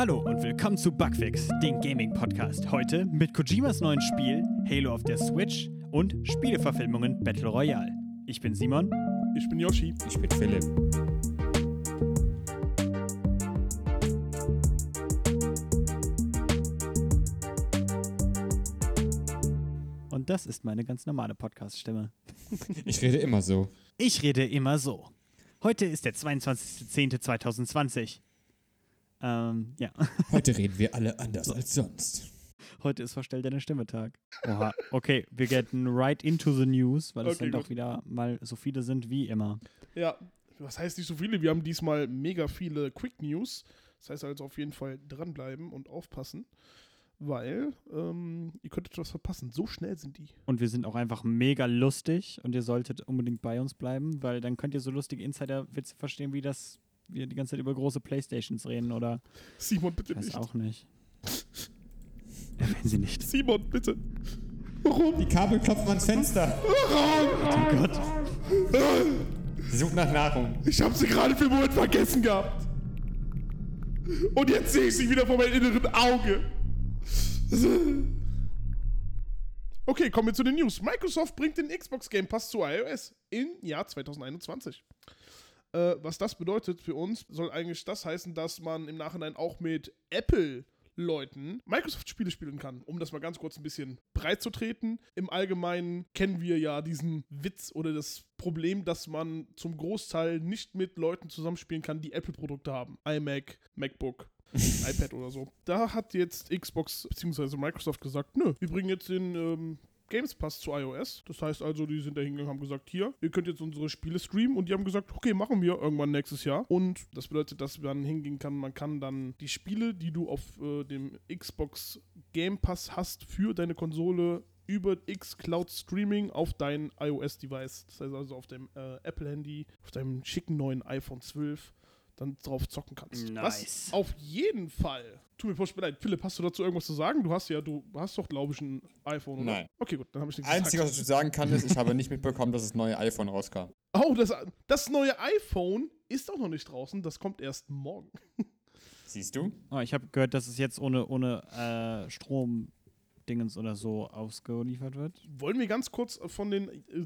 Hallo und willkommen zu Bugfix, dem Gaming-Podcast. Heute mit Kojimas neuen Spiel Halo auf der Switch und Spieleverfilmungen Battle Royale. Ich bin Simon. Ich bin Yoshi. Ich bin Philipp. Und das ist meine ganz normale Podcast-Stimme. Ich rede immer so. Ich rede immer so. Heute ist der 22.10.2020. Ähm, ja. Heute reden wir alle anders als sonst. Heute ist Verstell deine Stimme Tag. Oha. Okay, wir getten right into the news, weil es Okay, dann doch wieder mal so viele sind wie immer. Ja, was heißt nicht so viele? Wir haben diesmal mega viele Quick News. Das heißt also auf jeden Fall dranbleiben und aufpassen, weil ähm, ihr könntet was verpassen. So schnell sind die. Und wir sind auch einfach mega lustig und ihr solltet unbedingt bei uns bleiben, weil dann könnt ihr so lustige Insider-Witze verstehen, wie das wir die ganze Zeit über große Playstations reden oder Simon, bitte ich weiß nicht. auch nicht. Erwähnen Sie nicht. Simon, bitte. Warum? Die Kabel klopfen ans Fenster. Oh Gott. Sie sucht nach Nahrung. Ich habe sie gerade für einen Moment vergessen gehabt. Und jetzt sehe ich sie wieder vor meinem inneren Auge. Okay, kommen wir zu den News. Microsoft bringt den Xbox Game Pass zu iOS im Jahr 2021. Äh, was das bedeutet für uns, soll eigentlich das heißen, dass man im Nachhinein auch mit Apple Leuten Microsoft-Spiele spielen kann. Um das mal ganz kurz ein bisschen breit zu treten. Im Allgemeinen kennen wir ja diesen Witz oder das Problem, dass man zum Großteil nicht mit Leuten zusammenspielen kann, die Apple-Produkte haben. iMac, MacBook, iPad oder so. Da hat jetzt Xbox bzw. Microsoft gesagt, nö, wir bringen jetzt den ähm, Games Pass zu iOS. Das heißt also, die sind da hingegangen haben gesagt, hier, ihr könnt jetzt unsere Spiele streamen und die haben gesagt, okay, machen wir irgendwann nächstes Jahr. Und das bedeutet, dass man hingehen kann, man kann dann die Spiele, die du auf äh, dem Xbox Game Pass hast für deine Konsole über xCloud Streaming auf dein iOS-Device, das heißt also auf dem äh, Apple-Handy, auf deinem schicken neuen iPhone 12, dann drauf zocken kannst. Nice. Was auf jeden Fall. Tut mir furchtbar leid. Philipp, hast du dazu irgendwas zu sagen? Du hast ja, du hast doch, glaube ich, ein iPhone, oder? Nein. Okay, gut, dann habe ich nichts Einzige, was gesagt. ich sagen kann, ist, ich habe nicht mitbekommen, dass das neue iPhone rauskam. Oh, das, das neue iPhone ist auch noch nicht draußen. Das kommt erst morgen. Siehst du? Oh, ich habe gehört, dass es jetzt ohne, ohne äh, Strom-Dingens oder so ausgeliefert wird. Wollen wir ganz kurz von den äh,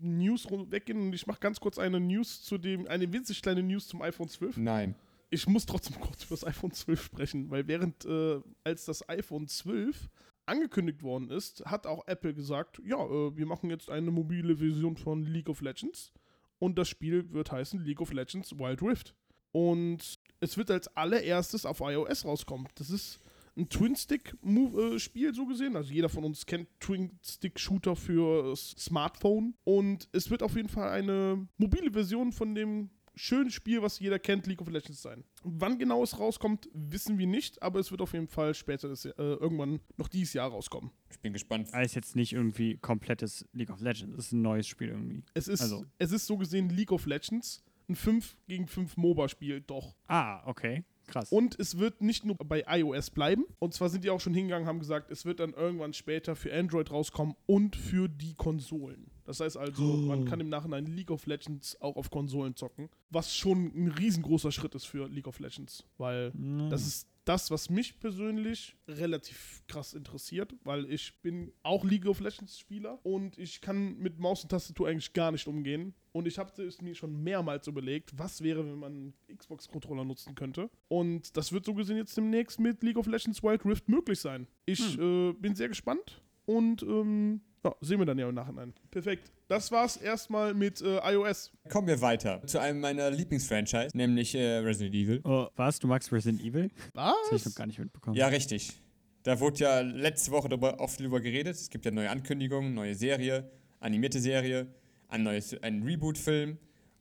News weggehen und ich mache ganz kurz eine News zu dem, eine winzig kleine News zum iPhone 12. Nein. ich muss trotzdem kurz über das iPhone 12 sprechen, weil während äh, als das iPhone 12 angekündigt worden ist, hat auch Apple gesagt, ja, äh, wir machen jetzt eine mobile Version von League of Legends und das Spiel wird heißen League of Legends Wild Rift. Und es wird als allererstes auf iOS rauskommen. Das ist ein Twin-Stick-Spiel so gesehen. Also jeder von uns kennt Twin-Stick-Shooter für Smartphone. Und es wird auf jeden Fall eine mobile Version von dem schönen Spiel, was jeder kennt, League of Legends sein. Wann genau es rauskommt, wissen wir nicht, aber es wird auf jeden Fall später das, äh, irgendwann noch dieses Jahr rauskommen. Ich bin gespannt. Aber ist jetzt nicht irgendwie komplettes League of Legends. Es ist ein neues Spiel irgendwie. Es ist, Also- es ist so gesehen League of Legends, ein 5 gegen 5 MOBA-Spiel, doch. Ah, okay. Krass. Und es wird nicht nur bei iOS bleiben. Und zwar sind die auch schon hingegangen, haben gesagt, es wird dann irgendwann später für Android rauskommen und für die Konsolen. Das heißt also, man kann im Nachhinein League of Legends auch auf Konsolen zocken. Was schon ein riesengroßer Schritt ist für League of Legends. Weil Mhm. das ist das, was mich persönlich relativ krass interessiert, weil ich bin auch League of Legends Spieler und ich kann mit Maus und Tastatur eigentlich gar nicht umgehen. Und ich habe es mir schon mehrmals überlegt, was wäre, wenn man einen Xbox-Controller nutzen könnte. Und das wird so gesehen jetzt demnächst mit League of Legends Wild Rift möglich sein. Ich äh, bin sehr gespannt und ähm, ja, sehen wir dann ja im Nachhinein. Perfekt. Das war's erstmal mit äh, iOS. Kommen wir weiter zu einem meiner Lieblingsfranchise, nämlich äh, Resident Evil. oh, was? Du magst Resident Evil? Das habe ich noch Was? gar nicht mitbekommen. Ja, richtig. Da wurde ja letzte Woche darüber, oft drüber geredet. Es gibt ja neue Ankündigungen, neue Serie, animierte Serie, ein neues, ein Reboot-Film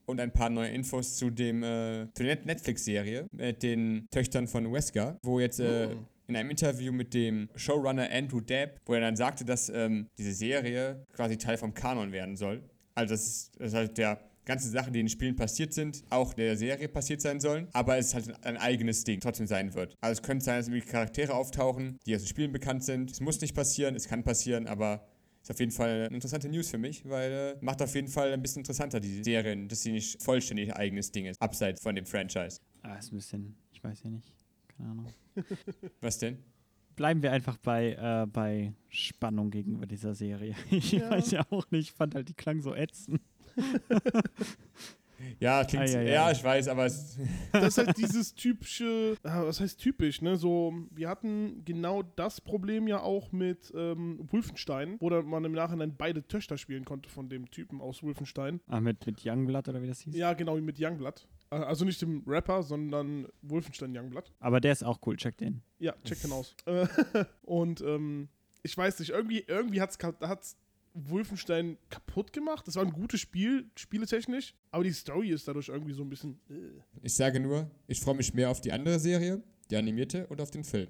und ein paar neue Infos zu dem äh, zu der Net- Netflix-Serie mit den Töchtern von Wesker, wo jetzt äh, Oh. In einem Interview mit dem Showrunner Andrew Dabb, wo er dann sagte, dass ähm, diese Serie quasi Teil vom Kanon werden soll. Also das ist, das ist halt der ganze Sachen, die in den Spielen passiert sind, auch der Serie passiert sein sollen, aber es halt ein eigenes Ding trotzdem sein wird. Also es könnte sein, dass irgendwie Charaktere auftauchen, die aus den Spielen bekannt sind. Es muss nicht passieren, es kann passieren, aber ist auf jeden Fall eine interessante News für mich, weil äh, macht auf jeden Fall ein bisschen interessanter die Serien, dass sie nicht vollständig eigenes Ding ist, abseits von dem Franchise. Ah, ist ein bisschen, ich weiß ja nicht. Keine Ahnung. Was denn? Bleiben wir einfach bei, äh, bei Spannung gegenüber dieser Serie. Ich Ja. weiß ja auch nicht, ich fand halt die Klang so ätzend. Ja, klingt. Ei, ei, ei. ja, ich weiß, aber es, Das ist halt dieses typische, ah, was heißt typisch, ne? So, wir hatten genau das Problem ja auch mit ähm, Wolfenstein, wo dann man im Nachhinein beide Töchter spielen konnte von dem Typen aus Wolfenstein. Ah, mit, mit Youngblood oder wie das hieß? Ja, genau, wie mit Youngblood. Äh, Also nicht dem Rapper, sondern Wolfenstein Youngblood. Aber der ist auch cool, check den. Ja, check den aus. Äh, Und ähm, ich weiß nicht, irgendwie, irgendwie hat es Wolfenstein kaputt gemacht. Das war ein gutes Spiel, spieletechnisch, aber die Story ist dadurch irgendwie so ein bisschen. Äh. ich sage nur, ich freue mich mehr auf die andere Serie, die animierte, und auf den Film.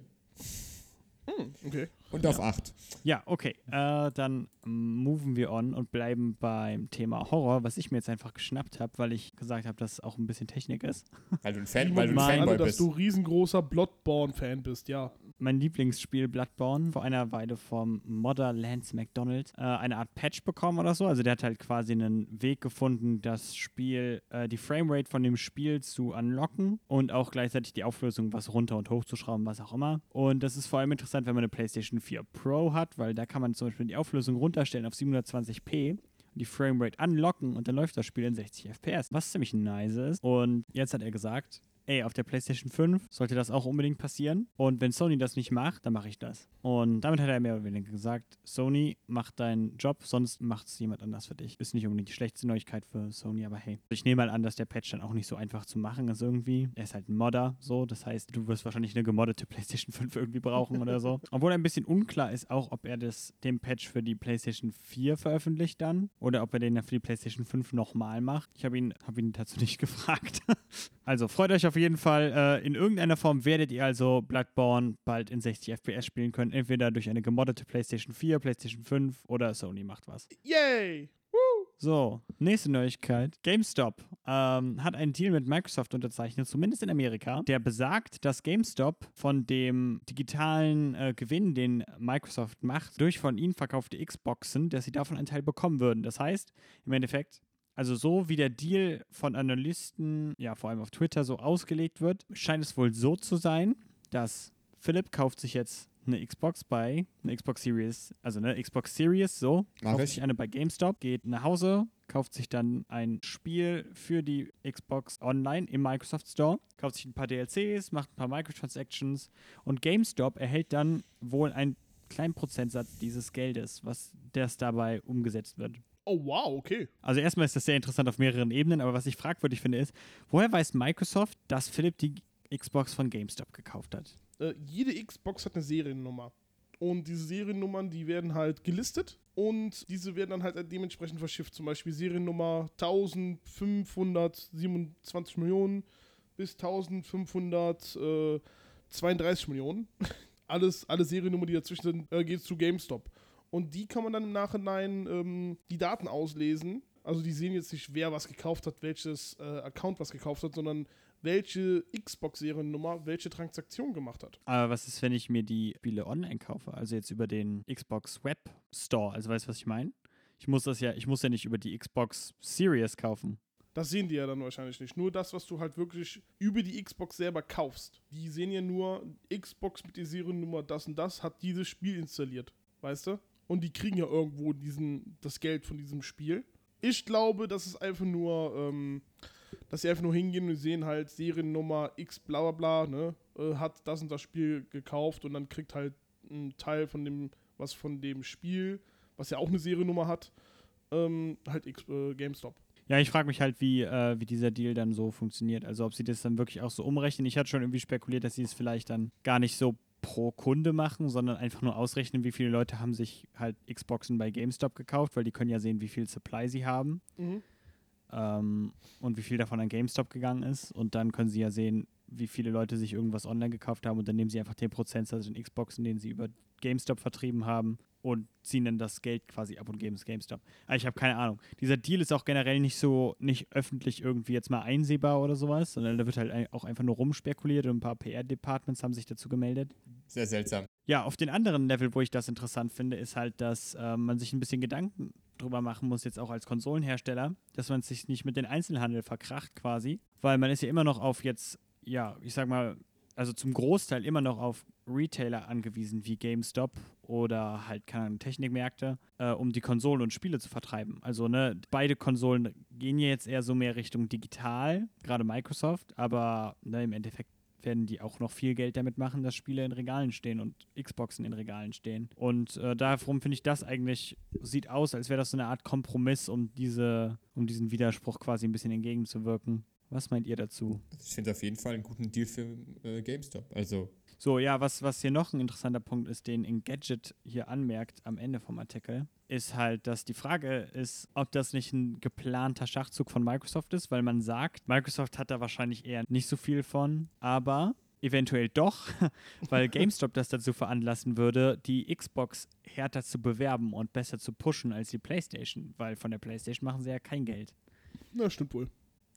Hm, okay. Und auf 8. Ja, okay. Äh, dann moven wir on und bleiben beim Thema Horror, was ich mir jetzt einfach geschnappt habe, weil ich gesagt habe, dass es auch ein bisschen Technik ist. Weil du ein, Fan, weil du ein Fanboy dass bist. du riesengroßer Bloodborne-Fan bist, ja. Mein Lieblingsspiel Bloodborne vor einer Weile vom Modder Lance McDonald äh, eine Art Patch bekommen oder so. Also der hat halt quasi einen Weg gefunden, das Spiel, äh, die Framerate von dem Spiel zu unlocken und auch gleichzeitig die Auflösung was runter und hoch zu schrauben, was auch immer. Und das ist vor allem interessant, wenn man eine PlayStation 4 Pro hat, weil da kann man zum Beispiel die Auflösung runterstellen auf 720p die Framerate unlocken und dann läuft das Spiel in 60 FPS, was ziemlich nice ist. Und jetzt hat er gesagt, ey, auf der PlayStation 5 sollte das auch unbedingt passieren. Und wenn Sony das nicht macht, dann mache ich das. Und damit hat er mehr oder weniger gesagt, Sony, mach deinen Job, sonst macht es jemand anders für dich. Ist nicht unbedingt die schlechteste Neuigkeit für Sony, aber hey. Ich nehme mal an, dass der Patch dann auch nicht so einfach zu machen ist irgendwie. Er ist halt ein Modder, so. Das heißt, du wirst wahrscheinlich eine gemoddete PlayStation 5 irgendwie brauchen oder so. Obwohl ein bisschen unklar ist auch, ob er das, den Patch für die PlayStation 4 veröffentlicht dann oder ob er den dann für die PlayStation 5 nochmal macht. Ich habe ihn, hab ihn dazu nicht gefragt. Also freut euch auf jeden Fall. Äh, in irgendeiner Form werdet ihr also Bloodborne bald in 60 FPS spielen können. Entweder durch eine gemoddete PlayStation 4, PlayStation 5 oder Sony macht was. Yay! So, nächste Neuigkeit. GameStop ähm, hat einen Deal mit Microsoft unterzeichnet, zumindest in Amerika, der besagt, dass GameStop von dem digitalen äh, Gewinn, den Microsoft macht, durch von ihnen verkaufte Xboxen, dass sie davon einen Teil bekommen würden. Das heißt, im Endeffekt, also so wie der Deal von Analysten, ja vor allem auf Twitter so ausgelegt wird, scheint es wohl so zu sein, dass Philipp kauft sich jetzt eine Xbox bei, eine Xbox Series, also eine Xbox Series, so, Mach kauft ich. sich eine bei GameStop, geht nach Hause, kauft sich dann ein Spiel für die Xbox online im Microsoft Store, kauft sich ein paar DLCs, macht ein paar Microtransactions und GameStop erhält dann wohl einen kleinen Prozentsatz dieses Geldes, was das dabei umgesetzt wird. Oh, wow, okay. Also erstmal ist das sehr interessant auf mehreren Ebenen, aber was ich fragwürdig finde ist, woher weiß Microsoft, dass Philipp die Xbox von GameStop gekauft hat? Äh, jede Xbox hat eine Seriennummer. Und diese Seriennummern, die werden halt gelistet und diese werden dann halt dementsprechend verschifft. Zum Beispiel Seriennummer 1527 Millionen bis 1532 Millionen. Alles, alle Seriennummern, die dazwischen sind, äh, geht zu GameStop. Und die kann man dann im Nachhinein ähm, die Daten auslesen. Also die sehen jetzt nicht, wer was gekauft hat, welches äh, Account was gekauft hat, sondern welche Xbox-Seriennummer welche Transaktion gemacht hat. Aber was ist, wenn ich mir die Spiele online kaufe? Also jetzt über den Xbox Web Store. Also weißt du, was ich meine? Ich muss das ja, ich muss ja nicht über die Xbox Series kaufen. Das sehen die ja dann wahrscheinlich nicht. Nur das, was du halt wirklich über die Xbox selber kaufst. Die sehen ja nur, Xbox mit der Seriennummer das und das hat dieses Spiel installiert. Weißt du? Und die kriegen ja irgendwo diesen, das Geld von diesem Spiel. Ich glaube, das ist einfach nur, ähm, dass sie einfach nur hingehen und sehen halt Seriennummer X bla bla bla, ne? Äh, hat das und das Spiel gekauft und dann kriegt halt ein Teil von dem, was von dem Spiel, was ja auch eine Seriennummer hat, ähm, halt X, äh, GameStop. Ja, ich frage mich halt, wie, äh, wie dieser Deal dann so funktioniert. Also ob sie das dann wirklich auch so umrechnen. Ich hatte schon irgendwie spekuliert, dass sie es vielleicht dann gar nicht so pro Kunde machen, sondern einfach nur ausrechnen, wie viele Leute haben sich halt Xboxen bei GameStop gekauft, weil die können ja sehen, wie viel Supply sie haben Mhm. ähm, und wie viel davon an GameStop gegangen ist. Und dann können sie ja sehen, wie viele Leute sich irgendwas online gekauft haben und dann nehmen sie einfach den Prozentsatz in Xboxen, den sie über GameStop vertrieben haben und ziehen dann das Geld quasi ab und geben es GameStop. Aber ich habe keine Ahnung. Dieser Deal ist auch generell nicht so, nicht öffentlich irgendwie jetzt mal einsehbar oder sowas, sondern da wird halt auch einfach nur rumspekuliert und ein paar PR-Departments haben sich dazu gemeldet. Sehr seltsam. Ja, auf den anderen Level, wo ich das interessant finde, ist halt, dass äh, man sich ein bisschen Gedanken drüber machen muss, jetzt auch als Konsolenhersteller, dass man sich nicht mit den Einzelhandel verkracht quasi, weil man ist ja immer noch auf jetzt, ja, ich sag mal, also zum Großteil immer noch auf Retailer angewiesen wie GameStop oder halt keine Technikmärkte, äh, um die Konsolen und Spiele zu vertreiben. Also ne, beide Konsolen gehen ja jetzt eher so mehr Richtung digital, gerade Microsoft, aber ne, im Endeffekt werden die auch noch viel Geld damit machen, dass Spiele in Regalen stehen und Xboxen in Regalen stehen. Und äh, darum finde ich das eigentlich, sieht aus, als wäre das so eine Art Kompromiss, um diese, um diesen Widerspruch quasi ein bisschen entgegenzuwirken. Was meint ihr dazu? Ich finde auf jeden Fall einen guten Deal für äh, GameStop. Also. So, ja, was, was hier noch ein interessanter Punkt ist, den Engadget hier anmerkt am Ende vom Artikel, ist halt, dass die Frage ist, ob das nicht ein geplanter Schachzug von Microsoft ist, weil man sagt, Microsoft hat da wahrscheinlich eher nicht so viel von, aber eventuell doch, weil GameStop das dazu veranlassen würde, die Xbox härter zu bewerben und besser zu pushen als die PlayStation, weil von der PlayStation machen sie ja kein Geld. Na, stimmt wohl.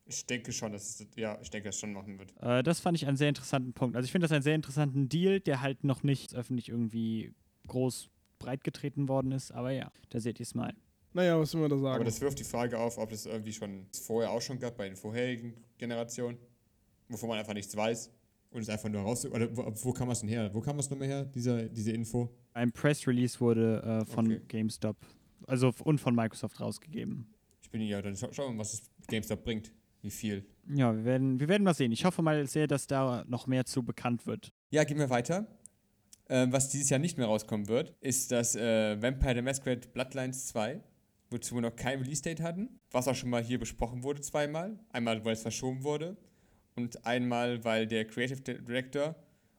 Ich denke schon, dass es, ja, ich denke, dass es schon machen wird. Äh, das fand ich einen sehr interessanten Punkt. Also ich finde das einen sehr interessanten Deal, der halt noch nicht öffentlich irgendwie groß breitgetreten worden ist, aber ja, da seht ihr es mal. Naja, was will man da sagen? Aber das wirft die Frage auf, ob es irgendwie schon vorher auch schon gab bei den vorherigen Generationen, wovon man einfach nichts weiß und es einfach nur raus. Oder wo, wo kam es denn her? Wo kam es nochmal her, dieser, diese Info? Ein Press Release wurde äh, von Okay. GameStop, also und von Microsoft rausgegeben. Ich bin ja, dann scha schauen wir mal, was das GameStop bringt. Wie viel. Ja, wir werden, wir werden mal sehen. Ich hoffe mal sehr, dass da noch mehr zu bekannt wird. Ja, gehen wir weiter. Ähm, was dieses Jahr nicht mehr rauskommen wird, ist das äh, Vampire the Masquerade Bloodlines 2, wozu wir noch kein Release-Date hatten, was auch schon mal hier besprochen wurde zweimal. Einmal, weil es verschoben wurde und einmal, weil der Creative Director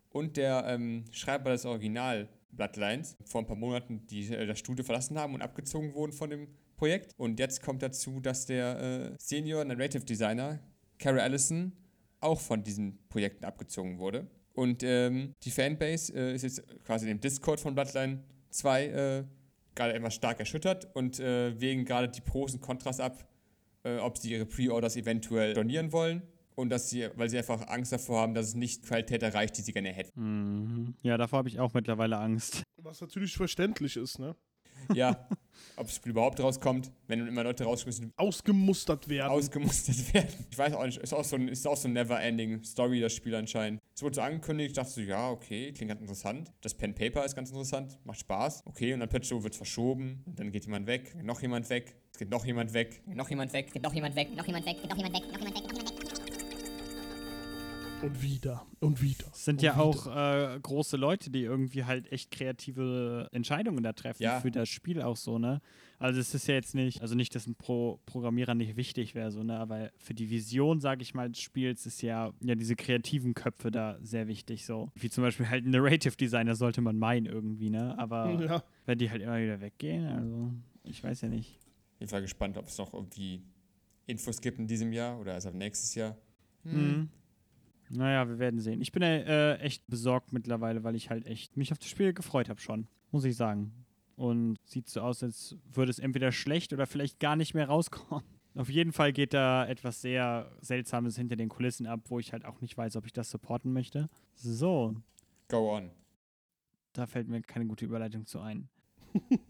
und der ähm, Schreiber des Original Bloodlines vor ein paar Monaten die, äh, das Studio verlassen haben und abgezogen wurden von dem Projekt. Und jetzt kommt dazu, dass der äh, Senior Narrative Designer, Carrie Allison, auch von diesen Projekten abgezogen wurde. Und ähm, die Fanbase äh, ist jetzt quasi im Discord von Bloodline 2 äh, gerade etwas stark erschüttert und äh, wägen gerade die Pros und Kontras ab, äh, ob sie ihre Pre-Orders eventuell stornieren wollen. Und dass sie, weil sie einfach Angst davor haben, dass es nicht Qualität erreicht, die sie gerne hätten. Mhm. Ja, davor habe ich auch mittlerweile Angst. Was natürlich verständlich ist, ne? Ja, ob das Spiel überhaupt rauskommt, wenn immer Leute rausgeschmissen Ausgemustert werden. ausgemustert werden. Ich weiß auch nicht, ist auch so ein, ist auch so ein never-ending Story, das Spiel anscheinend. Es wurde so angekündigt, ich dachte so, ja, okay, klingt ganz interessant. Das Pen Paper ist ganz interessant, macht Spaß. Okay, und dann plötzlich wird es verschoben, und dann geht jemand weg, noch jemand weg, es geht noch jemand weg. Noch jemand weg, gibt noch jemand weg, noch jemand weg, gibt noch jemand weg, noch jemand weg, noch jemand weg. Und wieder. Und wieder. Es sind und ja wieder. auch äh, große Leute, die irgendwie halt echt kreative Entscheidungen da treffen Ja. für das Spiel auch so, ne? Also es ist ja jetzt nicht, also nicht, dass ein Pro Programmierer nicht wichtig wäre, so, ne? Aber für die Vision, sage ich mal, des Spiels ist ja, ja diese kreativen Köpfe da sehr wichtig, so. Wie zum Beispiel halt ein Narrative Designer sollte man meinen irgendwie, ne? Aber Ja. wenn die halt immer wieder weggehen, also ich weiß ja nicht. Ich Fall gespannt, ob es noch irgendwie Infos gibt in diesem Jahr oder erst ab nächstes Jahr. Mhm. Naja, wir werden sehen. Ich bin äh, echt besorgt mittlerweile, weil ich halt echt mich auf das Spiel gefreut habe schon, muss ich sagen. Und sieht so aus, als würde es entweder schlecht oder vielleicht gar nicht mehr rauskommen. Auf jeden Fall geht da etwas sehr Seltsames hinter den Kulissen ab, wo ich halt auch nicht weiß, ob ich das supporten möchte. So, Go on. da fällt mir keine gute Überleitung zu ein.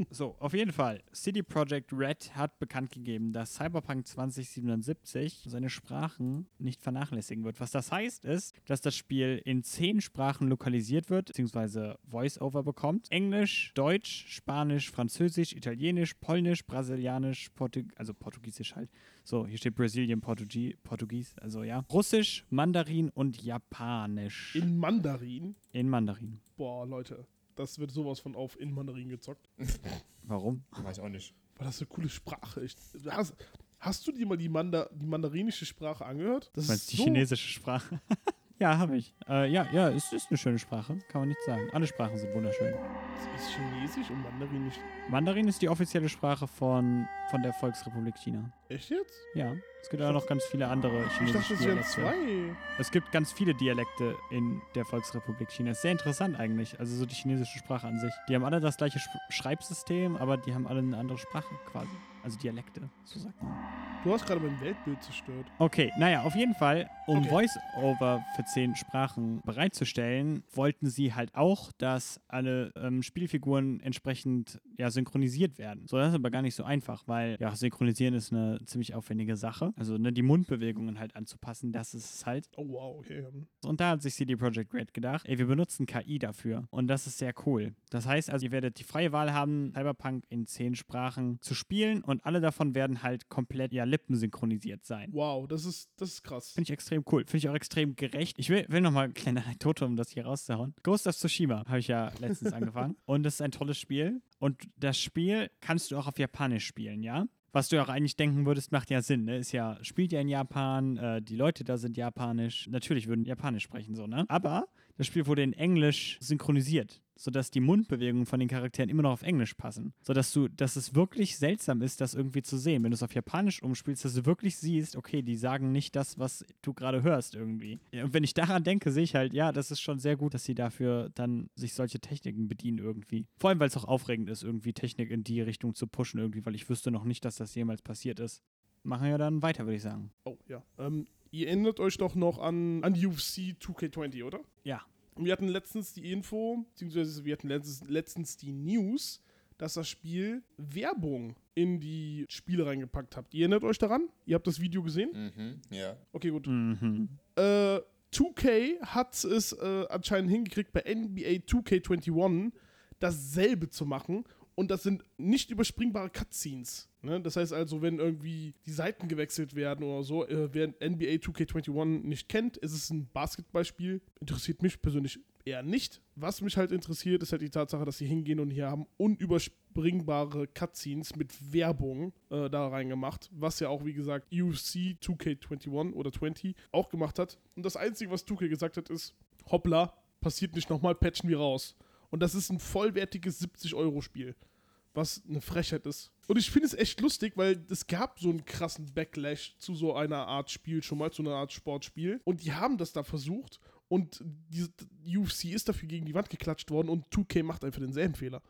So, auf jeden Fall. City Project Red hat bekannt gegeben, dass Cyberpunk 2077 seine Sprachen nicht vernachlässigen wird. Was das heißt, ist, dass das Spiel in zehn Sprachen lokalisiert wird, beziehungsweise Voice-Over bekommt. Englisch, Deutsch, Spanisch, Französisch, Italienisch, Polnisch, Brasilianisch, Portug also Portugiesisch halt. So, hier steht Brazilian Portugie Portugies, also ja. Russisch, Mandarin und Japanisch. In Mandarin. in Mandarin. Boah, Leute. Das wird sowas von auf in Mandarin gezockt. Warum? Weiß auch nicht. Weil das eine coole Sprache ist. Hast, hast du dir mal die, Manda, die mandarinische Sprache angehört? Das Du meinst die so- chinesische Sprache? ja, habe ich. Äh, ja, ja, es ist eine schöne Sprache, kann man nicht sagen. Alle Sprachen sind wunderschön. Ist Chinesisch und Mandarinisch. Mandarin ist die offizielle Sprache von, von der Volksrepublik China. Echt jetzt? Ja, es gibt auch noch ganz viele andere Ich chinesische dachte, es wären Dialekte. zwei. Es gibt ganz viele Dialekte in der Volksrepublik China. Ist sehr interessant eigentlich. Also so die chinesische Sprache an sich. Die haben alle das gleiche Sch Schreibsystem, aber die haben alle eine andere Sprache quasi. Also Dialekte, so sagt man. Du hast gerade mein Weltbild zerstört. Okay, naja, auf jeden Fall, um Okay. Voice-Over für zehn Sprachen bereitzustellen, wollten sie halt auch, dass alle ähm, Spielfiguren entsprechend ja, synchronisiert werden. So, das ist aber gar nicht so einfach, weil ja, synchronisieren ist eine ziemlich aufwendige Sache. Also ne, die Mundbewegungen halt anzupassen, das ist halt. Oh, wow, okay. Und da hat sich CD Projekt Red gedacht, ey, wir benutzen KI dafür. Und das ist sehr cool. Das heißt also, ihr werdet die freie Wahl haben, Cyberpunk in zehn Sprachen zu spielen und alle davon werden halt komplett ja lippensynchronisiert sein. Wow, das ist, das ist krass. Finde ich extrem cool. Finde ich auch extrem gerecht. Ich will, will nochmal eine kleine Anekdote, um das hier rauszuhauen. Ghost of Tsushima habe ich ja letztens angefangen. Und es ist ein tolles Spiel. Und das Spiel kannst du auch auf Japanisch spielen, ja? Was du auch eigentlich denken würdest, macht ja Sinn, ne? Ist ja, spielt ja in Japan, äh, die Leute da sind japanisch. Natürlich würden Japanisch sprechen, so, ne? Aber das Spiel wurde in Englisch synchronisiert, sodass die Mundbewegungen von den Charakteren immer noch auf Englisch passen. Sodass du, dass es wirklich seltsam ist, das irgendwie zu sehen. Wenn du es auf Japanisch umspielst, dass du wirklich siehst, okay, die sagen nicht das, was du gerade hörst irgendwie. Und wenn ich daran denke, sehe ich halt, ja, das ist schon sehr gut, dass sie dafür dann sich solche Techniken bedienen irgendwie. Vor allem, weil es auch aufregend ist, irgendwie Technik in die Richtung zu pushen irgendwie, weil ich wüsste noch nicht, dass das jemals passiert ist. Machen wir dann weiter, würde ich sagen. Oh, ja. Ähm, ihr erinnert euch doch noch an, an UFC 2K20, oder? Ja. Und wir hatten letztens die Info, beziehungsweise wir hatten letztens, letztens die News, dass das Spiel Werbung in die Spiele reingepackt habt. Ihr erinnert euch daran? Ihr habt das Video gesehen? Mhm, ja. Okay, gut. Mhm. Äh, 2K hat es äh, anscheinend hingekriegt, bei NBA 2K21 dasselbe zu machen. Und das sind nicht überspringbare Cutscenes. Ne? Das heißt also, wenn irgendwie die Seiten gewechselt werden oder so, äh, wer NBA 2K21 nicht kennt, ist es ein Basketballspiel. Interessiert mich persönlich eher nicht. Was mich halt interessiert, ist halt die Tatsache, dass sie hingehen und hier haben unüberspringbare Cutscenes mit Werbung äh, da reingemacht, was ja auch, wie gesagt, UFC 2K21 oder 20 auch gemacht hat. Und das Einzige, was 2K gesagt hat, ist, hoppla, passiert nicht nochmal, patchen wir raus. Und das ist ein vollwertiges 70-Euro-Spiel. Was eine Frechheit ist. Und ich finde es echt lustig, weil es gab so einen krassen Backlash zu so einer Art Spiel schon mal, zu einer Art Sportspiel. Und die haben das da versucht. Und die UFC ist dafür gegen die Wand geklatscht worden und 2K macht einfach denselben Fehler.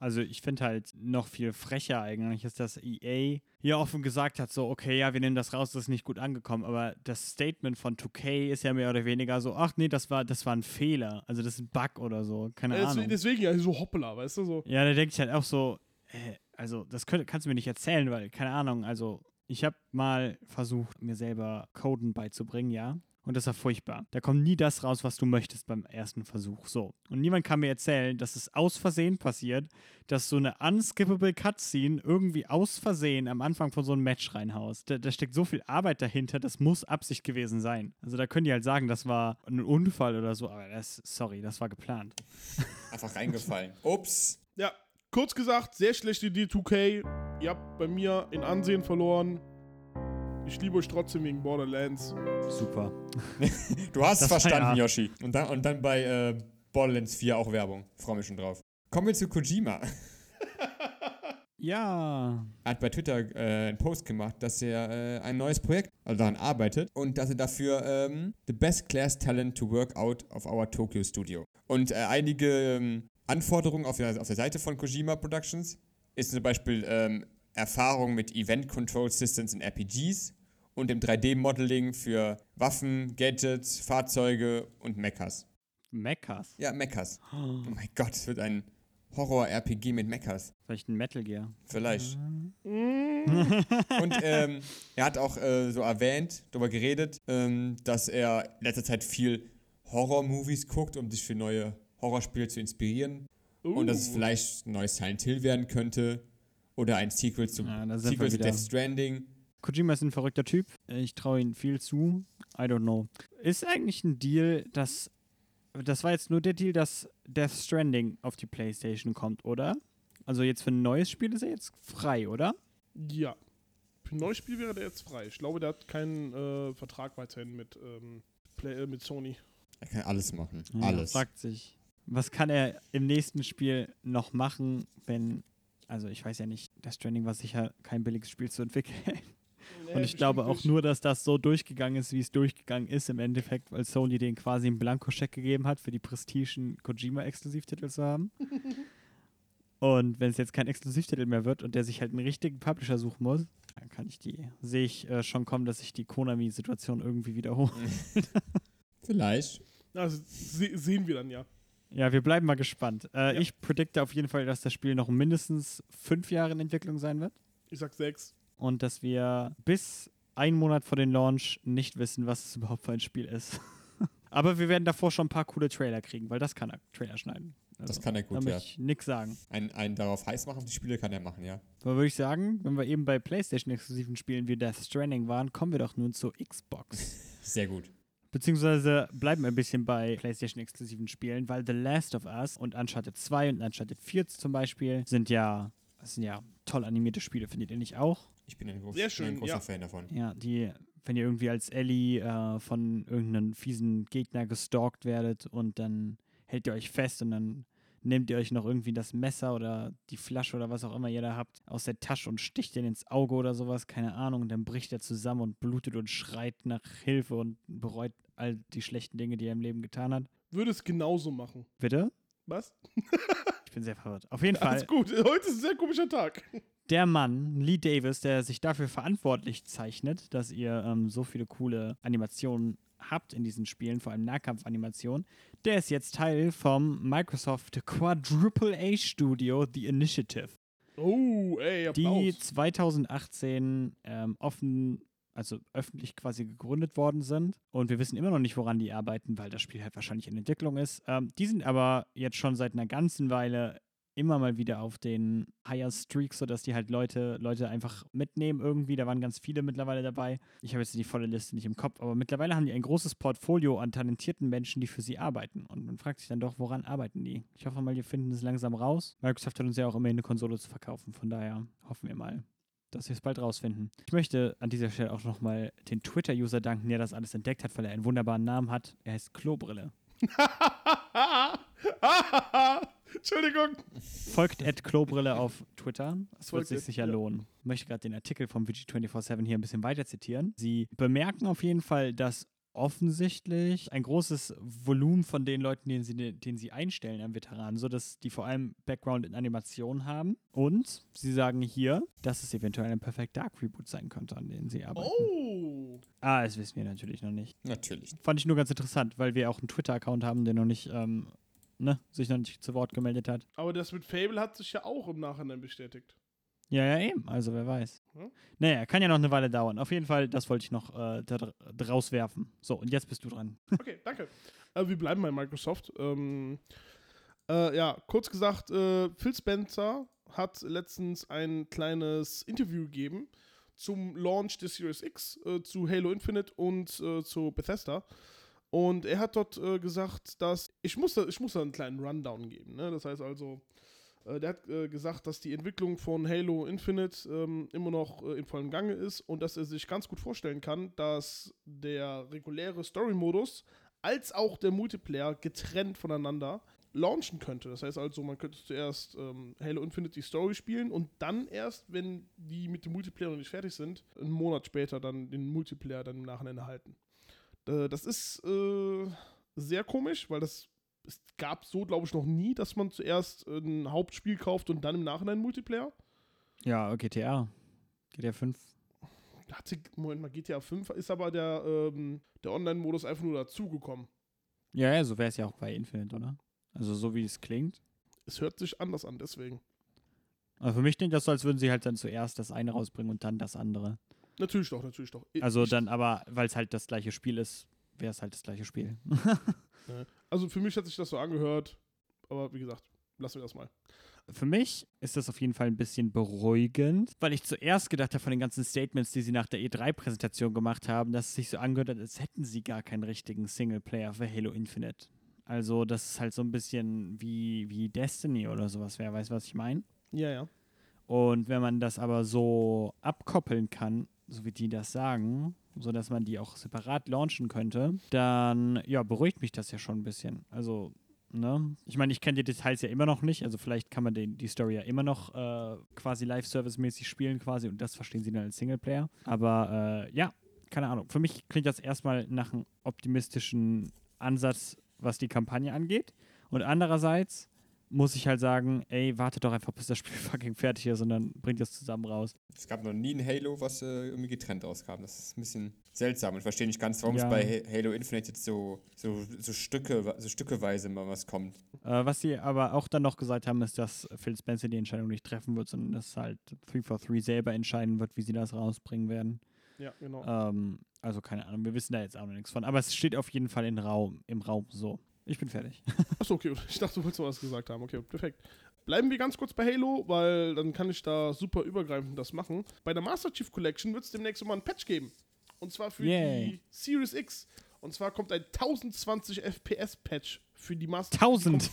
Also ich finde halt noch viel frecher eigentlich ist, dass EA hier offen gesagt hat, so, okay, ja, wir nehmen das raus, das ist nicht gut angekommen, aber das Statement von 2K ist ja mehr oder weniger so, ach nee, das war, das war ein Fehler, also das ist ein Bug oder so, keine Äh, Ahnung. Deswegen ja so hoppla, weißt du, so. Ja, da denke ich halt auch so, äh, also das könnt, kannst du mir nicht erzählen, weil, keine Ahnung, also ich habe mal versucht, mir selber Coden beizubringen, ja. Und das war furchtbar. Da kommt nie das raus, was du möchtest beim ersten Versuch. So. Und niemand kann mir erzählen, dass es aus Versehen passiert, dass so eine unskippable Cutscene irgendwie aus Versehen am Anfang von so einem Match reinhaust. Da, da steckt so viel Arbeit dahinter, das muss Absicht gewesen sein. Also da können die halt sagen, das war ein Unfall oder so, aber das, sorry, das war geplant. Einfach reingefallen. Ups. Ja, kurz gesagt, sehr schlechte Idee, 2K. Ihr habt bei mir in Ansehen verloren. Ich liebe euch trotzdem wegen Borderlands. Super. Du hast Das es verstanden, Yoshi. Und dann, und dann bei äh, Borderlands 4 auch Werbung. Freue mich schon drauf. Kommen wir zu Kojima. Ja. Er hat bei Twitter äh, einen Post gemacht, dass er äh, ein neues Projekt also daran arbeitet und dass er dafür ähm, the best class talent to work out of our Tokyo Studio. Und äh, einige ähm, Anforderungen auf der, auf der Seite von Kojima Productions ist zum Beispiel ähm, Erfahrung mit Event Control Systems in RPGs und im 3D-Modeling für Waffen, Gadgets, Fahrzeuge und Mechas. Mechas. Ja, Mechas. Oh mein Gott, es wird ein Horror-RPG mit Mechas. Vielleicht ein Metal Gear. Vielleicht. Und ähm, er hat auch äh, so erwähnt, darüber geredet, ähm, dass er in letzter Zeit viel Horror-Movies guckt, um sich für neue Horrorspiele zu inspirieren. Und dass es Uh. vielleicht ein neues Silent Hill werden könnte. Oder ein Sequel zu, Ja, sind Sequel zu. Death Stranding. Kojima ist ein verrückter Typ. Ich traue ihm viel zu. I don't know. Ist eigentlich ein Deal, dass. Das war jetzt nur der Deal, dass Death Stranding auf die PlayStation kommt, oder? Also jetzt für ein neues Spiel ist er jetzt frei, oder? Ja. Für ein neues Spiel wäre der jetzt frei. Ich glaube, der hat keinen äh, Vertrag weiterhin mit, ähm, Play, äh, mit Sony. Er kann alles machen. Ja, alles. Fragt sich, was kann er im nächsten Spiel noch machen, wenn. Also ich weiß ja nicht, Death Stranding war sicher kein billiges Spiel zu entwickeln. Und ich glaube auch nur, dass das so durchgegangen ist, wie es durchgegangen ist im Endeffekt, weil Sony den quasi einen Blankoscheck gegeben hat, für die prestigen Kojima-Exklusivtitel zu haben. und wenn es jetzt kein Exklusivtitel mehr wird und der sich halt einen richtigen Publisher suchen muss, dann kann ich die, sehe ich äh, schon kommen, dass sich die Konami-Situation irgendwie wiederholt. Vielleicht. Also se sehen wir dann ja. Ja, wir bleiben mal gespannt. Äh, Ja. Ich predikte auf jeden Fall, dass das Spiel noch mindestens fünf Jahre in Entwicklung sein wird. Ich sag sechs. und dass wir bis einen Monat vor dem Launch nicht wissen, was es überhaupt für ein Spiel ist. Aber wir werden davor schon ein paar coole Trailer kriegen, weil das kann er, Trailer schneiden. Also, Das kann er da gut, möchte ja. ich nix sagen. Einen, einen darauf heiß machen, die Spiele kann er machen, ja. Aber würde ich sagen, wenn wir eben bei PlayStation-exklusiven Spielen wie Death Stranding waren, kommen wir doch nun zur Xbox. Sehr gut. Beziehungsweise bleiben wir ein bisschen bei PlayStation-exklusiven Spielen, weil The Last of Us und Uncharted 2 und Uncharted 4 zum Beispiel sind ja, sind ja toll animierte Spiele, findet ihr nicht auch? Ich bin ein, groß, Sehr schön, ein großer ja. Fan davon. Ja, die, wenn ihr irgendwie als Ellie äh, von irgendeinem fiesen Gegner gestalkt werdet und dann hält ihr euch fest und dann nehmt ihr euch noch irgendwie das Messer oder die Flasche oder was auch immer ihr da habt aus der Tasche und sticht den ins Auge oder sowas, keine Ahnung, und dann bricht er zusammen und blutet und schreit nach Hilfe und bereut all die schlechten Dinge, die er im Leben getan hat. Würde es genauso machen. Bitte? Was? Ich bin sehr verwirrt. Auf jeden Fall. Alles gut. Heute ist ein sehr komischer Tag. Der Mann, Lee Davis, der sich dafür verantwortlich zeichnet, dass ihr ähm, so viele coole Animationen habt in diesen Spielen, vor allem Nahkampfanimationen, der ist jetzt Teil vom Microsoft Quadruple A Studio The Initiative, Oh, ey, die Applaus. 2018 ähm, offen, also öffentlich quasi gegründet worden sind. Und wir wissen immer noch nicht, woran die arbeiten, weil das Spiel halt wahrscheinlich in Entwicklung ist. Ähm, die sind aber jetzt schon seit einer ganzen Weile immer mal wieder auf den Higher Streaks, sodass die halt Leute, Leute einfach mitnehmen irgendwie. Da waren ganz viele mittlerweile dabei. Ich habe jetzt die volle Liste nicht im Kopf, aber mittlerweile haben die ein großes Portfolio an talentierten Menschen, die für sie arbeiten. Und man fragt sich dann doch, woran arbeiten die? Ich hoffe mal, die finden es langsam raus. Microsoft hat uns ja auch immerhin eine Konsole zu verkaufen, von daher hoffen wir mal, dass wir es bald rausfinden. Ich möchte an dieser Stelle auch nochmal den Twitter-User danken, der das alles entdeckt hat, weil er einen wunderbaren Namen hat. Er heißt Klobrille. Entschuldigung. Folgt Ed Klobrille auf Twitter. Es wird sich sicher ja. lohnen. Ich möchte gerade den Artikel vom VG247 hier ein bisschen weiter zitieren. Sie bemerken auf jeden Fall, dass offensichtlich ein großes Volumen von den Leuten, den sie, den sie einstellen an Veteranen, so dass die vor allem Background in Animation haben. Und sie sagen hier, dass es eventuell ein Perfect Dark Reboot sein könnte, an dem sie arbeiten. Oh. Ah, das wissen wir natürlich noch nicht. Natürlich. Fand ich nur ganz interessant, weil wir auch einen Twitter-Account haben, der noch nicht, ähm, ne, sich noch nicht zu Wort gemeldet hat. Aber das mit Fable hat sich ja auch im Nachhinein bestätigt. Ja, ja, eben. Also wer weiß. Ja. Naja, kann ja noch eine Weile dauern. Auf jeden Fall, das wollte ich noch äh, draus werfen. So, und jetzt bist du dran. Okay, danke. Äh, wir bleiben bei Microsoft. Ähm, äh, ja, kurz gesagt, äh, Phil Spencer hat letztens ein kleines Interview gegeben zum Launch des Series X äh, zu Halo Infinite und äh, zu Bethesda. Und er hat dort äh, gesagt, dass ich muss, da, ich muss da einen kleinen Rundown geben. Ne? Das heißt also, äh, der hat äh, gesagt, dass die Entwicklung von Halo Infinite ähm, immer noch äh, in vollem Gange ist und dass er sich ganz gut vorstellen kann, dass der reguläre Story-Modus als auch der Multiplayer getrennt voneinander launchen könnte. Das heißt also, man könnte zuerst ähm, Halo Infinite die Story spielen und dann erst, wenn die mit dem Multiplayer noch nicht fertig sind, einen Monat später dann den Multiplayer dann im Nachhinein erhalten. Äh, das ist äh, sehr komisch, weil das es gab so, glaube ich, noch nie, dass man zuerst ein Hauptspiel kauft und dann im Nachhinein Multiplayer. Ja, GTA. GTA 5. Hatte, Moment mal, GTA 5 ist aber der, ähm, der Online-Modus einfach nur dazugekommen. Ja, ja, so wäre es ja auch bei Infinite, oder? Also so wie es klingt. Es hört sich anders an, deswegen. Aber für mich klingt das so, als würden sie halt dann zuerst das eine rausbringen und dann das andere. Natürlich doch, natürlich doch. Ich- Also ich, dann aber, weil es halt das gleiche Spiel ist, wäre es halt das gleiche Spiel. Also für mich hat sich das so angehört, aber wie gesagt, lassen wir das mal. Für mich ist das auf jeden Fall ein bisschen beruhigend, weil ich zuerst gedacht habe von den ganzen Statements, die sie nach der E3-Präsentation gemacht haben, dass es sich so angehört hat, als hätten sie gar keinen richtigen Singleplayer für Halo Infinite. Also das ist halt so ein bisschen wie, wie Destiny oder sowas, wer weiß, was ich meine. Ja, ja. Und wenn man das aber so abkoppeln kann, so wie die das sagen, so dass man die auch separat launchen könnte, dann ja, beruhigt mich das ja schon ein bisschen. Also, ne? Ich meine, ich kenne die Details ja immer noch nicht, also vielleicht kann man den, die Story ja immer noch äh, quasi Live-Service-mäßig spielen quasi und das verstehen sie dann als Singleplayer. Aber äh, ja, keine Ahnung. Für mich klingt das erstmal nach einem optimistischen Ansatz, was die Kampagne angeht. Und andererseits muss ich halt sagen, ey, wartet doch einfach, bis das Spiel fucking fertig ist und dann bringt das zusammen raus. Es gab noch nie ein Halo, was äh, irgendwie getrennt rauskam. Das ist ein bisschen seltsam und verstehe nicht ganz, warum Ja. es bei Ha- Halo Infinite jetzt so, so, so, Stücke, so stückeweise mal was kommt. Äh, was sie aber auch dann noch gesagt haben, ist, dass Phil Spencer die Entscheidung nicht treffen wird, sondern dass halt 343 selber entscheiden wird, wie sie das rausbringen werden. Ja, genau. Ähm, also keine Ahnung, wir wissen da jetzt auch noch nichts von. Aber es steht auf jeden Fall in Raum, im Raum so. Ich bin fertig. Achso, okay. Ich dachte, du wolltest noch was gesagt haben. Okay, perfekt. Bleiben wir ganz kurz bei Halo, weil dann kann ich da super übergreifend das machen. Bei der Master Chief Collection wird es demnächst mal ein Patch geben. Und zwar für Yay. die Series X. Und zwar kommt ein 1020 FPS Patch für die Master 1000!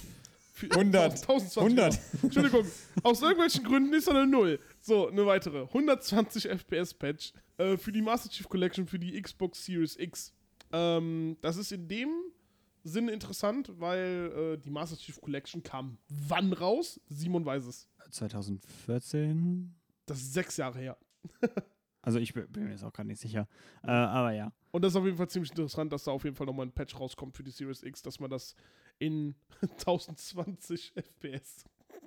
Für 100. 1020. 100. genau. Entschuldigung. Aus irgendwelchen Gründen ist da eine Null. So, eine weitere. 120 FPS Patch äh, für die Master Chief Collection für die Xbox Series X. Ähm, das ist in dem Sinne interessant, weil äh, die Master Chief Collection kam wann raus? Simon weiß es. 2014? Das ist sechs Jahre her. Also ich bin mir jetzt auch gar nicht sicher. Äh, aber ja. Und das ist auf jeden Fall ziemlich interessant, dass da auf jeden Fall nochmal ein Patch rauskommt für die Series X, dass man das in 1020 FPS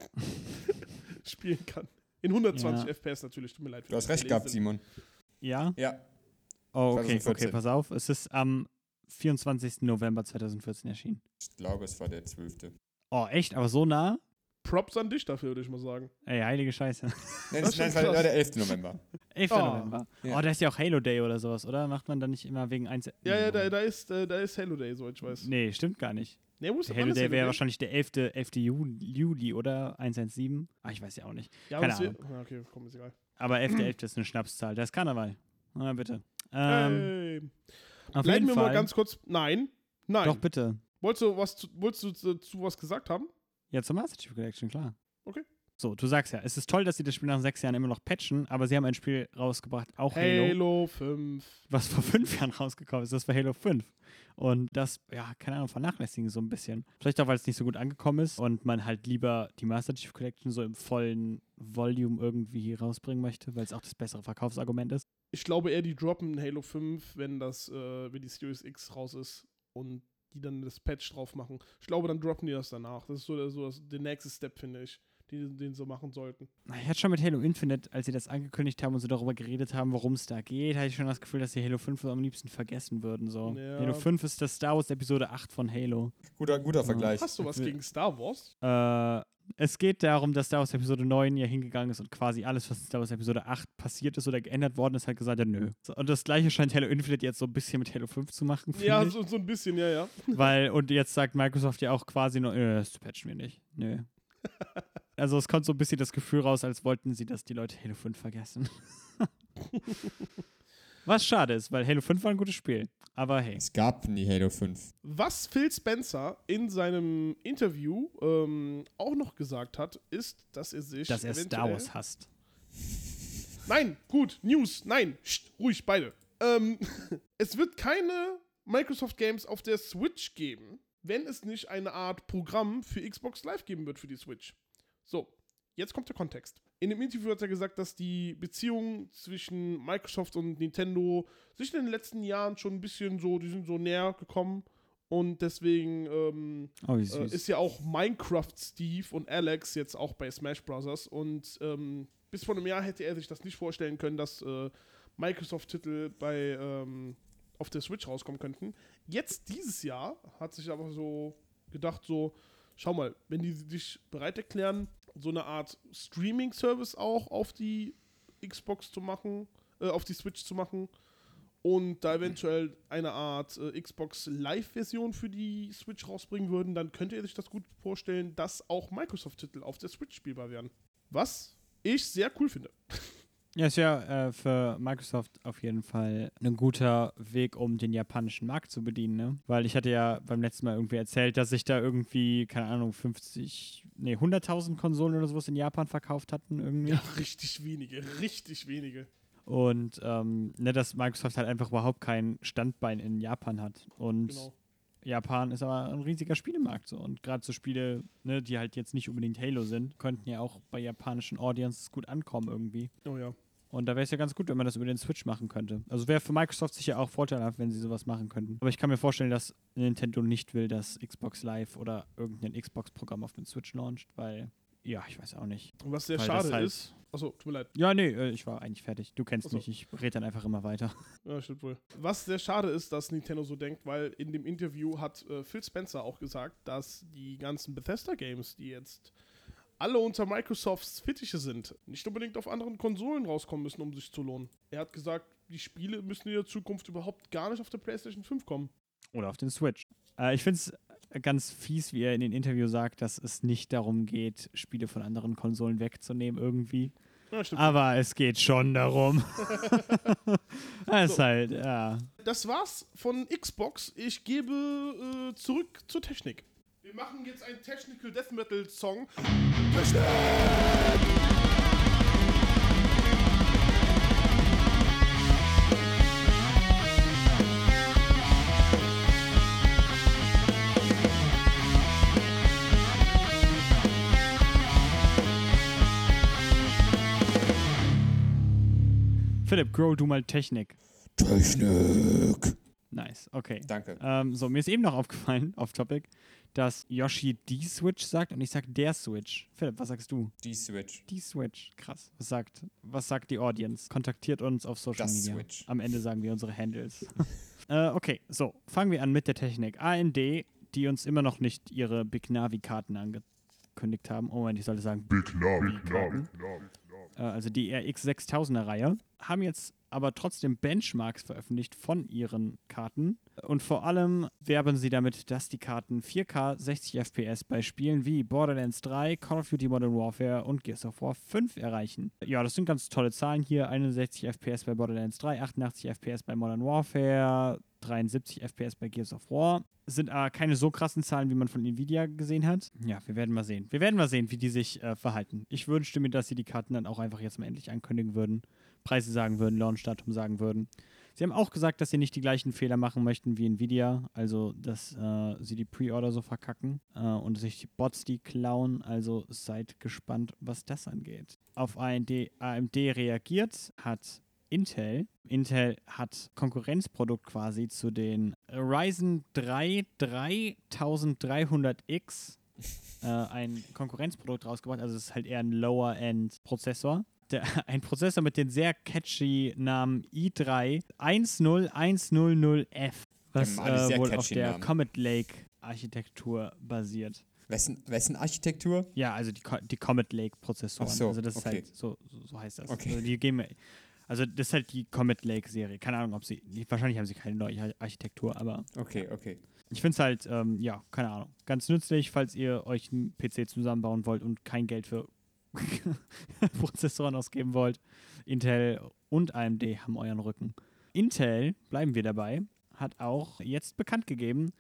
spielen kann. In 120 Ja. FPS natürlich, tut mir leid. für Du hast recht gehabt. Simon. Ja? Ja, Oh, okay, okay, 2014. pass auf. Es ist am 24. November 2014 erschienen. ich glaube, es war der 12. Oh, echt? Aber so nah? Props an dich dafür, würde ich mal sagen. Ey, heilige Scheiße. Nein, Das nein, war der 11. November. 11. Oh. November. Ja. Oh, da ist ja auch Halo Day oder sowas, oder? Macht man dann nicht immer wegen eins. Ja, ja, da, da, ist, äh, da ist Halo Day, soweit ich weiß. Nee, stimmt gar nicht. Nee, wo ist Halo Day wäre wahrscheinlich der 11. 11. Juli, Juli, oder? 117? Ah, ich weiß ja auch nicht. Ja, keine aber es wird- Ah, Okay, komm, ist egal. Aber 11. 11. ist eine Schnapszahl. Das ist Karneval. Na, bitte. Ähm, hey. Auf Bleiben jeden wir Fall. mal ganz kurz. Nein, nein. Doch, bitte. Wolltest du, was zu, wolltest du zu, zu was gesagt haben? Ja, zur Master Chief Collection, klar. Okay. So, du sagst ja, es ist toll, dass sie das Spiel nach sechs Jahren immer noch patchen, aber sie haben ein Spiel rausgebracht, auch Halo, Halo 5. was vor fünf Jahren rausgekommen ist. Das war Halo 5. Und das, ja, keine Ahnung, vernachlässigen so ein bisschen. Vielleicht auch, weil es nicht so gut angekommen ist und man halt lieber die Master Chief Collection so im vollen Volume irgendwie rausbringen möchte, weil es auch das bessere Verkaufsargument ist. Ich glaube eher, die droppen Halo 5, wenn das, äh, wenn die Series X raus ist und die dann das Patch drauf machen. Ich glaube, dann droppen die das danach. Das ist so, der- so das, der nächste Step, finde ich, die, den so machen sollten. Ich hatte schon mit Halo Infinite, als sie das angekündigt haben und so darüber geredet haben, worum es da geht, hatte ich schon das Gefühl, dass sie Halo 5 am liebsten vergessen würden. So. Ja. Halo 5 ist das Star Wars Episode 8 von Halo. Guter, guter Vergleich. Hast du was gegen Star Wars? Äh, es geht darum, dass Star Wars Episode 9 ja hingegangen ist und quasi alles, was in Star Wars Episode 8 passiert ist oder geändert worden ist, halt gesagt hat, nö. So, und das gleiche scheint Halo Infinite jetzt so ein bisschen mit Halo 5 zu machen. Ja, ich. so, so ein bisschen, ja, ja. Weil, und jetzt sagt Microsoft ja auch quasi nur, äh, das patchen wir nicht. Nö. Also es kommt so ein bisschen das Gefühl raus, als wollten sie, dass die Leute Halo 5 vergessen. Was schade ist, weil Halo 5 war ein gutes Spiel. Aber hey. Es gab nie Halo 5. Was Phil Spencer in seinem Interview ähm, auch noch gesagt hat, ist, dass er sich. Dass er Star Wars hasst. Nein, gut, News, nein, Psst, ruhig, beide. Ähm, es wird keine Microsoft Games auf der Switch geben, wenn es nicht eine Art Programm für Xbox Live geben wird für die Switch. So, jetzt kommt der Kontext. In dem Interview hat er gesagt, dass die Beziehung zwischen Microsoft und Nintendo sich in den letzten Jahren schon ein bisschen so, die sind so näher gekommen und deswegen ähm, Oh, äh, ist ja auch Minecraft Steve und Alex jetzt auch bei Smash Bros. Und ähm, bis vor einem Jahr hätte er sich das nicht vorstellen können, dass äh, Microsoft-Titel bei ähm, auf der Switch rauskommen könnten. Jetzt dieses Jahr hat sich aber so gedacht, so, schau mal, wenn die sich bereit erklären, so eine Art Streaming-Service auch auf die Xbox zu machen, äh, auf die Switch zu machen und da eventuell eine Art äh, Xbox Live-Version für die Switch rausbringen würden, dann könnte er sich das gut vorstellen, dass auch Microsoft-Titel auf der Switch spielbar wären. Was ich sehr cool finde. Ja, ist ja äh, für Microsoft auf jeden Fall ein guter Weg, um den japanischen Markt zu bedienen, ne? Weil ich hatte ja beim letzten Mal irgendwie erzählt, dass sich da irgendwie, keine Ahnung, 50, nee, 100.000 Konsolen oder sowas in Japan verkauft hatten irgendwie. Ja, richtig wenige, richtig wenige. Und ähm, ne, dass Microsoft halt einfach überhaupt kein Standbein in Japan hat. Und Genau. Japan ist aber ein riesiger Spielemarkt so. Und gerade so Spiele, ne, die halt jetzt nicht unbedingt Halo sind, könnten ja auch bei japanischen Audiences gut ankommen irgendwie. Oh ja. Und da wäre es ja ganz gut, wenn man das über den Switch machen könnte. Also wäre für Microsoft sicher auch vorteilhaft, wenn sie sowas machen könnten. Aber ich kann mir vorstellen, dass Nintendo nicht will, dass Xbox Live oder irgendein Xbox-Programm auf den Switch launcht, weil, ja, ich weiß auch nicht. Und was sehr Weil schade halt- ist. Achso, tut mir leid. Ja, nee, äh, ich war eigentlich fertig. Du kennst Ach so. mich, ich rede dann einfach immer weiter. Ja, stimmt wohl. Was sehr schade ist, dass Nintendo so denkt, weil in dem Interview hat äh, Phil Spencer auch gesagt, dass die ganzen Bethesda-Games, die jetzt alle unter Microsofts Fittiche sind, nicht unbedingt auf anderen Konsolen rauskommen müssen, um sich zu lohnen. Er hat gesagt, die Spiele müssen in der Zukunft überhaupt gar nicht auf der PlayStation 5 kommen. Oder auf den Switch. Äh, ich finde es ganz fies, wie er in dem Interview sagt, dass es nicht darum geht, Spiele von anderen Konsolen wegzunehmen irgendwie. Ja. Aber es geht schon darum. Ist So. halt, ja. Das war's von Xbox. Ich gebe äh, zurück zur Technik. Wir machen jetzt einen Technical Death Metal Song. Philipp, grow du mal Technik. Technik. Nice, okay. Danke. Ähm, so, mir ist eben noch aufgefallen, off topic, dass Yoshi die Switch sagt und ich sag der Switch. Philipp, was sagst du? Die Switch. Die Switch. Krass. Was sagt, was sagt die Audience? Kontaktiert uns auf Social Das Media. Switch. Am Ende sagen wir unsere Handles. äh, okay, so, fangen wir an mit der Technik. AMD, die uns immer noch nicht ihre Big Navi-Karten angekündigt haben. Oh Moment, ich sollte sagen Big Navi, Navi, Karten. äh, also die RX 6000er Reihe, haben jetzt aber trotzdem Benchmarks veröffentlicht von ihren Karten. Und vor allem werben sie damit, dass die Karten 4K 60 FPS bei Spielen wie Borderlands 3, Call of Duty Modern Warfare und Gears of War 5 erreichen. Ja, das sind ganz tolle Zahlen hier. 61 FPS bei Borderlands 3, 88 FPS bei Modern Warfare, 73 FPS bei Gears of War. Sind aber keine so krassen Zahlen, wie man von Nvidia gesehen hat. Ja, wir werden mal sehen. Wir werden mal sehen, wie die sich äh, verhalten. Ich wünschte mir, dass sie die Karten dann auch einfach jetzt mal endlich ankündigen würden. Preise sagen würden, Launchdatum sagen würden. Sie haben auch gesagt, dass sie nicht die gleichen Fehler machen möchten wie Nvidia, also dass äh, sie die Pre-Order so verkacken äh, und sich die Bots die klauen. Also seid gespannt, was das angeht. Auf AMD, AMD reagiert hat Intel. Intel hat Konkurrenzprodukt quasi zu den Ryzen 3 3300X äh, ein Konkurrenzprodukt rausgebracht. Also es ist halt eher ein Lower-End-Prozessor. Der, ein Prozessor mit den sehr catchy Namen i3 10100F, was Ja, äh, wohl auf der Namen. Comet Lake Architektur basiert. Wessen, wessen Architektur? Ja, also die, die Comet Lake Prozessoren. So, also das ist okay. halt so, so, heißt das. Okay. Also die gehen mir- also das ist halt die Comet Lake Serie. Keine Ahnung, ob sie wahrscheinlich haben sie keine neue Ar- Architektur, aber Okay, okay. ich finde es halt ähm, ja, keine Ahnung, ganz nützlich, falls ihr euch einen PC zusammenbauen wollt und kein Geld für Prozessoren ausgeben wollt. Intel und AMD haben euren Rücken. Intel, bleiben wir dabei, hat auch jetzt bekannt gegeben,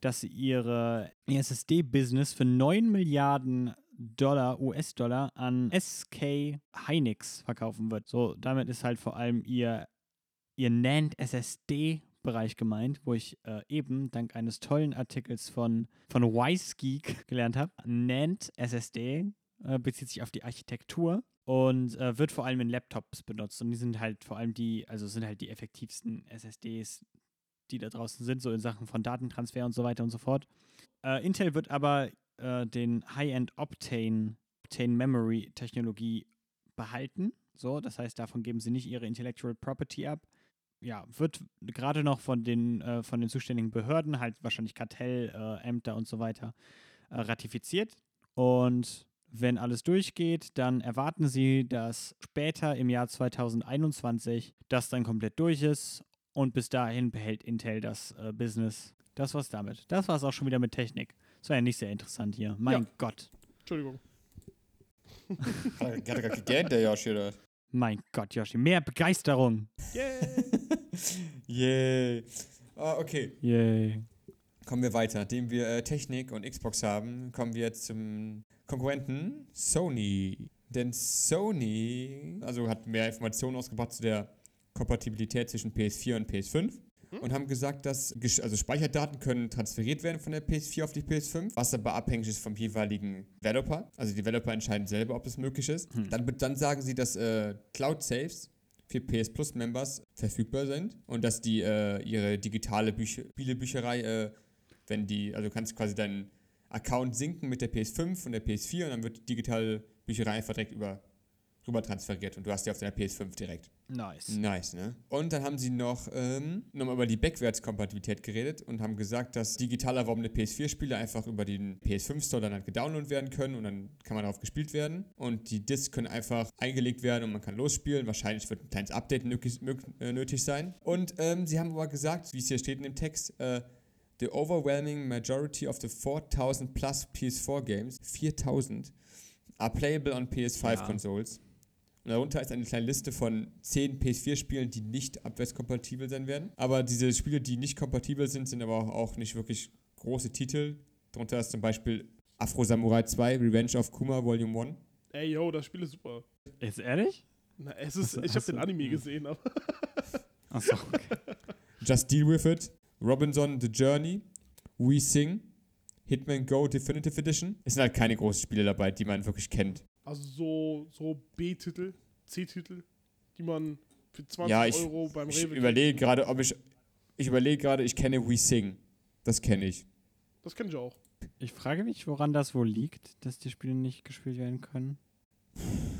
dass sie ihre SSD-Business für 9 Milliarden Dollar, US-Dollar an SK Hynix verkaufen wird. So, damit ist halt vor allem ihr, ihr NAND SSD-Bereich gemeint, wo ich äh, eben dank eines tollen Artikels von, von WiseGeek gelernt habe. NAND SSD äh, bezieht sich auf die Architektur und äh, wird vor allem in Laptops benutzt. Und die sind halt vor allem die, also sind halt die effektivsten SSDs, die da draußen sind, so in Sachen von Datentransfer und so weiter und so fort. Äh, Intel wird aber äh, den High-End Optane, Optane Memory Technologie behalten. So, das heißt, davon geben sie nicht ihre Intellectual Property ab. Ja, wird gerade noch von den, äh, von den zuständigen Behörden, halt wahrscheinlich Kartellämter und so weiter, äh, ratifiziert. Und wenn alles durchgeht, dann erwarten sie, dass später im Jahr 2021 das dann komplett durch ist und bis dahin behält Intel das äh, Business. Das war's damit. Das war's auch schon wieder mit Technik. Das war ja nicht sehr interessant hier. Mein Ja. Gott. Entschuldigung. Hat er gerade gegähnt, der Yoshi, oder? was? Mein Gott, Yoshi. Mehr Begeisterung. Yay. Ah, okay. Yay. Kommen wir weiter. Nachdem wir äh, Technik und Xbox haben, kommen wir jetzt zum Konkurrenten Sony. Denn Sony also hat mehr Informationen ausgebracht zu der Kompatibilität zwischen PS4 und PS5 und haben gesagt, dass also Speicherdaten können transferiert werden von der PS4 auf die PS5, was aber abhängig ist vom jeweiligen Developer. Also die Developer entscheiden selber, ob das möglich ist. Dann, be- dann sagen sie, dass äh, Cloud Saves für PS Plus Members verfügbar sind und dass die äh, ihre digitale Bücher Spielebücherei, äh, wenn die, also du kannst quasi deinen Account sinken mit der PS5 und der PS4 und dann wird die digitale Bücherei einfach direkt über, rüber transferiert und du hast die auf deiner PS5 direkt. Nice. Nice, ne? Und dann haben sie noch ähm, nochmal über die Backwartskompatibilität geredet und haben gesagt, dass digital erworbene PS4-Spiele einfach über den PS5-Store dann halt gedownloadet werden können und dann kann man darauf gespielt werden. Und die Discs können einfach eingelegt werden und man kann losspielen. Wahrscheinlich wird ein kleines Update nötig, äh, nötig sein. Und ähm, sie haben aber gesagt, wie es hier steht in dem Text, äh, The overwhelming majority of the 4000 plus PS4 games, 4000, are playable on PS5 Ja. consoles. Und darunter ist eine kleine Liste von 10 PS4-Spielen, die nicht abwärtskompatibel sein werden. Aber diese Spiele, die nicht kompatibel sind, sind aber auch nicht wirklich große Titel. Darunter ist zum Beispiel Afro Samurai 2, Revenge of Kuma Volume 1. Ey, yo, das Spiel ist super. Ist ehrlich? Na, es ist, Hast ich habe den Anime hm. gesehen, aber Achso, okay. Just Deal With It, Robinson The Journey, We Sing, Hitman Go Definitive Edition. Es sind halt keine großen Spiele dabei, die man wirklich kennt. also so, so B-Titel, C-Titel, die man für 20 Ja, ich, Euro beim ich Rewe kriegt. überlege gerade, ob ich. Ich überlege gerade, ich kenne We Sing. Das kenne ich. Das kenne ich auch. Ich frage mich, woran das wohl liegt, dass die Spiele nicht gespielt werden können.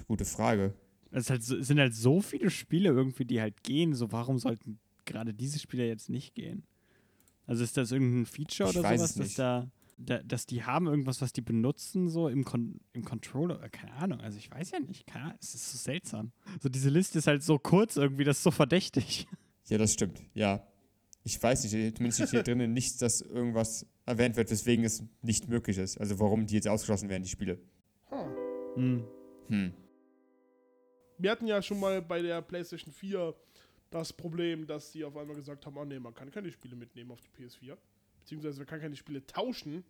Gute Frage. Es, halt so, es sind halt so viele Spiele irgendwie, die halt gehen. So, warum sollten gerade diese Spiele jetzt nicht gehen? Also ist das irgendein Feature Ich oder weiß sowas, dass da, da, dass die haben irgendwas, was die benutzen, so im, Con im Controller? Äh, Keine Ahnung. Also ich weiß ja nicht. Keine Ahnung. Es ist so seltsam. So diese Liste ist halt so kurz irgendwie, das ist so verdächtig. Ja, das stimmt. Ja. Ich weiß nicht, zumindest steht hier drinnen nichts, dass irgendwas erwähnt wird, weswegen es nicht möglich ist. Also warum die jetzt ausgeschlossen werden, die Spiele. Hm. Hm. Wir hatten ja schon mal bei der PlayStation 4 das Problem, dass sie auf einmal gesagt haben, ah nee, man kann keine Spiele mitnehmen auf die PS4. Beziehungsweise man kann keine Spiele tauschen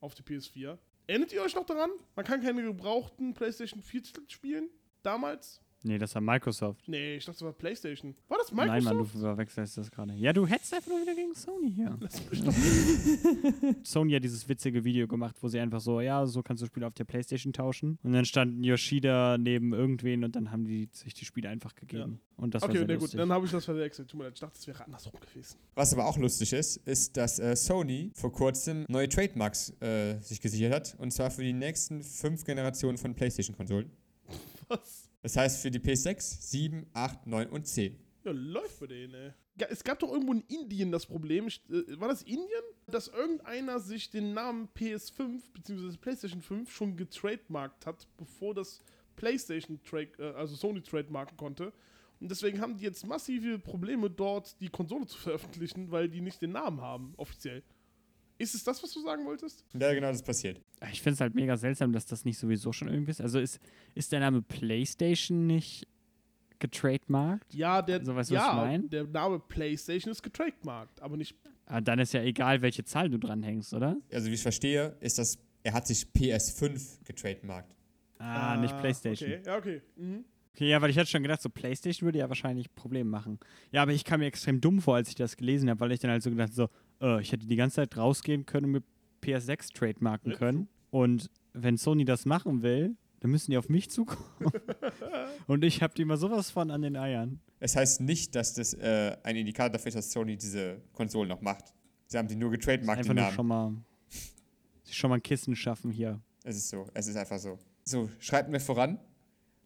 auf die PS4. Erinnert ihr euch noch daran? Man kann keine gebrauchten PlayStation 4 Titel spielen? Damals? Nee, das war Microsoft. Nee, ich dachte, das war PlayStation. War das Nein, Microsoft? Mann, du verwechselst das gerade. Ja, du hättest einfach nur wieder gegen Sony hier. Lass mich doch Sony hat dieses witzige Video gemacht, wo sie einfach so, ja, so kannst du Spiele auf der Playstation tauschen. Und dann stand Yoshida neben irgendwen und dann haben die sich die Spiele einfach gegeben. Und das war Okay, sehr na gut, lustig. dann habe ich das verwechselt. Tut mir leid, ich dachte, es wäre andersrum gewesen. Was aber auch lustig ist, ist, dass äh, Sony vor kurzem neue Trademarks äh, sich gesichert hat. Und zwar für die nächsten fünf Generationen von PlayStation-Konsolen. Was? Das heißt für die PS6, 7, 8, 9 und 10. Ja, läuft bei denen, ey. Es gab doch irgendwo in Indien das Problem. Äh, war das Indien? Dass irgendeiner sich den Namen PS5 bzw. PlayStation 5 schon getrademarkt hat, bevor das PlayStation, äh, also Sony trademarken konnte. Und deswegen haben die jetzt massive Probleme dort, die Konsole zu veröffentlichen, weil die nicht den Namen haben, offiziell. Ist es das, was du sagen wolltest? Ja, genau, das passiert. Ich finde es halt mega seltsam, dass das nicht sowieso schon irgendwie ist. Also ist, ist der Name PlayStation nicht getrademarkt? Ja, der, So, weißt ja, ich mein? der Name PlayStation ist getrademarkt, aber nicht Ah, dann ist ja egal, welche Zahl du dranhängst, oder? Also wie ich verstehe, ist das, er hat sich PS5 getrademarkt. Ah, nicht PlayStation. Okay, ja, okay. Mhm. Okay, ja, weil ich hatte schon gedacht, so PlayStation würde ja wahrscheinlich Probleme machen. Ja, aber ich kam mir extrem dumm vor, als ich das gelesen habe, weil ich dann halt so gedacht so, äh, ich hätte die ganze Zeit rausgehen können und mit PS6 trademarken Ja, können. Und wenn Sony das machen will, dann müssen die auf mich zukommen. und ich habe die mal sowas von an den Eiern. Es heißt nicht, dass das äh, ein Indikator dafür ist, dass Sony diese Konsole noch macht. Sie haben die nur getrademarkt, Einfach den nur Namen. schon mal, schon mal ein Kissen schaffen hier. Es ist so, es ist einfach so. So, schreibt mir voran,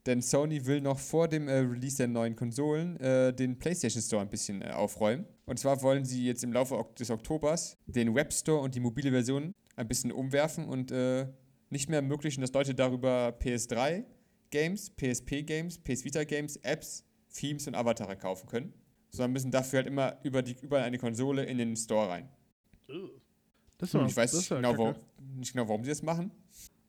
denn Sony will noch vor dem äh, Release der neuen Konsolen äh, den PlayStation Store ein bisschen äh, aufräumen. Und zwar wollen sie jetzt im Laufe des Oktobers den Web Store und die mobile Version ein bisschen umwerfen und äh, nicht mehr ermöglichen, dass Leute darüber PS3 Games, PSP Games, PS Vita Games, Apps, Themes und Avatare kaufen können, sondern müssen dafür halt immer über die, überall eine Konsole in den Store rein. Das Und ich weiß nicht genau, warum, nicht genau, warum sie das machen,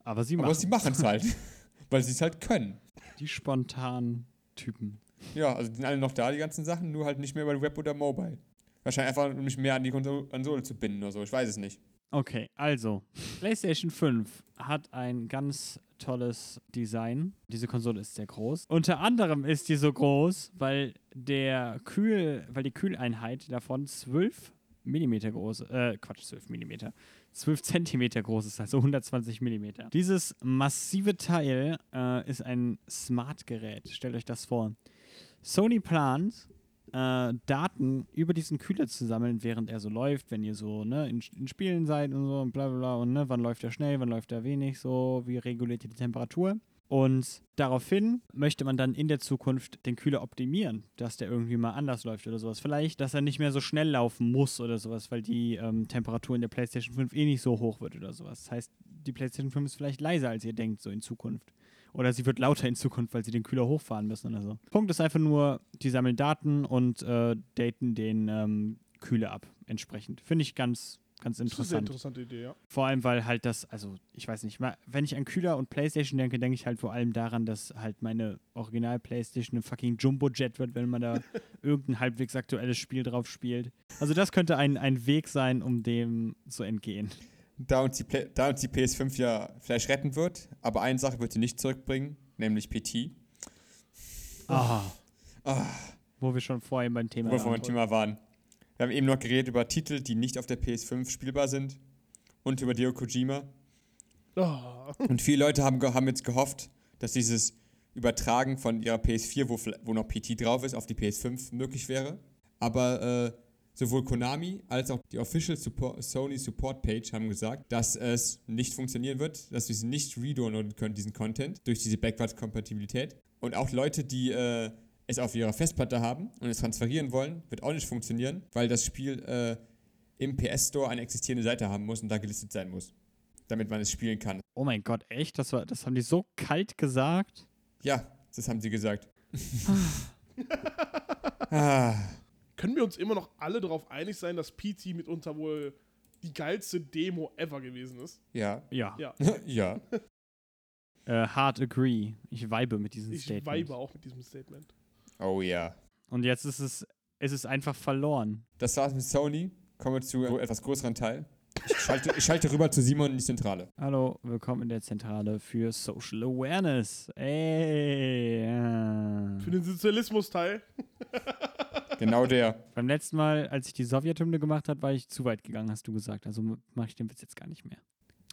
Aber sie aber machen sie machen es halt, weil sie es halt können. die spontanen Typen. Ja, also die sind alle noch da, die ganzen Sachen, nur halt nicht mehr über Web oder Mobile. Wahrscheinlich einfach, um mich mehr an die Konso- Konsole zu binden oder so, ich weiß es nicht. Okay, also, PlayStation 5 hat ein ganz tolles Design. Diese Konsole ist sehr groß. Unter anderem ist die so groß, weil der Kühl, weil die Kühleinheit davon 12 Millimeter groß, äh, Quatsch, 12 Millimeter, 12 Zentimeter groß ist, also 120 Millimeter. Dieses massive Teil äh, ist ein Smart-Gerät. Stellt euch das vor. Sony plant, äh, Daten über diesen Kühler zu sammeln, während er so läuft, wenn ihr so ne, in, in Spielen seid und so und bla bla bla und ne, wann läuft er schnell, wann läuft er wenig, so, wie reguliert ihr die Temperatur. Und daraufhin möchte man dann in der Zukunft den Kühler optimieren, dass der irgendwie mal anders läuft oder sowas. Vielleicht, dass er nicht mehr so schnell laufen muss oder sowas, weil die ähm, Temperatur in der PlayStation 5 eh nicht so hoch wird oder sowas. Das heißt, die PlayStation 5 ist vielleicht leiser, als ihr denkt, so in Zukunft. Oder sie wird lauter in Zukunft, weil sie den Kühler hochfahren müssen oder so. Punkt ist einfach nur, die sammeln Daten und äh, daten den ähm, Kühler ab entsprechend. Finde ich ganz, ganz Das ist eine sehr interessant. interessante Idee, ja. Vor allem, weil halt das, also ich weiß nicht, mal, wenn ich an Kühler und Playstation denke, denke ich halt vor allem daran, dass halt meine Original-Playstation ein fucking Jumbo-Jet wird, wenn man da irgendein halbwegs aktuelles Spiel drauf spielt. Also das könnte ein, ein Weg sein, um dem zu entgehen. Da uns, die Play da uns die PS5 ja vielleicht retten wird, aber eine Sache wird sie nicht zurückbringen, nämlich PT. Ah. Ah. Wo wir schon vorhin beim Thema Wo wir vorhin waren. Thema waren. Wir haben eben noch geredet über Titel, die nicht auf der PS5 spielbar sind und über Deo Kojima. Ah, Und viele Leute haben, haben jetzt gehofft, dass dieses Übertragen von ihrer PS4, wo, wo noch PT drauf ist, auf die PS5 möglich wäre. Aber äh, sowohl Konami als auch die Official Support, Sony Support Page haben gesagt, dass es nicht funktionieren wird, dass wir sie nicht redownloaden können, diesen Content, durch diese Backwards-Kompatibilität. Und auch Leute, die äh, es auf ihrer Festplatte haben und es transferieren wollen, wird auch nicht funktionieren, weil das Spiel äh, im PS Store eine existierende Seite haben muss und da gelistet sein muss, damit man es spielen kann. Oh mein Gott, echt? Das, war, das haben die so kalt gesagt? Ja, das haben sie gesagt. ah, können wir uns immer noch alle darauf einig sein, dass PT mitunter wohl die geilste Demo ever gewesen ist? ja, Ja. Ja, ja. Äh, hard agree. Ich vibe mit diesem ich Statement. weibe auch mit diesem Statement. Oh ja. Und jetzt ist es, ist es einfach verloren. Das war's mit Sony. Kommen wir zu etwas größeren Teil. Ich schalte, ich schalte rüber zu Simon in die Zentrale. Hallo, willkommen in der Zentrale für Social Awareness. Ey. Für den Sozialismus-Teil. Genau der. Beim letzten Mal, als ich die Sowjethymne gemacht habe, war ich zu weit gegangen, hast du gesagt. Also mache ich den Witz jetzt gar nicht mehr.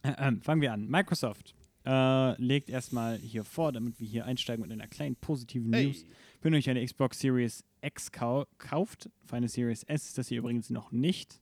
Äh, ähm, fangen wir an. Microsoft äh, legt erstmal hier vor, damit wir hier einsteigen mit einer kleinen positiven News. Ey, Wenn ihr euch eine Xbox Series X kau kauft, für eine Series S ist das hier übrigens noch nicht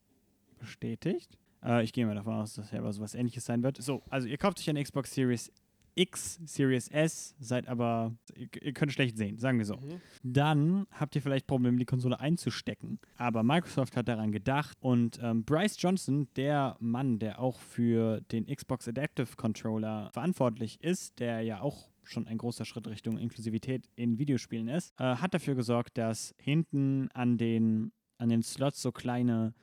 bestätigt. Äh, ich gehe mal davon aus, dass ja aber sowas ähnliches sein wird. So, also ihr kauft euch eine Xbox Series X, Series S, seid aber, ihr, ihr könnt schlecht sehen, sagen wir so. Mhm. Dann habt ihr vielleicht Probleme, die Konsole einzustecken. Aber Microsoft hat daran gedacht und ähm, Bryce Johnson, der Mann, der auch für den Xbox Adaptive Controller verantwortlich ist, der ja auch schon ein großer Schritt Richtung Inklusivität in Videospielen ist, äh, hat dafür gesorgt, dass hinten an den, an den Slots so kleine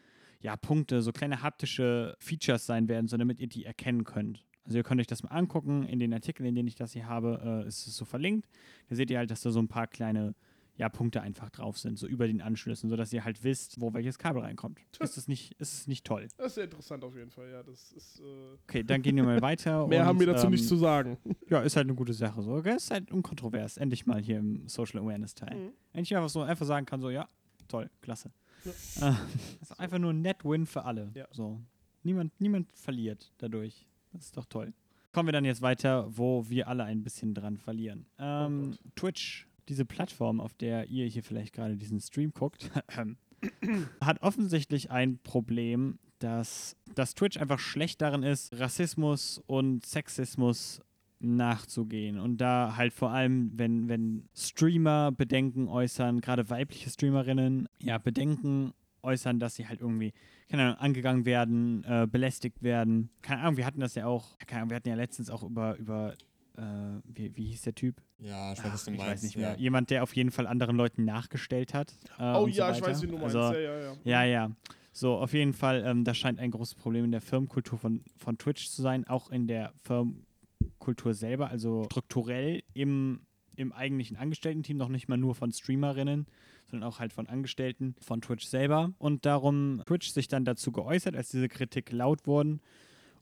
ja, Punkte, so kleine haptische Features sein werden, so damit ihr die erkennen könnt. Also ihr könnt euch das mal angucken, in den Artikeln, in denen ich das hier habe, äh, ist es so verlinkt. Da seht ihr halt, dass da so ein paar kleine ja, Punkte einfach drauf sind, so über den Anschlüssen, sodass ihr halt wisst, wo welches Kabel reinkommt. Ist es nicht, ist es nicht toll? Das ist sehr interessant auf jeden Fall, ja. Das ist, äh, Okay, dann gehen wir mal weiter. mehr und, haben wir dazu ähm, nicht zu sagen. Ja, ist halt eine gute Sache. So. gell? Ist halt unkontrovers. Endlich mal hier im Social Awareness Teil. Mhm. Endlich einfach so einfach sagen kann, so, ja, toll, klasse. Ja. Äh, das ist einfach nur ein Net-Win für alle. Ja. So. Niemand, niemand verliert dadurch. Das ist doch toll. Kommen wir dann jetzt weiter, wo wir alle ein bisschen dran verlieren. Ähm, Oh. Twitch, diese Plattform, auf der ihr hier vielleicht gerade diesen Stream guckt, hat offensichtlich ein Problem, dass, dass Twitch einfach schlecht darin ist, Rassismus und Sexismus nachzugehen. Und da halt vor allem, wenn, wenn Streamer Bedenken äußern, gerade weibliche Streamerinnen, ja, Bedenken äußern, dass sie halt irgendwie, keine Ahnung, angegangen werden, äh, belästigt werden. Keine Ahnung, wir hatten das ja auch, keine Ahnung, wir hatten ja letztens auch über, über äh, wie, wie hieß der Typ? Ja, ich weiß, Ach, was du ich meinst. weiß nicht mehr. Ja. Jemand, der auf jeden Fall anderen Leuten nachgestellt hat. Äh, oh und ja, so ich weiß, wie du meinst. Also, ja, ja, ja. ja, ja. So, auf jeden Fall, ähm, das scheint ein großes Problem in der Firmenkultur von, von Twitch zu sein, auch in der Firmenkultur selber, also strukturell im, im eigentlichen Angestellten-Team, noch nicht mal nur von Streamerinnen, sondern auch halt von Angestellten von Twitch selber. Und darum Twitch sich dann dazu geäußert, als diese Kritik laut wurden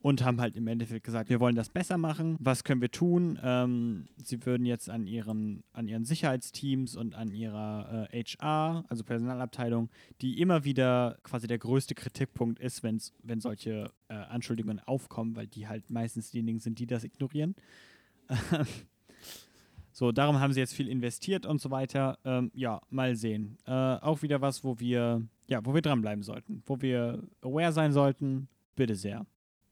und haben halt im Endeffekt gesagt, wir wollen das besser machen. Was können wir tun? Ähm, sie würden jetzt an ihren, an ihren Sicherheitsteams und an ihrer äh, HR, also Personalabteilung, die immer wieder quasi der größte Kritikpunkt ist, wenn's, wenn solche äh, Anschuldigungen aufkommen, weil die halt meistens diejenigen sind, die das ignorieren. So, darum haben sie jetzt viel investiert und so weiter. Ähm, ja, mal sehen. Äh, auch wieder was, wo wir, ja, wo wir dranbleiben sollten, wo wir aware sein sollten. Bitte sehr.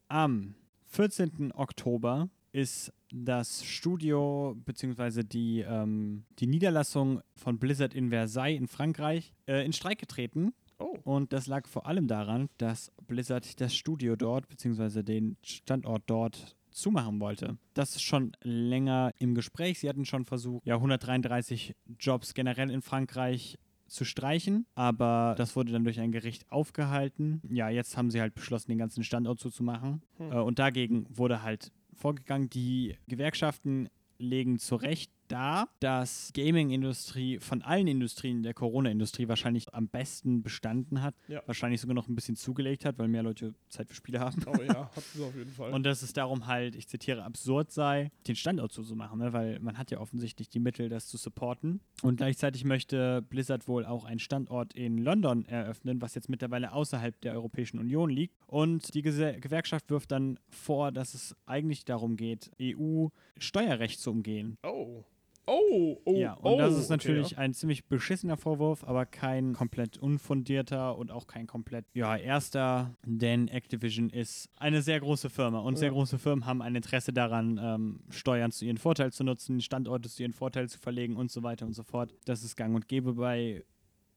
Am 14. Oktober ist das Studio bzw. Die, ähm, die Niederlassung von Blizzard in Versailles in Frankreich äh, in Streik getreten. Oh. Und das lag vor allem daran, dass Blizzard das Studio dort bzw. den Standort dort zumachen wollte. Das ist schon länger im Gespräch. Sie hatten schon versucht, ja, 133 Jobs generell in Frankreich zu streichen, aber das wurde dann durch ein Gericht aufgehalten. Ja, jetzt haben sie halt beschlossen, den ganzen Standort zuzumachen. Hm. Äh, und dagegen wurde halt vorgegangen. Die Gewerkschaften legen zu Recht dar, dass Gaming-Industrie von allen Industrien der Corona-Industrie wahrscheinlich am besten bestanden hat. Ja. Wahrscheinlich sogar noch ein bisschen zugelegt hat, weil mehr Leute Zeit für Spiele haben. Oh ja, hat sie auf jeden Fall. Und dass es darum halt, ich zitiere, absurd sei, den Standort zuzumachen, ne? weil man hat ja offensichtlich die Mittel, das zu supporten. Und gleichzeitig möchte Blizzard wohl auch einen Standort in London eröffnen, was jetzt mittlerweile außerhalb der Europäischen Union liegt. Und die Gese Gewerkschaft wirft dann vor, dass es eigentlich darum geht, EU-Steuerrecht zu umgehen. oh. Oh, oh, ja, und oh. das ist okay, natürlich ja. ein ziemlich beschissener Vorwurf, aber kein komplett unfundierter und auch kein komplett, ja, erster, denn Activision ist eine sehr große Firma und sehr Ja. große Firmen haben ein Interesse daran, ähm, Steuern zu ihren Vorteil zu nutzen, Standorte zu ihren Vorteil zu verlegen und so weiter und so fort. Das ist gang und gäbe bei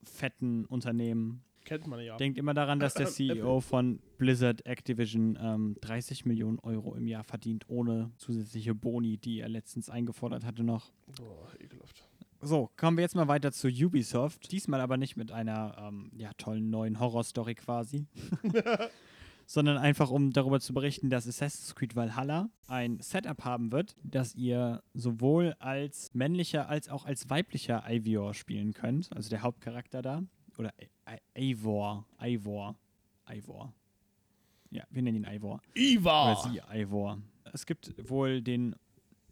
fetten Unternehmen. Kennt man ja. Denkt immer daran, dass der CEO von Blizzard Activision ähm, 30 Millionen Euro im Jahr verdient, ohne zusätzliche Boni, die er letztens eingefordert hatte noch. Boah, ekelhaft. So, kommen wir jetzt mal weiter zu Ubisoft. Diesmal aber nicht mit einer ähm, ja, tollen neuen Horrorstory quasi. Sondern einfach, um darüber zu berichten, dass Assassin's Creed Valhalla ein Setup haben wird, das ihr sowohl als männlicher als auch als weiblicher Ivor spielen könnt. Also der Hauptcharakter da. Oder I- Eivor. Eivor. Eivor. Ja, wir nennen ihn Eivor. Iva! Oder sie Ivor. Es gibt wohl den,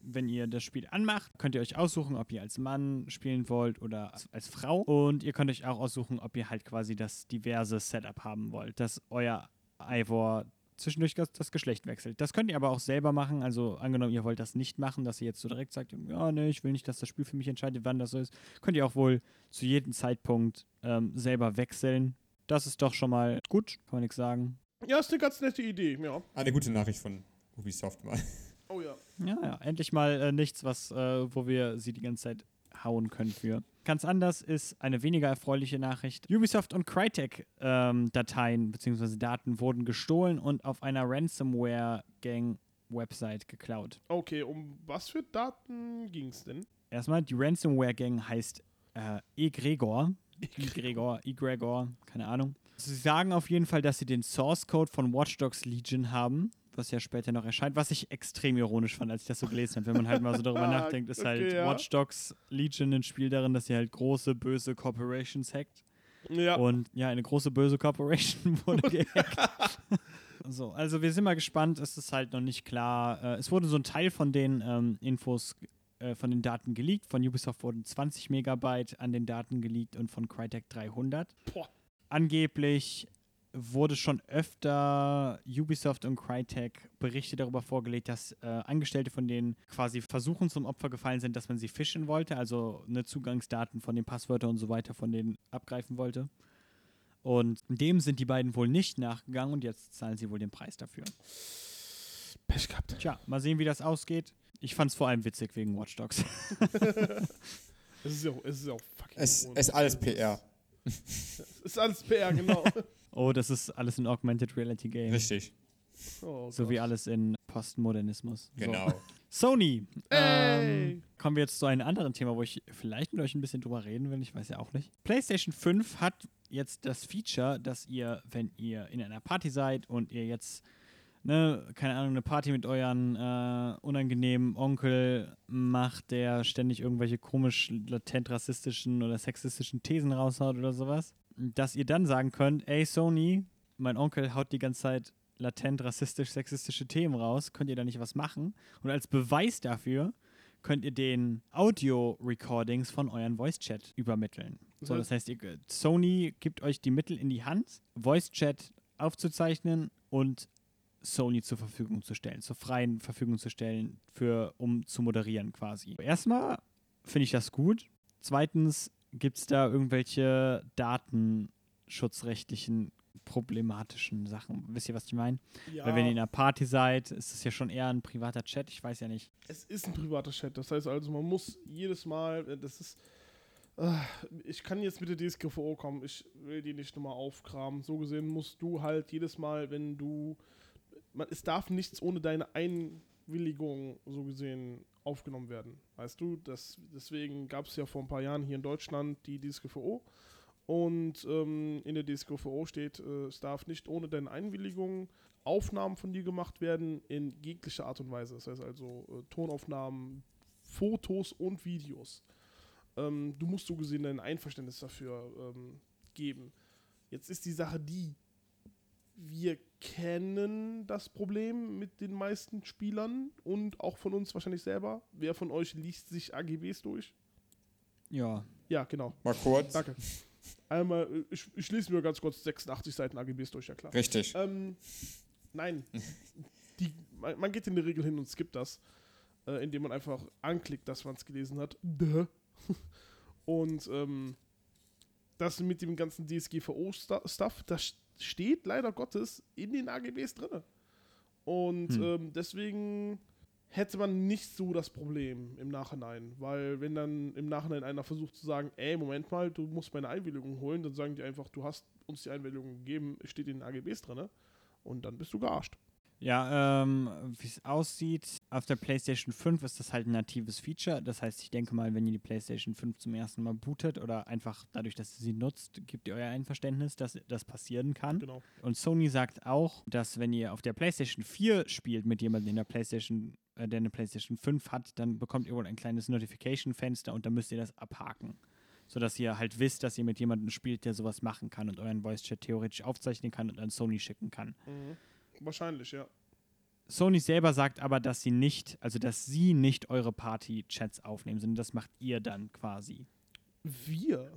wenn ihr das Spiel anmacht, könnt ihr euch aussuchen, ob ihr als Mann spielen wollt oder als, als Frau. Und ihr könnt euch auch aussuchen, ob ihr halt quasi das diverse Setup haben wollt, dass euer Ivor zwischendurch das, das Geschlecht wechselt. Das könnt ihr aber auch selber machen. Also angenommen, ihr wollt das nicht machen, dass ihr jetzt so direkt sagt, ja, ne, ich will nicht, dass das Spiel für mich entscheidet, wann das so ist. Könnt ihr auch wohl zu jedem Zeitpunkt ähm, selber wechseln. Das ist doch schon mal gut, kann man nichts sagen. Ja, ist eine ganz nette Idee, ja. Eine gute Nachricht von Ubisoft mal. Oh ja. Ja, ja, endlich mal äh, nichts, was, äh, wo wir sie die ganze Zeit hauen können für. Ganz anders ist eine weniger erfreuliche Nachricht. Ubisoft und Crytek-Dateien bzw. Daten wurden gestohlen und auf einer Ransomware-Gang-Website geklaut. Okay, um was für Daten ging es denn? Erstmal, die Ransomware-Gang heißt äh, Egregor. Egregor, Egregor, keine Ahnung. Sie sagen auf jeden Fall, dass sie den Source-Code von Watch Dogs Legion haben, was ja später noch erscheint, was ich extrem ironisch fand, als ich das so gelesen habe. Wenn man halt mal so darüber nachdenkt, ist halt okay, ja. Watch Dogs Legion ein Spiel darin, dass sie halt große, böse Corporations hackt. Ja. Und ja, eine große, böse Corporation wurde gehackt. so, also wir sind mal gespannt. Es ist halt noch nicht klar. Äh, es wurde so ein Teil von den ähm, Infos, äh, von den Daten geleakt. Von Ubisoft wurden 20 Megabyte an den Daten geleakt und von Crytek 300. Boah. Angeblich wurde schon öfter Ubisoft und Crytek Berichte darüber vorgelegt, dass äh, Angestellte von denen quasi versuchen zum Opfer gefallen sind, dass man sie fischen wollte, also eine Zugangsdaten von den Passwörtern und so weiter von denen abgreifen wollte. Und dem sind die beiden wohl nicht nachgegangen und jetzt zahlen sie wohl den Preis dafür. Pech gehabt. Tja, mal sehen, wie das ausgeht. Ich fand es vor allem witzig wegen Watch Dogs. Es ist ja auch, es ist ja auch fucking. Es ist alles PR. Es ist alles PR, genau. oh, das ist alles ein Augmented Reality Game. Richtig, Oh, So wie alles in Postmodernismus. So. genau. Sony. Ey. Ähm, kommen wir jetzt zu einem anderen Thema, wo ich vielleicht mit euch ein bisschen drüber reden will. Ich weiß ja auch nicht. PlayStation 5 hat jetzt das Feature, dass ihr, wenn ihr in einer Party seid und ihr jetzt, ne, keine Ahnung, eine Party mit euren äh, unangenehmen Onkel macht, der ständig irgendwelche komisch latent rassistischen oder sexistischen Thesen raushaut oder sowas, dass ihr dann sagen könnt, ey Sony, mein Onkel haut die ganze Zeit latent rassistisch-sexistische Themen raus, könnt ihr da nicht was machen? Und als Beweis dafür könnt ihr den Audio-Recordings von euren Voice-Chat übermitteln. So, das heißt, ihr, Sony gibt euch die Mittel in die Hand, Voice-Chat aufzuzeichnen und Sony zur Verfügung zu stellen, zur freien Verfügung zu stellen, für, um zu moderieren quasi. Erstmal finde ich das gut. Zweitens gibt es da irgendwelche datenschutzrechtlichen problematischen Sachen. Wisst ihr, was ich meine? Ja, Weil wenn ihr in einer Party seid, ist es ja schon eher ein privater Chat. Ich weiß ja nicht. es ist ein privater Chat. Das heißt also, man muss jedes Mal, äh, das ist. äh, Ich kann jetzt mit der DSGVO kommen, ich will die nicht nochmal aufkramen. So gesehen musst du halt jedes Mal, wenn du. Man, es darf nichts ohne deine Einwilligung, so gesehen, aufgenommen werden. Weißt du? Das, deswegen gab es ja vor ein paar Jahren hier in Deutschland die DSGVO. Und ähm, in der DSGVO steht, äh, es darf nicht ohne deine Einwilligung Aufnahmen von dir gemacht werden in jeglicher Art und Weise. Das heißt also äh, Tonaufnahmen, Fotos und Videos. Ähm, du musst so gesehen dein Einverständnis dafür ähm, geben. Jetzt ist die Sache die, wir kennen das Problem mit den meisten Spielern und auch von uns wahrscheinlich selber. Wer von euch liest sich AGBs durch? Ja. Ja, genau. Mal kurz. Danke. Einmal, ich, ich lese mir ganz kurz 86 Seiten AGBs durch, ja klar. Richtig. Ähm, nein. Die, man, man geht in der Regel hin und skippt das, äh, indem man einfach anklickt, dass man es gelesen hat. Duh. Und ähm, das mit dem ganzen DSGVO-Stuff, das steht leider Gottes in den AGBs drin. Und Hm. ähm, deswegen hätte man nicht so das Problem im Nachhinein. Weil wenn dann im Nachhinein einer versucht zu sagen, ey, Moment mal, du musst meine Einwilligung holen, dann sagen die einfach, du hast uns die Einwilligung gegeben, es steht in den AGBs drin. Und dann bist du gearscht. Ja, ähm, wie es aussieht, auf der PlayStation 5 ist das halt ein natives Feature. Das heißt, ich denke mal, wenn ihr die PlayStation 5 zum ersten Mal bootet oder einfach dadurch, dass ihr sie nutzt, gebt ihr euer Einverständnis, dass das passieren kann. Genau. Und Sony sagt auch, dass wenn ihr auf der PlayStation 4 spielt mit jemandem in der PlayStation, äh, der eine PlayStation 5 hat, dann bekommt ihr wohl ein kleines Notification-Fenster und dann müsst ihr das abhaken. Sodass ihr halt wisst, dass ihr mit jemandem spielt, der sowas machen kann und euren Voice-Chat theoretisch aufzeichnen kann und an Sony schicken kann. Wahrscheinlich, ja. Sony selber sagt aber, dass sie nicht, also dass sie nicht eure Party-Chats aufnehmen, sondern das macht ihr dann quasi. Wir.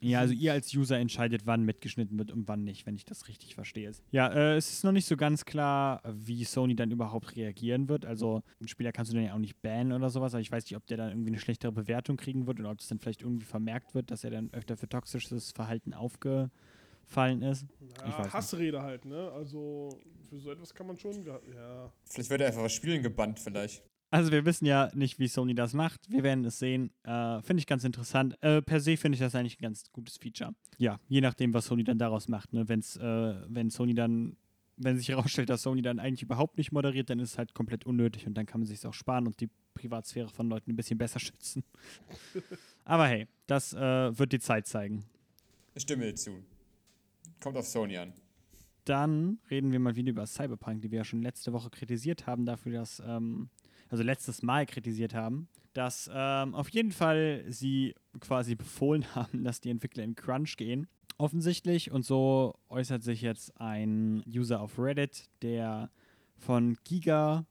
Ja, also ihr als User entscheidet, wann mitgeschnitten wird und wann nicht, wenn ich das richtig verstehe. Ja, äh, es ist noch nicht so ganz klar, wie Sony dann überhaupt reagieren wird. Also einen Spieler kannst du dann ja auch nicht bannen oder sowas, aber ich weiß nicht, ob der dann irgendwie eine schlechtere Bewertung kriegen wird oder ob es dann vielleicht irgendwie vermerkt wird, dass er dann öfter für toxisches Verhalten aufgefallen ist. Ich weiß Ja, nicht. Hassrede halt, ne? Also für so etwas kann man schon. Ja. Vielleicht wird er einfach aus Spielen gebannt, vielleicht. Also wir wissen ja nicht, wie Sony das macht. Wir werden es sehen. Äh, finde ich ganz interessant. Äh, per se finde ich das eigentlich ein ganz gutes Feature. Ja, je nachdem, was Sony dann daraus macht. Ne? Wenn's, äh, wenn Sony dann, wenn sich herausstellt, dass Sony dann eigentlich überhaupt nicht moderiert, dann ist es halt komplett unnötig und dann kann man sich auch sparen und die Privatsphäre von Leuten ein bisschen besser schützen. Aber hey, das äh, wird die Zeit zeigen. Ich stimme zu. Kommt auf Sony an. Dann reden wir mal wieder über Cyberpunk, die wir ja schon letzte Woche kritisiert haben, dafür, dass, ähm, also letztes Mal kritisiert haben, dass ähm, auf jeden Fall sie quasi befohlen haben, dass die Entwickler in Crunch gehen. Offensichtlich. Und so äußert sich jetzt ein User auf Reddit, der von giga.de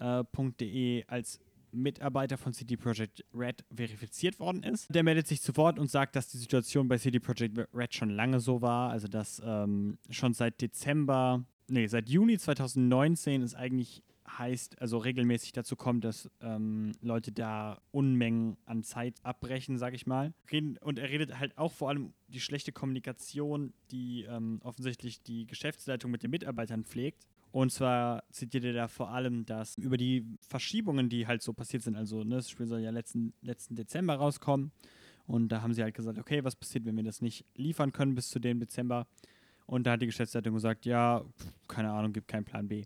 äh, .de als Mitarbeiter von CD Projekt Red verifiziert worden ist. Der meldet sich zu Wort und sagt, dass die Situation bei CD Projekt Red schon lange so war, also dass ähm, schon seit Dezember, nee, seit Juni 2019 es eigentlich heißt, also regelmäßig dazu kommt, dass ähm, Leute da Unmengen an Zeit abbrechen, sag ich mal. Und er redet halt auch vor allem die schlechte Kommunikation, die ähm, offensichtlich die Geschäftsleitung mit den Mitarbeitern pflegt. Und zwar zitiert er da vor allem, dass über die Verschiebungen, die halt so passiert sind, also ne, das Spiel soll ja letzten, letzten Dezember rauskommen. Und da haben sie halt gesagt, okay, was passiert, wenn wir das nicht liefern können bis zu dem Dezember? Und da hat die Geschäftsleitung gesagt, ja, keine Ahnung, gibt keinen Plan B.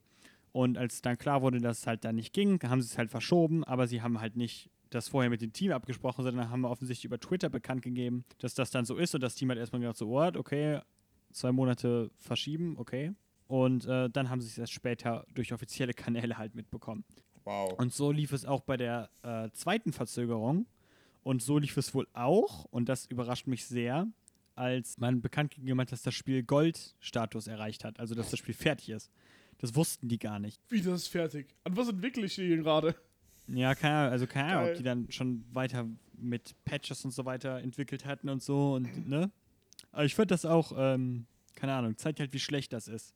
Und als dann klar wurde, dass es halt dann nicht ging, haben sie es halt verschoben, aber sie haben halt nicht das vorher mit dem Team abgesprochen, sondern haben offensichtlich über Twitter bekannt gegeben, dass das dann so ist. Und das Team hat erstmal gedacht, so, what, okay, zwei Monate verschieben, okay. Und äh, dann haben sie es erst später durch offizielle Kanäle halt mitbekommen. Wow. Und so lief es auch bei der äh, zweiten Verzögerung. Und so lief es wohl auch, und das überrascht mich sehr, als man bekannt gegeben hat, dass das Spiel Gold-Status erreicht hat, also dass das Spiel fertig ist. Das wussten die gar nicht. Wie das ist fertig. An was entwickle ich hier gerade? Ja, keine Ahnung, also keine Ahnung, ob die dann schon weiter mit Patches und so weiter entwickelt hatten und so und ne? Aber ich finde das auch, ähm, keine Ahnung, zeigt halt, wie schlecht das ist.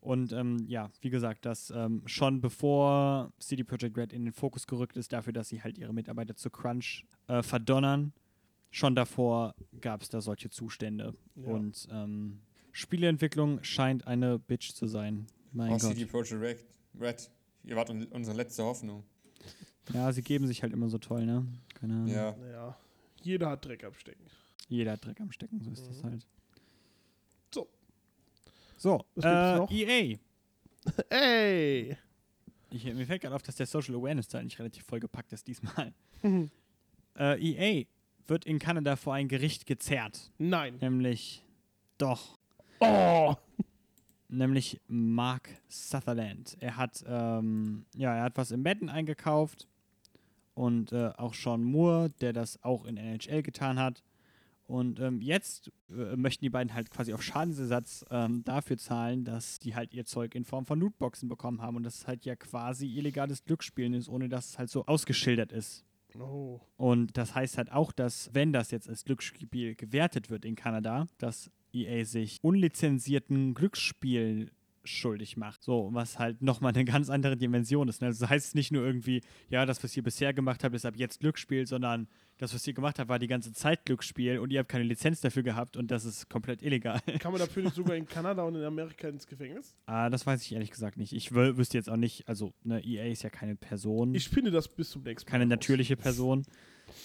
Und ähm, ja, wie gesagt, dass ähm, schon bevor CD Projekt Red in den Fokus gerückt ist, dafür, dass sie halt ihre Mitarbeiter zu Crunch äh, verdonnern, schon davor gab es da solche Zustände. Ja. Und ähm, Spieleentwicklung scheint eine Bitch zu sein. Mein Oh, Gott. CD Projekt Red. Red. Ihr wart un unsere letzte Hoffnung. Ja, sie geben sich halt immer so toll, ne? Keine Ahnung. Ja. Naja, jeder hat Dreck am Stecken. Jeder hat Dreck am Stecken, so ist das Mhm. halt. So. Äh, noch? EA. Ey! Ich, mir fällt gerade auf, dass der Social Awareness Teil nicht relativ vollgepackt ist diesmal. äh, EA wird in Kanada vor ein Gericht gezerrt. Nein. Nämlich, doch, Oh! nämlich Mark Sutherland. Er hat, ähm, ja, er hat was im Betten eingekauft und äh, auch Sean Moore, der das auch in NHL getan hat. Und ähm, jetzt äh, möchten die beiden halt quasi auf Schadensersatz ähm, dafür zahlen, dass die halt ihr Zeug in Form von Lootboxen bekommen haben und das halt ja quasi illegales Glücksspielen ist, ohne dass es halt so ausgeschildert ist. Oh. Und das heißt halt auch, dass, wenn das jetzt als Glücksspiel gewertet wird in Kanada, dass EA sich unlizenzierten Glücksspielen schuldig macht. So, was halt nochmal eine ganz andere Dimension ist. Ne? Also das heißt nicht nur irgendwie, ja, das, was ihr bisher gemacht habt, ist ab jetzt Glücksspiel, sondern das, was ihr gemacht habt, war die ganze Zeit Glücksspiel und ihr habt keine Lizenz dafür gehabt und das ist komplett illegal. Kann man dafür nicht sogar in Kanada und in Amerika ins Gefängnis? ah, das weiß ich ehrlich gesagt nicht. Ich wü- wüsste jetzt auch nicht, also ne, EA ist ja keine Person. Ich finde das bis zum nächsten Mal. keine raus. natürliche Person.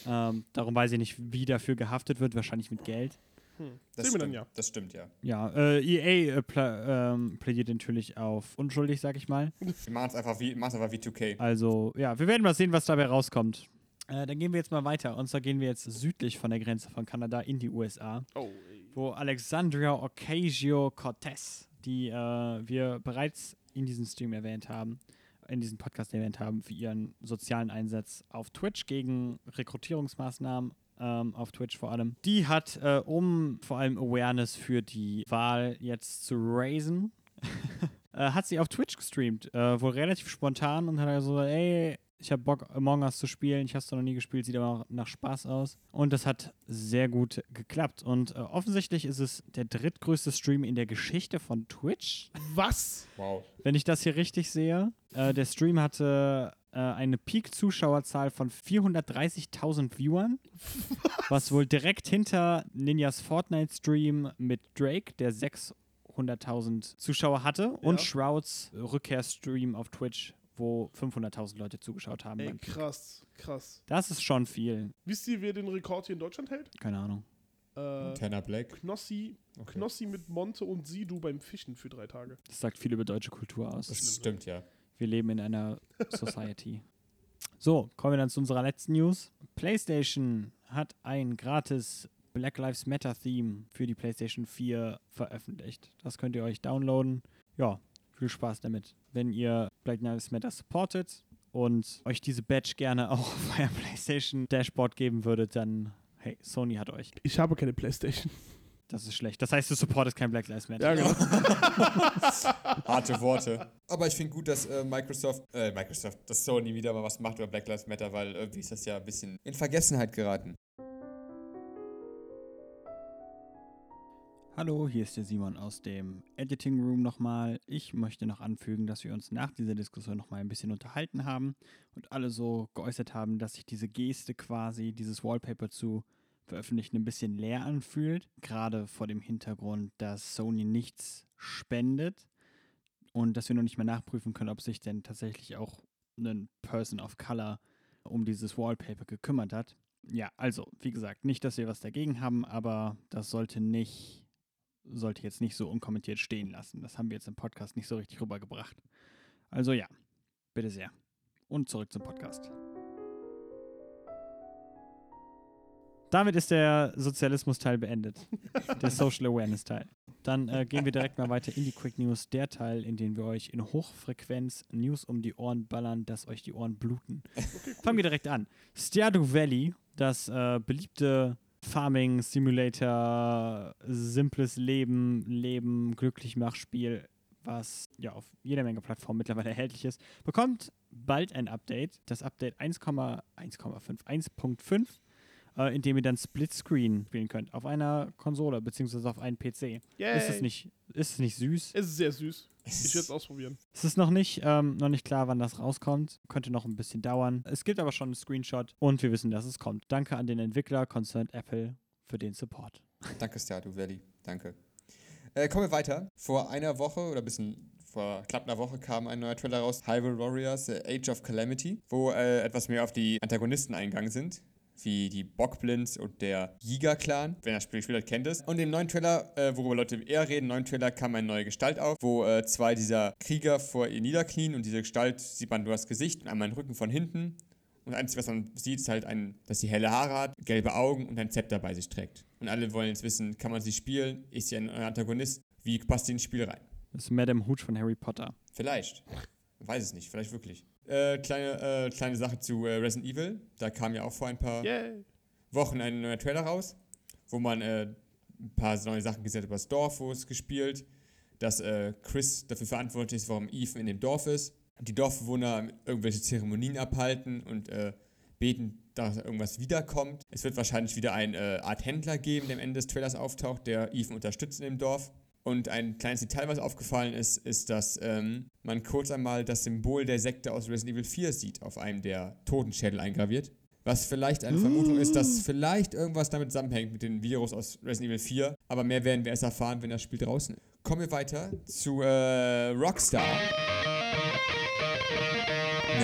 Ähm, darum weiß ich nicht, wie dafür gehaftet wird, wahrscheinlich mit Geld. Hm. Das Sehen wir dann stimmt. ja. Das stimmt, ja. Ja, äh, EA äh, pla ähm, plädiert natürlich auf unschuldig, sag ich mal. Wir machen es einfach wie, einfach wie 2K. Also, ja, wir werden mal sehen, was dabei rauskommt. Äh, dann gehen wir jetzt mal weiter. Und zwar gehen wir jetzt südlich von der Grenze von Kanada in die USA, Oh, ey. wo Alexandria Ocasio-Cortez, die äh, wir bereits in diesem Stream erwähnt haben, in diesem Podcast erwähnt haben, für ihren sozialen Einsatz auf Twitch gegen Rekrutierungsmaßnahmen ähm, auf Twitch vor allem. Die hat, äh, um vor allem Awareness für die Wahl jetzt zu raisen, äh, hat sie auf Twitch gestreamt, äh, wohl relativ spontan und hat also, ey, ich habe Bock, Among Us zu spielen. Ich habe es noch nie gespielt, sieht aber auch nach Spaß aus. Und das hat sehr gut geklappt. Und äh, offensichtlich ist es der drittgrößte Stream in der Geschichte von Twitch, Was? Wow. wenn ich das hier richtig sehe. Äh, der Stream hatte äh, eine Peak-Zuschauerzahl von 430.000 Viewern, was wohl direkt hinter Ninjas Fortnite-Stream mit Drake, der 600.000 Zuschauer hatte, und Ja. Shrouds Rückkehrstream auf Twitch, wo 500.000 Leute zugeschaut haben. Ey, krass, krass. Das ist schon viel. Wisst ihr, wer den Rekord hier in Deutschland hält? Keine Ahnung. Äh, Tanner Black. Knossi, Okay. Knossi mit Monte und Sidu beim Fischen für drei Tage. Das sagt viel über deutsche Kultur aus. Das stimmt, ja. Wir leben in einer Society. So, kommen wir dann zu unserer letzten News. PlayStation hat ein gratis Black Lives Matter Theme für die PlayStation 4 veröffentlicht. Das könnt ihr euch downloaden. Ja, viel Spaß damit. Wenn ihr Black Lives Matter supportet und euch diese Badge gerne auch auf euer PlayStation Dashboard geben würdet, dann hey, Sony hat euch. Ich habe keine Playstation. Das ist schlecht. Das heißt, du supportest kein Black Lives Matter. Ja, genau. Harte Worte. Aber ich finde gut, dass äh, Microsoft, äh, Microsoft, dass Sony wieder mal was macht über Black Lives Matter, weil irgendwie ist das ja ein bisschen in Vergessenheit geraten. Hallo, hier ist der Simon aus dem Editing Room nochmal. Ich möchte noch anfügen, dass wir uns nach dieser Diskussion nochmal ein bisschen unterhalten haben und alle so geäußert haben, dass sich diese Geste quasi, dieses Wallpaper zu veröffentlichen, ein bisschen leer anfühlt. Gerade vor dem Hintergrund, dass Sony nichts spendet und dass wir noch nicht mehr nachprüfen können, ob sich denn tatsächlich auch ein Person of Color um dieses Wallpaper gekümmert hat. Ja, also, wie gesagt, nicht, dass wir was dagegen haben, aber das sollte nicht sollte jetzt nicht so unkommentiert stehen lassen. Das haben wir jetzt im Podcast nicht so richtig rübergebracht. Also ja, bitte sehr. Und zurück zum Podcast. Damit ist der Sozialismus-Teil beendet. der Social Awareness-Teil. Dann äh, gehen wir direkt mal weiter in die Quick News. Der Teil, in dem wir euch in Hochfrequenz News um die Ohren ballern, dass euch die Ohren bluten. Fangen wir direkt an. Stardew Valley, das äh, beliebte Farming Simulator, simples Leben, Leben, glücklich mach Spiel, was ja auf jeder Menge Plattformen mittlerweile erhältlich ist, bekommt bald ein Update. Das Update 1,1,5, 1.5, äh, in dem ihr dann Splitscreen spielen könnt auf einer Konsole beziehungsweise auf einem PC. Yay. Ist es nicht, ist es nicht süß? Es ist sehr süß. Ich werde es ausprobieren. Es ist noch nicht, ähm, noch nicht klar, wann das rauskommt. Könnte noch ein bisschen dauern. Es gibt aber schon einen Screenshot und wir wissen, dass es kommt. Danke an den Entwickler Concerned Apple für den Support. Danke, Stardew Valley. Danke. Äh, kommen wir weiter. Vor einer Woche oder ein bisschen vor knapp einer Woche kam ein neuer Trailer raus, Hyrule Warriors äh, Age of Calamity, wo äh, etwas mehr auf die Antagonisten eingegangen sind. Wie die Bockblinds und der Giga-Clan. Wenn ihr das Spiel gespielt hat, kennt es. Und im neuen Trailer, äh, worüber Leute eher reden, im neuen Trailer kam eine neue Gestalt auf, wo äh, zwei dieser Krieger vor ihr niederknien und diese Gestalt sieht man nur das Gesicht und einmal den Rücken von hinten. Und das Einzige, was man sieht, ist halt, ein, dass sie helle Haare hat, gelbe Augen und ein Zepter bei sich trägt. Und alle wollen jetzt wissen, kann man sie spielen? Ist sie ein Antagonist? Wie passt sie ins Spiel rein? Das ist Madame Hooch von Harry Potter. Vielleicht. Weiß es nicht, vielleicht wirklich. Äh, kleine, äh, kleine Sache zu äh, Resident Evil. Da kam ja auch vor ein paar Yay. Wochen ein neuer Trailer raus, wo man äh, ein paar neue Sachen gesehen hat über das Dorf, wo es gespielt, dass äh, Chris dafür verantwortlich ist, warum Ethan in dem Dorf ist. Die Dorfbewohner irgendwelche Zeremonien abhalten und beten, dass irgendwas wiederkommt. Es wird wahrscheinlich wieder eine Art Händler geben, der am Ende des Trailers auftaucht, der Ethan unterstützt in dem Dorf. Und ein kleines Detail, was aufgefallen ist, ist, dass ähm, man kurz einmal das Symbol der Sekte aus Resident Evil 4 sieht, auf einem der Totenschädel eingraviert. Was vielleicht eine Vermutung ist, dass vielleicht irgendwas damit zusammenhängt mit dem Virus aus Resident Evil 4. Aber mehr werden wir erst erfahren, wenn das Spiel draußen ist. Kommen wir weiter zu äh, Rockstar.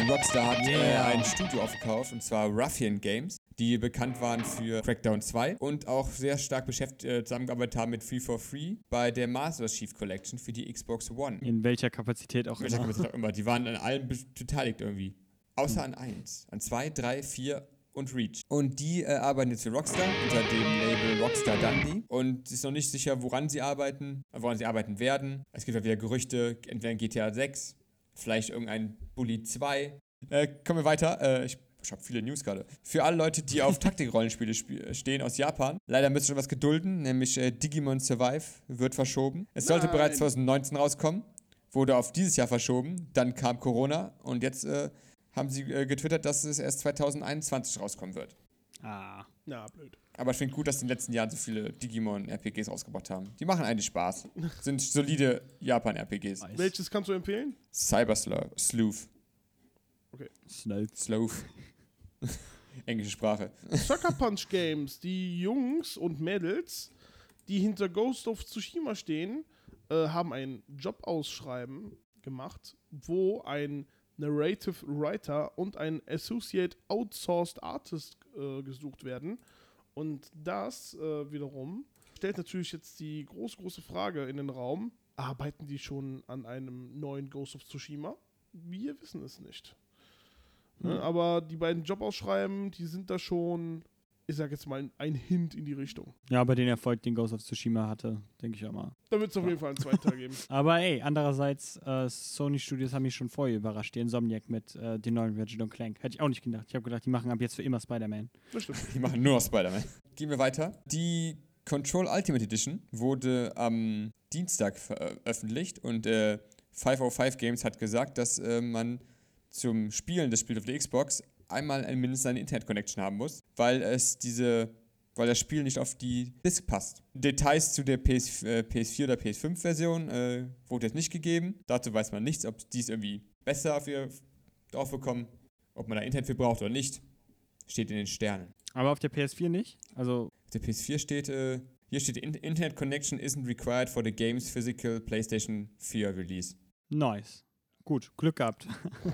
Denn Rockstar hat äh, Yeah. ein Studio aufgekauft, und zwar Ruffian Games, die bekannt waren für Crackdown 2 und auch sehr stark beschäftigt, äh, zusammengearbeitet haben mit Free for Free bei der Master Chief Collection für die Xbox One. In welcher Kapazität auch Welcher immer. Kapazität auch immer. Die waren an allem be- beteiligt irgendwie. Außer an eins. An zwei, drei, vier und Reach. Und die äh, arbeiten jetzt für Rockstar unter dem Label Rockstar Dundee. Und es ist noch nicht sicher, woran sie arbeiten, äh, woran sie arbeiten werden. Es gibt ja wieder Gerüchte, entweder GTA 6, vielleicht irgendein Bully 2. Äh, kommen wir weiter. Äh, ich ich habe viele News gerade. Für alle Leute, die auf Taktikrollenspiele sp- stehen aus Japan, leider müsst ihr schon was gedulden, nämlich äh, Digimon Survive wird verschoben. Es sollte Nein. bereits 2019 rauskommen, wurde auf dieses Jahr verschoben, dann kam Corona und jetzt äh, haben sie äh, getwittert, dass es erst 2021 rauskommen wird. Ah. Na, blöd. Aber ich finde gut, dass die in den letzten Jahren so viele Digimon-RPGs rausgebracht haben. Die machen eigentlich Spaß. Sind solide Japan-RPGs. Nice. Welches kannst du empfehlen? Cyber Sleuth. Sleuth. Snells. Sleuth. Englische Sprache. Sucker Punch Games, die Jungs und Mädels, die hinter Ghost of Tsushima stehen, äh, haben ein Jobausschreiben gemacht, wo ein Narrative Writer und ein Associate Outsourced Artist äh, gesucht werden. Und das äh, wiederum stellt natürlich jetzt die große, große Frage in den Raum: Arbeiten die schon an einem neuen Ghost of Tsushima? Wir wissen es nicht. Ne, aber die beiden Jobausschreiben, die sind da schon, ich sag jetzt mal, ein- Hint in die Richtung. Ja, aber den Erfolg, den Ghost of Tsushima hatte, denke ich auch mal. Da wird es auf jeden Fall einen zweiten Teil geben. Aber ey, andererseits, äh, Sony Studios haben mich schon vorher überrascht. Die Insomniac mit äh, den neuen Ratchet Clank. Hätte ich auch nicht gedacht. Ich habe gedacht, die machen ab jetzt für immer Spider-Man. Das stimmt. Die machen nur noch Spider-Man. Gehen wir weiter. Die Control Ultimate Edition wurde am Dienstag veröffentlicht und äh, 505 Games hat gesagt, dass äh, man zum Spielen des Spiels auf der Xbox einmal ein- mindestens eine Internet-Connection haben muss, weil es diese, weil das Spiel nicht auf die Disk passt. Details zu der PS, äh, PS4 oder PS5-Version äh, wurde jetzt nicht gegeben. Dazu weiß man nichts, ob die es irgendwie besser auf ihr drauf bekommen, ob man da Internet für braucht oder nicht. Steht in den Sternen. Aber auf der PS4 nicht? Also, Auf der PS4 steht, äh, hier steht, "In- Internet Connection isn't required for the game's physical PlayStation 4 Release. nice. Gut, Glück gehabt.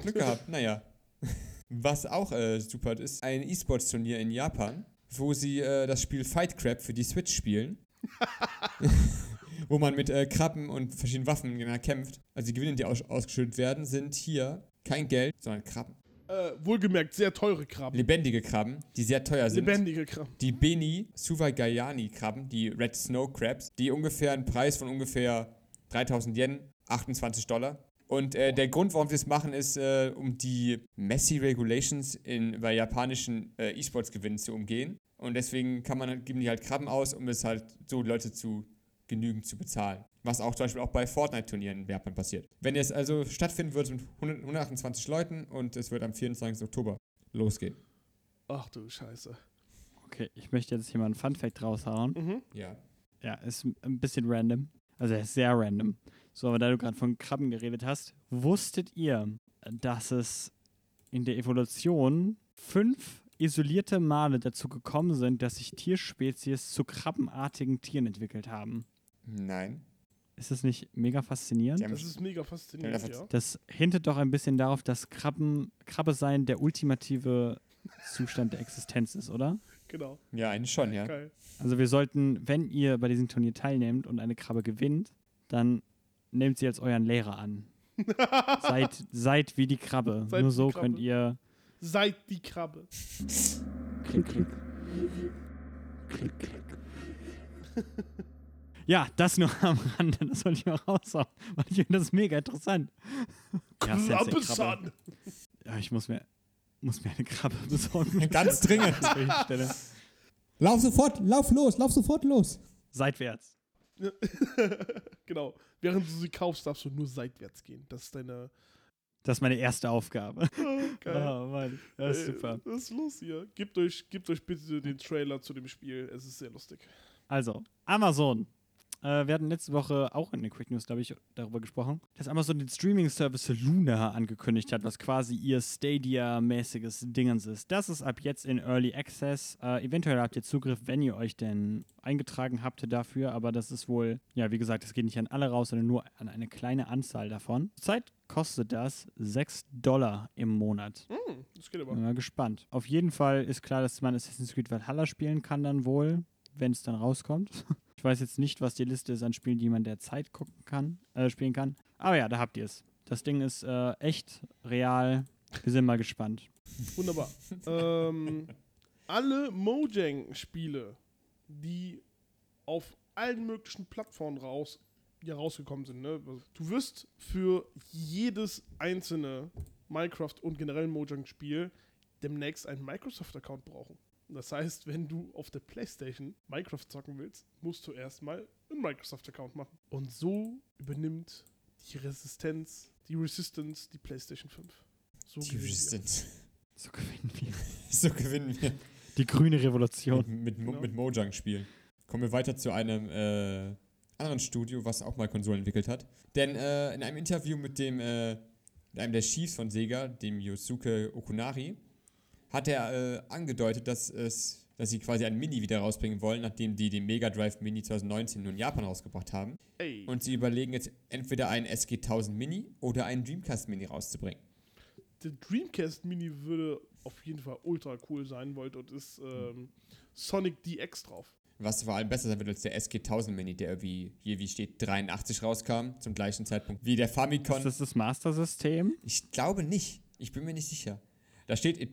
Glück gehabt, naja. Was auch äh, super ist, ein E-Sports-Turnier in Japan, wo sie äh, das Spiel Fight Crab für die Switch spielen. wo man mit äh, Krabben und verschiedenen Waffen gegeneinander kämpft. Also die Gewinne, die aus ausgeschüttet werden, sind hier kein Geld, sondern Krabben. Äh, wohlgemerkt, sehr teure Krabben. Lebendige Krabben, die sehr teuer sind. Lebendige Krabben. die Beni Suvagayani Krabben, die Red Snow Crabs, die ungefähr einen Preis von ungefähr 3000 Yen, 28 Dollar. Und äh, der Grund, warum wir es machen, ist, äh, um die Messy Regulations in, bei japanischen äh, E-Sports-Gewinnen zu umgehen. Und deswegen kann man, geben die halt Krabben aus, um es halt so Leute zu genügend zu bezahlen. Was auch zum Beispiel auch bei Fortnite-Turnieren in Japan passiert. Wenn es also stattfinden wird mit 100, 128 Leuten und es wird am 24. Oktober losgehen. Ach du Scheiße. Okay, ich möchte jetzt hier mal einen Fun-Fact raushauen. Mhm. Ja. Ja, ist ein bisschen random. Also, er ist sehr random. So, aber da du gerade von Krabben geredet hast, wusstet ihr, dass es in der Evolution fünf isolierte Male dazu gekommen sind, dass sich Tierspezies zu krabbenartigen Tieren entwickelt haben? Nein. Ist das nicht mega faszinierend? Haben Das ist mega faszinierend, Ja, ja. Das hintet doch ein bisschen darauf, dass Krabben, Krabbe sein der ultimative Zustand der Existenz ist, oder? Genau. Ja, eigentlich schon, ja. Geil. Also wir sollten, wenn ihr bei diesem Turnier teilnehmt und eine Krabbe gewinnt, dann nehmt sie als euren Lehrer an. seid, seid wie die Krabbe. Seid Nur so Krabbe. könnt ihr. Seid die Krabbe. Klick, klick. Klick, klick. Ja, das nur am Rande, das wollte ich mal raushauen, weil ich finde das mega interessant. Krabbe. Krabbe-San. Ja, ich muss mir, muss mir eine Krabbe besorgen. Ganz dringend. An welcher Stelle. Lauf sofort, lauf los, lauf sofort los. Seitwärts. genau. Während du sie kaufst, darfst du nur seitwärts gehen. Das ist deine. Das ist meine erste Aufgabe. Geil. Oh Mann, das ist Ey, super. Was ist los hier? Gebt euch, gebt euch bitte den Trailer zu dem Spiel. Es ist sehr lustig. Also, Amazon. Äh, wir hatten letzte Woche auch in den Quick News, glaube ich, darüber gesprochen, dass Amazon den Streaming-Service Luna angekündigt hat, was quasi ihr Stadia-mäßiges Dingens ist. Das ist ab jetzt in Early Access. Äh, eventuell habt ihr Zugriff, wenn ihr euch denn eingetragen habt dafür, aber das ist wohl, ja, wie gesagt, das geht nicht an alle raus, sondern nur an eine kleine Anzahl davon. Zurzeit kostet das 6 Dollar im Monat. Hm, das geht aber. Bin mal gespannt. Auf jeden Fall ist klar, dass man Assassin's Creed Valhalla spielen kann dann wohl, wenn es dann rauskommt. Ich weiß jetzt nicht, was die Liste ist an Spielen, die man derzeit gucken kann, äh, spielen kann. Aber ja, da habt ihr es. Das Ding ist äh, echt real. Wir sind mal gespannt. Wunderbar. ähm, alle Mojang-Spiele, die auf allen möglichen Plattformen raus, ja, rausgekommen sind, ne? du wirst für jedes einzelne Minecraft und generell Mojang-Spiel demnächst einen Microsoft-Account brauchen. Das heißt, wenn du auf der PlayStation Minecraft zocken willst, musst du erstmal einen Microsoft-Account machen. Und so übernimmt die Resistenz, die Resistance, die PlayStation 5. So Die gewinnen wir. Resistance. So gewinnen wir. So gewinnen wir. Die grüne Revolution. Mit, mit, Genau. mit Mojang spielen. Kommen wir weiter zu einem äh, anderen Studio, was auch mal Konsolen entwickelt hat. Denn äh, in einem Interview mit dem äh, mit einem der Chiefs von Sega, dem Yosuke Okunari, hat er äh, angedeutet, dass es dass sie quasi ein Mini wieder rausbringen wollen, nachdem die den Mega Drive Mini 2019 nur in Japan rausgebracht haben. Ey. Und sie überlegen jetzt entweder einen SG-1000 Mini oder einen Dreamcast Mini rauszubringen. der Dreamcast Mini würde auf jeden Fall ultra cool sein, weil dort ist ähm, Sonic DX drauf. Was vor allem besser sein wird als der SG-1000 Mini, der irgendwie, hier wie steht, 83 rauskam, zum gleichen Zeitpunkt wie der Famicom. Ist das das Master-System? Ich glaube nicht. Ich bin mir nicht sicher. Da steht, it,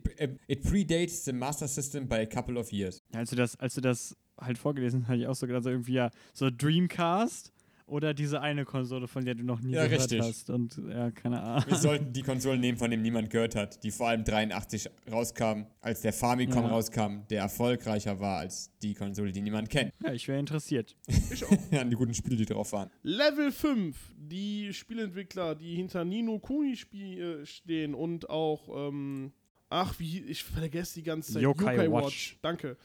it predates the Master System by a couple of years. Ja, als du das, als du das halt vorgelesen hast, hatte ich auch so gedacht, so irgendwie ja, so Dreamcast oder diese eine Konsole, von der du noch nie Ja, gehört richtig. hast. Und ja, keine Ahnung. Wir sollten die Konsolen nehmen, von denen niemand gehört hat, die vor allem 83 rauskam, als der Famicom Ja. rauskam, der erfolgreicher war als die Konsole, die niemand kennt. Ja, ich wäre interessiert. Ich auch. An die guten Spiele, die drauf waren. Level 5, die Spielentwickler, die hinter Nino Kuni äh, stehen und auch, ähm, ach, wie, ich vergesse die ganze Zeit. Yokai Watch. Danke.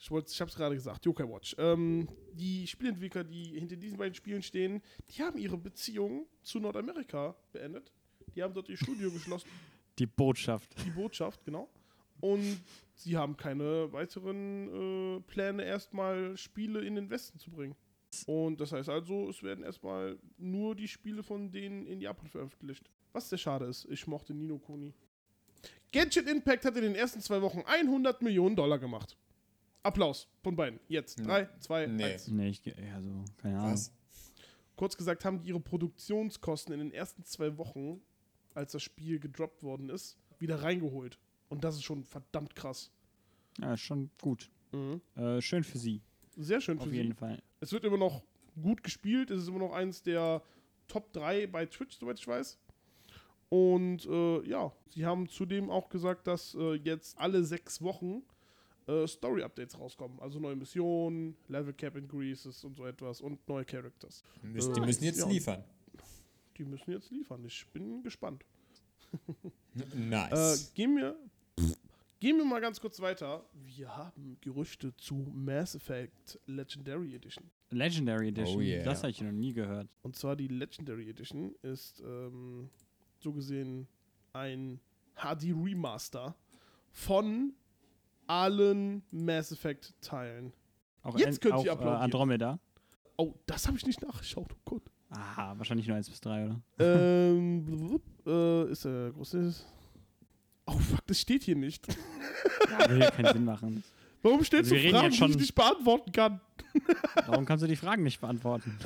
Ich, wollte- ich habe es gerade gesagt, Yokai Watch. Ähm, die Spielentwickler, die hinter diesen beiden Spielen stehen, die haben ihre Beziehung zu Nordamerika beendet. Die haben dort ihr Studio geschlossen. Die Botschaft. die Botschaft, genau. Und sie haben keine weiteren äh, Pläne, erstmal Spiele in den Westen zu bringen. Und das heißt also, es werden erstmal nur die Spiele von denen in Japan veröffentlicht. Was sehr schade ist. Ich mochte Nino Kuni. Genshin Impact hat in den ersten zwei Wochen 100 Millionen Dollar gemacht. Applaus von beiden. Jetzt. 3, 2, Nee. 1. Nee, ich, ge- ja, so, keine Ahnung. Was? Kurz gesagt haben die ihre Produktionskosten in den ersten zwei Wochen, als das Spiel gedroppt worden ist, wieder reingeholt. Und das ist schon verdammt krass. Ja, ist schon gut. Äh, schön für sie, Sehr schön für auf sie. jeden Fall. Es wird immer noch gut gespielt. Es ist immer noch eins der Top 3 bei Twitch, soweit ich weiß. Und äh, ja, sie haben zudem auch gesagt, dass äh, jetzt alle sechs Wochen äh, Story-Updates rauskommen. Also neue Missionen, Level Cap Increases und so etwas und neue Characters. Müssen- Die Äh, müssen jetzt ja. liefern. Die müssen jetzt liefern. Ich bin gespannt. Äh, Nice. gehen, wir, gehen wir mal ganz kurz weiter. Wir haben Gerüchte zu Mass Effect Legendary Edition. Legendary Edition. Oh yeah. Das habe ich noch nie gehört. Und zwar die Legendary Edition ist ähm, so gesehen ein HD Remaster von allen Mass Effect Teilen. Auch, Jetzt könnt ihr äh, applaudieren. Andromeda. Oh, das habe ich nicht nachgeschaut. Oh Gott. Aha, wahrscheinlich nur 1 bis 3, oder? ähm, blub, äh, ist der große. Oh fuck, das steht hier nicht. Ja, würde ja keinen Sinn machen. Warum steht Also reden Fragen, die ich nicht beantworten kann? Warum kannst du die Fragen nicht beantworten?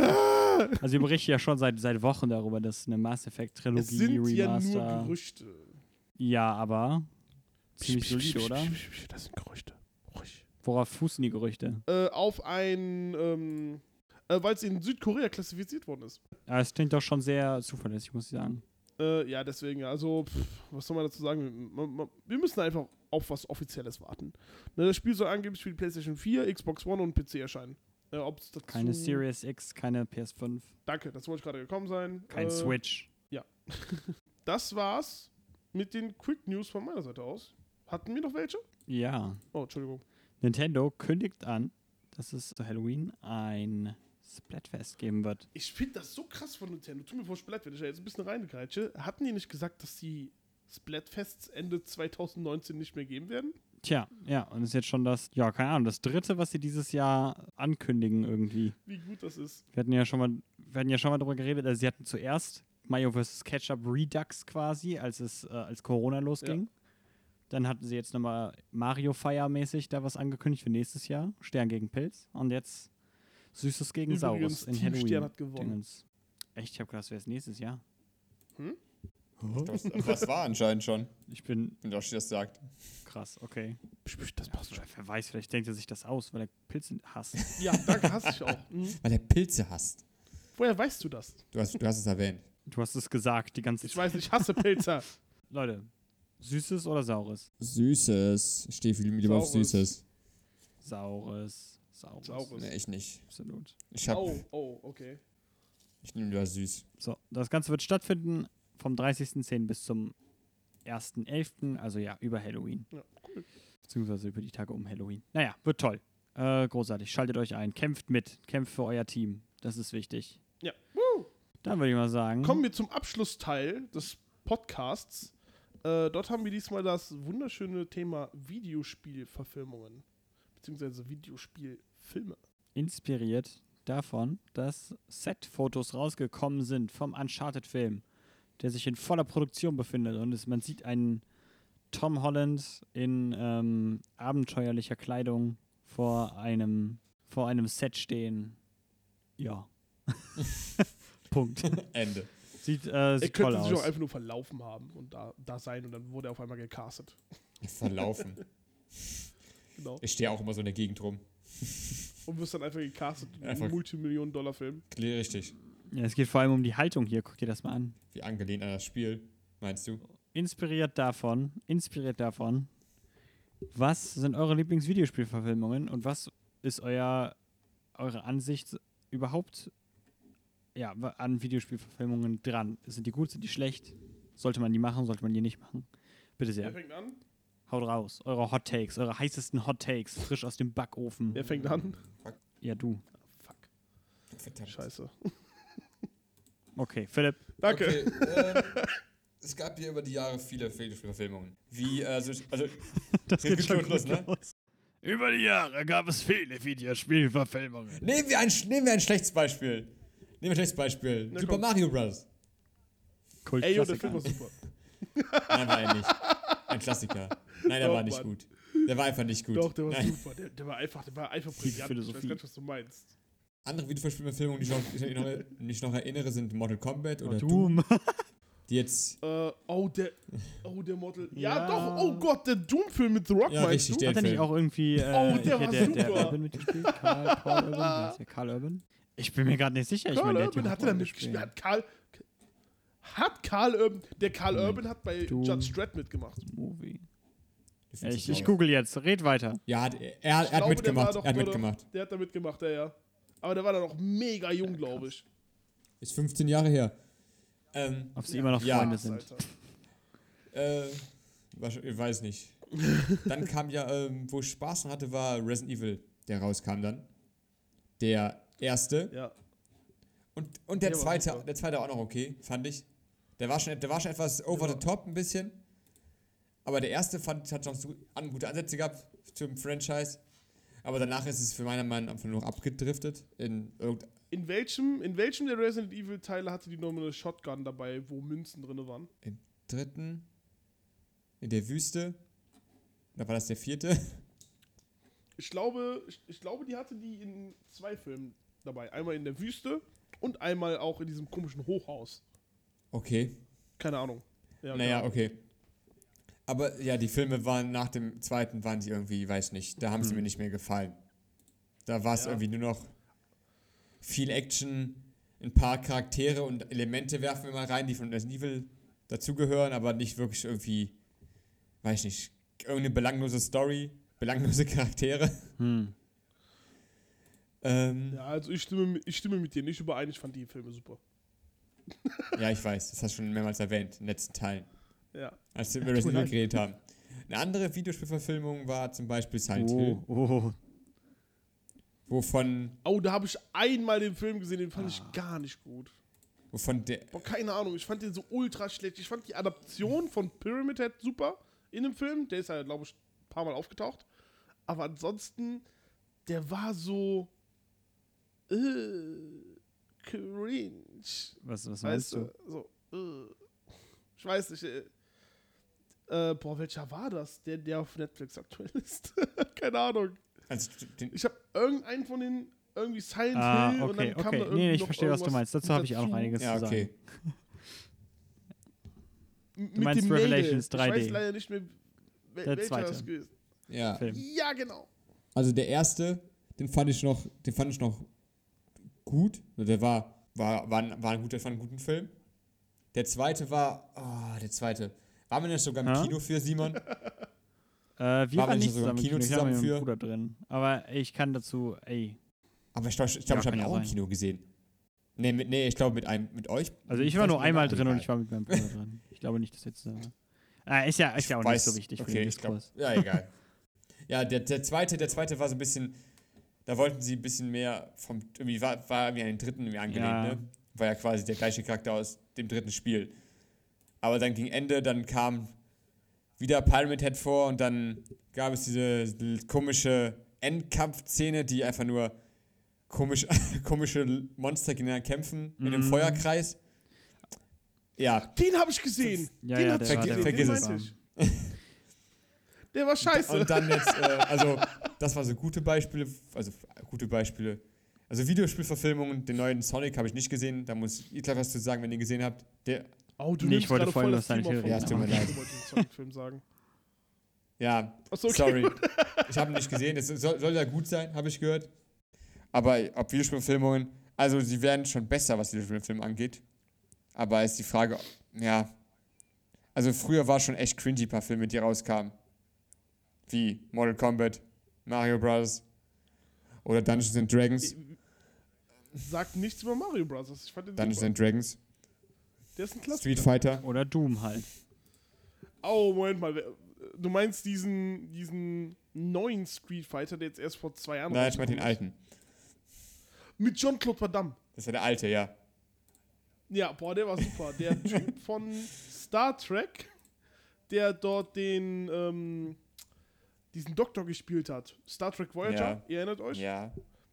Also, wir berichten ja schon seit, seit Wochen darüber, dass eine Mass Effect Es Trilogie sind ja Remaster. nur Gerüchte. Ja, aber ziemlich solide, oder? Das sind Gerüchte. Ruhig. Worauf fußen die Gerüchte? Äh, auf ein, ähm, äh, weil es in Südkorea klassifiziert worden ist. Ja, es klingt doch schon sehr zuverlässig, muss ich sagen. Äh, ja, deswegen, also, pff, was soll man dazu sagen? Man, man, wir müssen einfach auf was Offizielles warten. Ne, das Spiel soll angeblich für die PlayStation 4, Xbox One und PC erscheinen. Äh, ob's dazu, Keine Series X, keine PS5, Danke, das wollte ich gerade gekommen sein. kein äh, Switch. Das war's mit den Quick News von meiner Seite aus. Hatten wir noch welche? Ja. Oh, Entschuldigung. Nintendo kündigt an, dass es zu Halloween ein Splatfest geben wird. Ich finde das so krass von Nintendo. Tut mir vor Splat, wenn ich da jetzt ein bisschen reingreitsche. Hatten die nicht gesagt, dass die Splatfests Ende 2019 nicht mehr geben werden? Tja, ja, und ist jetzt schon das, ja, keine Ahnung, das dritte, was sie dieses Jahr ankündigen irgendwie. Wie gut das ist. Wir hatten ja schon mal, wir hatten ja schon mal darüber geredet, also sie hatten zuerst Mario vs. Ketchup Redux quasi, als es, äh, als Corona losging. Dann hatten sie jetzt nochmal Mario Fire-mäßig da was angekündigt für nächstes Jahr. Stern gegen Pilz. Und jetzt Süßes gegen Übrigens, Saurus in Team Halloween. Stern hat gewonnen. Dingens. Echt, ich habe gedacht, das wäre es nächstes Jahr. Das, das war anscheinend schon, Ich bin wenn Yoshi das sagt. krass, okay. Das passt schon. Wer weiß, vielleicht denkt er sich das aus, weil er Pilze hasst. Ja, danke, hast dich auch. Mhm. Weil er Pilze hasst. Woher weißt du das? Du hast, du hast es erwähnt. Du hast es gesagt die ganze Ich Zeit. weiß, ich hasse Pilzer. Leute, Süßes oder Saures? Süßes. Ich stehe viel lieber auf. Süßes. Saures. Saures. Saures. Nee, ich nicht. Absolut. Ich hab. Oh, oh, okay. Ich nehme lieber süß. So, das Ganze wird stattfinden vom 30.10. bis zum 1.11., also ja, über Halloween. Ja, cool. Beziehungsweise über die Tage um Halloween. Naja, wird toll. Äh, großartig. Schaltet euch ein. Kämpft mit. Kämpft für euer Team. Das ist wichtig. Ja. Woo. Dann würde ich mal sagen. Kommen wir zum Abschlussteil des Podcasts. Äh, dort haben wir diesmal das wunderschöne Thema Videospielverfilmungen. Beziehungsweise Videospielfilme. inspiriert davon, dass Set-Fotos rausgekommen sind vom Uncharted-Film, der sich in voller Produktion befindet. Und es, man sieht einen Tom Holland in ähm, abenteuerlicher Kleidung vor einem, vor einem Set stehen. Ja. Punkt. Ende. Sieht, äh, Er sieht toll könnte sich auch einfach nur verlaufen haben und da, da sein und dann wurde er auf einmal gecastet. Verlaufen. Genau. Ich stehe auch immer so in der Gegend rum. Und wirst dann einfach gecastet in Einfach- einem Multimillionen-Dollar-Film. Richtig. Ja, es geht vor allem um die Haltung hier. Guck dir das mal an. Wie angelehnt an das Spiel, meinst du? inspiriert davon, inspiriert davon, was sind eure Lieblingsvideospielverfilmungen und was ist euer, eure Ansicht überhaupt ja, an Videospielverfilmungen dran? Sind die gut, sind die schlecht? Sollte man die machen, sollte man die nicht machen? Bitte Wer sehr, fängt an? haut raus. Eure Hot Takes, eure heißesten Hot Takes, frisch aus dem Backofen. Wer fängt an? Ja, du. Fuck. Verdammt. Scheiße. Okay, Philipp. Danke. Okay, ähm, es gab hier über die Jahre viele Videospielverfilmungen. Wie, äh, also, also Das geht schon los, ne? Über die Jahre gab es viele Videospielverfilmungen. nehmen wir ein, nehmen wir ein schlechtes Beispiel. Nehmen wir ein schlechtes Beispiel. Na, Super komm. Mario Bros. Ey, yo, der. Film war super. Nein, war er nicht. Ein Klassiker. Nein, der Doch, war nicht Mann. gut. Der war einfach nicht gut. Doch, der war Nein. super. Der, der war einfach, der war einfach brillant. Ich weiß Philosophie. gar nicht, was du meinst. Andere Videospielverfilmungen, die ich noch, die ich noch, ich erinnere, sind Mortal Kombat oder Doom. Doom, die jetzt Äh, oh, der, oh, der Model. Ja, Ja. doch, oh Gott, der Doom-Film mit The Rock, Ja, meinst richtig, du? der- Hat er nicht auch irgendwie äh, Oh, der war der, der super. Urban mitgespielt? Karl, Paul Urban? Der Karl Urban? Ich bin mir gerade nicht sicher. Ich Karl der hat Urban hat er da mitgespielt. Hat Karl, hat Karl Urban, der Karl Hm. Urban hat bei Doom. Judge Dredd mitgemacht. Movie. Ja, ich, 50 ich google jetzt. Red weiter. Ja, hat, er, er, Ich er hat glaube, der mitgemacht. doch- Er hat mitgemacht. Der hat da mitgemacht, ja, ja. Aber der war dann auch mega jung, glaube ich. Ist 15 Jahre her. Ähm, Ob sie immer noch Ja. Freunde Krass, sind. Äh, ich weiß nicht. dann kam ja, ähm, wo ich Spaß dran hatte, war Resident Evil, der rauskam dann. Der erste. Ja. Und, und der, Der zweite, der zweite auch noch okay, fand ich. Der war schon, der war schon etwas over Ja. the top ein bisschen. Aber der erste fand, hat noch so an, gute Ansätze gehabt zum Franchise. Aber danach ist es für meiner Meinung nach einfach nur abgedriftet in irgendein. In welchem, in welchem der Resident Evil Teile hatte die nur eine Shotgun dabei, wo Münzen drin waren? dritten. In der Wüste. Oder war das der vierte? Ich glaube, ich, ich glaube, die hatte die in zwei Filmen dabei. Einmal in der Wüste und einmal auch in diesem komischen Hochhaus. Okay. Keine Ahnung. Ja, naja, Ahnung. okay. Aber ja, die Filme waren nach dem zweiten, waren sie irgendwie, weiß nicht, da haben sie mir nicht mehr gefallen. Da war es Ja. irgendwie nur noch viel Action, ein paar Charaktere und Elemente werfen wir mal rein, die von Resident Evil dazugehören, aber nicht wirklich irgendwie, weiß nicht, irgendeine belanglose Story, belanglose Charaktere. Hm. Ähm, Ja, also ich stimme, mit- ich stimme mit dir nicht überein. Ich fand die Filme super. ja, ich weiß, das hast du schon mehrmals erwähnt, in den letzten Teilen, Ja. als wir Resident Evil geredet haben. Eine andere Videospielverfilmung war zum Beispiel Silent Hill, Oh, oh. wovon, Oh, da habe ich einmal den Film gesehen, den fand Ah. ich gar nicht gut. wovon der, Boah, keine Ahnung, ich fand den so ultra schlecht. Ich fand die Adaption von Pyramid Head super in dem Film. Der ist ja, glaube ich, ein paar Mal aufgetaucht. Aber ansonsten, der war so. Äh, cringe. Was, was Weißt meinst du? du? So, äh, ich weiß nicht. Äh, boah, welcher war das? Der, der auf Netflix aktuell ist. keine Ahnung. also den, Ich habe irgendeinen von den irgendwie Silent Ah, Hill und okay, dann kam okay. da irgendwie Nee, ich verstehe, was du meinst. Dazu habe ich auch noch dazu. einiges ja, zu okay. sagen. Du meinst Mädel. Revelations Ich weiß 3D. leider nicht mehr, wel Der welcher zweite. das gewesen Ja. Film. Ja, genau. Also der erste, den fand ich noch, den fand ich noch gut. Der war, war, war, ein, war ein guter, fand einen guten Film. Der zweite war, oh, der zweite. Waren wir nicht sogar im Ja? Kino für Simon? Äh, wir Waren waren nicht sogar im im Kino Kino, zusammen für- Bruder drin. Aber ich kann dazu, ey. Aber ich glaube, ich, glaub, Ja, ich habe ihn auch im sein. Kino gesehen. Nee, mit, nee ich glaube mit einem, mit euch. Also ich war nur einmal drin und ich war mit meinem Bruder drin. Ich glaube nicht, dass zusammen waren. Ah, ist ja, ist ja auch nicht so wichtig für okay, den ich glaub, Diskurs. Ja, egal. ja, der, der zweite, der zweite war so ein bisschen, da wollten sie ein bisschen mehr vom, irgendwie war, war irgendwie an den dritten irgendwie angelehnt, Ja. ne? War ja quasi der gleiche Charakter aus dem dritten Spiel. Aber dann gegen Ende, dann kam wieder Pyramid Head vor und dann gab es diese komische Endkampfszene, die einfach nur komisch, komische Monster gegeneinander kämpfen in einem Mhm. Feuerkreis. Ja, Den habe ich gesehen. Ja, den ja, hatte der ich war, der gesehen. war vergiss den es. ich. Der war scheiße. Und dann jetzt, äh, also, das waren so gute Beispiele, also gute Beispiele. Also Videospielverfilmungen, den neuen Sonic habe ich nicht gesehen, da muss ihr gleich was zu sagen, wenn ihr gesehen habt. Der, oh, du Nee, ich wollte vorhin das Silent Hill reden, Ja, es tut mir leid. sagen. ja, Achso, okay. sorry, ich habe ihn nicht gesehen, es soll, soll ja gut sein, habe ich gehört. Aber ob Videospielverfilmungen, also sie werden schon besser, was Videospielfilme angeht. Aber ist die Frage, ja, also früher war schon echt cringy, ein paar Filme, die rauskamen. Wie Mortal Kombat, Mario Bros. oder Dungeons and Dragons. Sagt nichts über Mario Bros. Ich fand den Dungeons and Dragons. Der ist ein Klassiker. Street Fighter. Oder Doom halt. Oh, Moment mal. wer- Du meinst diesen, diesen neuen Street Fighter, der jetzt erst vor zwei Jahren Nein, ich meine den alten. ist? Mit Jean-Claude Van. Das war der alte, ja. Ja, boah, der war super. Der Typ von Star Trek, der dort den, ähm, diesen Doktor gespielt hat. Star Trek Voyager, Ja. ihr erinnert euch? Ja,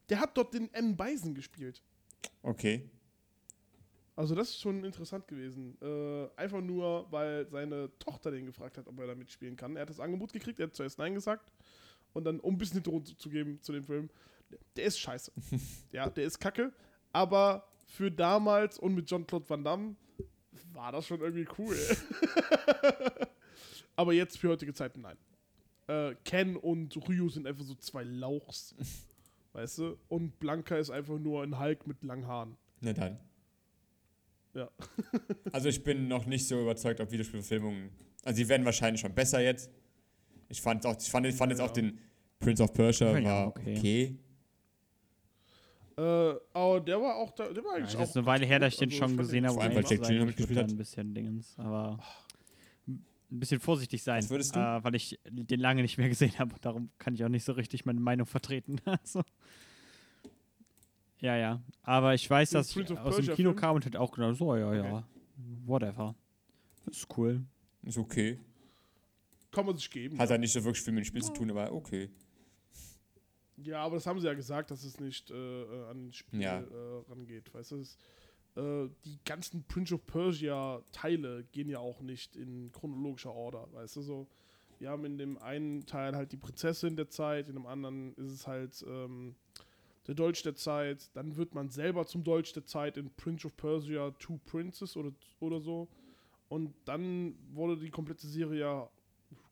Der hat dort den M. Bison gespielt. okay. Also das ist schon interessant gewesen. Äh, einfach nur, weil seine Tochter den gefragt hat, ob er da mitspielen kann. Er hat das Angebot gekriegt, er hat zuerst Nein gesagt. Und dann, um ein bisschen Hintergrund zu, zu geben zu dem Film, der ist scheiße. ja, der ist kacke. Aber für damals und mit Jean-Claude Van Damme war das schon irgendwie cool. aber jetzt für heutige Zeiten nein. Äh, Ken und Ryu sind einfach so zwei Lauchs. weißt du? Und Blanca ist einfach nur ein Hulk mit langen Haaren. Na dann. Ja. also ich bin noch nicht so überzeugt, ob Videospielverfilmungen. Also sie werden wahrscheinlich schon besser jetzt. Ich fand auch, ich fand, ich fand jetzt Ja. auch den Prince of Persia Ja, war okay. okay. Äh, aber der war auch da, der war Ja, eigentlich das ist auch. eine Weile her, dass ich den Also, schon gesehen habe. Vor allem, weil Jack. Gyllenhaal mitgespielt hat. ein bisschen Dingens, aber ein bisschen vorsichtig sein, Was würdest du? Äh, weil ich den lange nicht mehr gesehen habe. Darum kann ich auch nicht so richtig meine Meinung vertreten. also, Ja, ja. Aber ich weiß, Den dass ich aus dem Kino kam und hätte auch gedacht, so, ja, ja, Okay. whatever. Ist cool. Ist okay. Kann man sich geben. Hat halt nicht so wirklich viel mit dem Spiel zu tun, aber okay. Ja, aber das haben sie ja gesagt, dass es nicht äh, äh, an das Spiel Ja. äh, rangeht. Weißt du, es, äh, die ganzen Prince of Persia Teile gehen ja auch nicht in chronologischer Order. Weißt du, so. Wir haben in dem einen Teil halt die Prinzessin der Zeit, in dem anderen ist es halt ähm, der Dolch der Zeit. Dann wird man selber zum Dolch der Zeit in Prince of Persia Two Princes oder, oder so. Und dann wurde die komplette Serie ja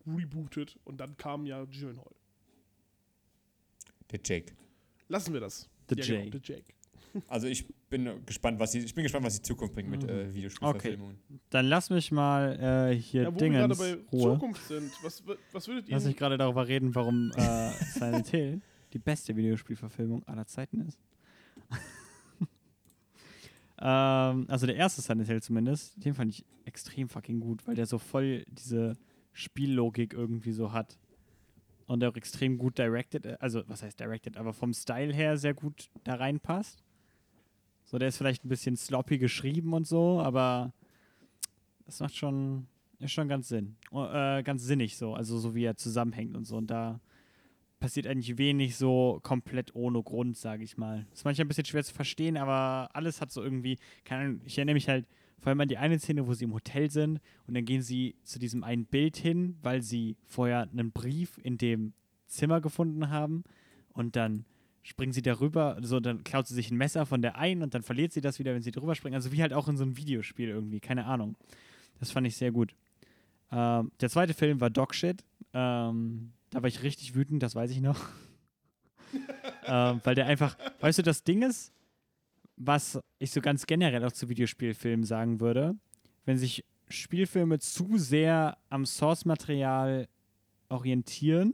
rebootet und dann kam ja Gyllenhaal. Der Jake. Lassen wir das. The Ja, J. Genau, der Jake. Also ich bin gespannt, was die, ich bin gespannt, was die Zukunft bringt mit äh, Videospielverfilmungen. Dann lass mich mal äh, hier Ja, wo wir gerade Dingens bei Ruhe. Zukunft sind, was, was würdet ihr. Lass mich gerade darüber reden, warum äh, Silent Hill die beste Videospielverfilmung aller Zeiten ist. ähm, also der erste Silent Hill zumindest, den fand ich extrem fucking gut, weil der so voll diese Spiellogik irgendwie so hat. Und der auch extrem gut directed, äh, also was heißt directed, aber vom Style her sehr gut da reinpasst. So, der ist vielleicht ein bisschen sloppy geschrieben und so, aber das macht schon, ist schon ganz Sinn. Oh, äh, ganz sinnig so, also so wie er zusammenhängt und so. Und da passiert eigentlich wenig so komplett ohne Grund, sage ich mal. Ist manchmal ein bisschen schwer zu verstehen, aber alles hat so irgendwie, keine Ahnung, ich erinnere mich halt vor allem an die eine Szene, wo sie im Hotel sind und dann gehen sie zu diesem einen Bild hin, weil sie vorher einen Brief in dem Zimmer gefunden haben und dann springen sie darüber, so dann klaut sie sich ein Messer von der einen und dann verliert sie das wieder, wenn sie drüber springen. Also wie halt auch in so einem Videospiel irgendwie, keine Ahnung. Das fand ich sehr gut. Ähm, der zweite Film war Dogshit. Ähm, da war ich richtig wütend, das weiß ich noch. ähm, weil der einfach, weißt du, das Ding ist, was ich so ganz generell auch zu Videospielfilmen sagen würde, wenn sich Spielfilme zu sehr am Source-Material orientieren,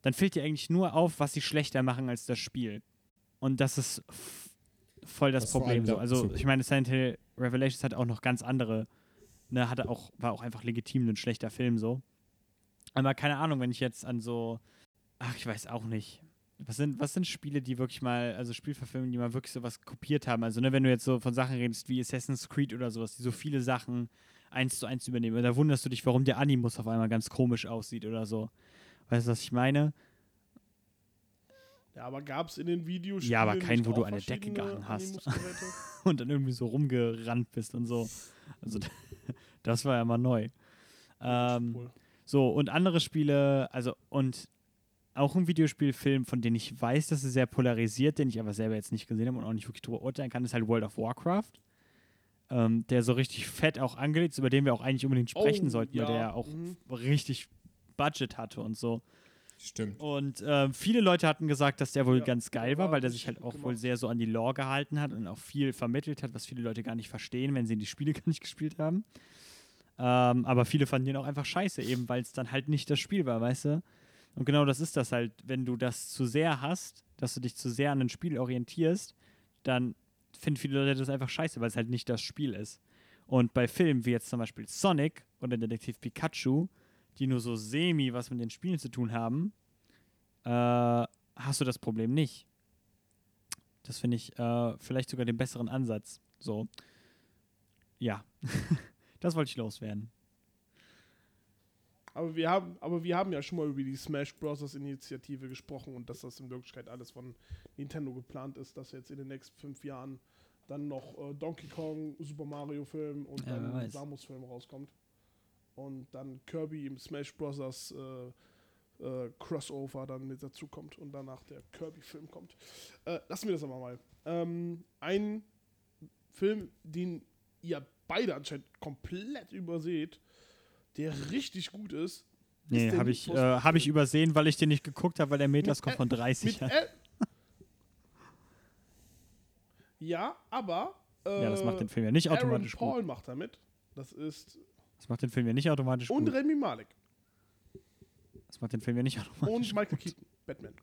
dann fällt dir eigentlich nur auf, was sie schlechter machen als das Spiel. Und das ist voll das Das Problem so. Also so. ich meine, Silent Hill Revelations hat auch noch ganz andere, ne, hatte auch, war auch einfach legitim ein schlechter Film so. Aber keine Ahnung, wenn ich jetzt an so, ach, ich weiß auch nicht. Was sind, was sind Spiele, die wirklich mal, also Spielverfilmungen, die mal wirklich sowas kopiert haben? Also, ne, wenn du jetzt so von Sachen redest wie Assassin's Creed oder sowas, die so viele Sachen eins zu eins übernehmen. Da wunderst du dich, warum der Animus auf einmal ganz komisch aussieht oder so. Weißt du, was ich meine? Ja, aber gab es in den Videospielen. Ja, aber keinen, nicht wo du an der Decke gehangen hast. Und dann irgendwie so rumgerannt bist und so. Also, das war ja mal neu. Ähm, Wohl. So, und andere Spiele, also, und auch ein Videospielfilm, von dem ich weiß, dass er sehr polarisiert, den ich aber selber jetzt nicht gesehen habe und auch nicht wirklich drüber urteilen kann, ist halt World of Warcraft. Ähm, der so richtig fett auch angelegt ist, über den wir auch eigentlich unbedingt sprechen Oh, sollten, weil ja, der auch mhm. richtig Budget hatte und so. Stimmt. Und ähm, viele Leute hatten gesagt, dass der wohl Ja, ganz geil war, weil der sich halt auch wohl sehr so an die Lore gehalten hat und auch viel vermittelt hat, was viele Leute gar nicht verstehen, wenn sie die Spiele gar nicht gespielt haben. Ähm, aber viele fanden den auch einfach scheiße, eben weil es dann halt nicht das Spiel war, weißt du? Und genau das ist das halt, wenn du das zu sehr hast, dass du dich zu sehr an ein Spiel orientierst, dann finden viele Leute das einfach scheiße, weil es halt nicht das Spiel ist. Und bei Filmen wie jetzt zum Beispiel Sonic oder Detektiv Pikachu, die nur so semi was mit den Spielen zu tun haben, äh, hast du das Problem nicht. Das finde ich äh, vielleicht sogar den besseren Ansatz. So. Ja. das wollte ich loswerden. Aber wir, haben, aber wir haben ja schon mal über die Smash Bros. Initiative gesprochen und dass das in Wirklichkeit alles von Nintendo geplant ist, dass jetzt in den nächsten fünf Jahren dann noch äh, Donkey Kong, Super Mario Film und Ja, dann. Samus Film rauskommt. Und dann Kirby im Smash Bros. Äh, äh, Crossover dann mit dazu kommt und danach der Kirby-Film kommt. Äh, lassen wir das aber mal. Ähm, ein Film, den ihr beide anscheinend komplett überseht, der richtig gut ist. Nee, habe ich, äh, hab ich übersehen, weil ich den nicht geguckt habe, weil der Metascore Mit, äh, von 30 Mit hat. Ja, aber. Äh, Ja, das macht den Film ja nicht Aaron automatisch Paul gut. macht damit. Das ist. Das macht den Film ja nicht automatisch Und gut. Remy Malek. Das macht den Film ja nicht automatisch Und Michael gut. Keaton. Batman.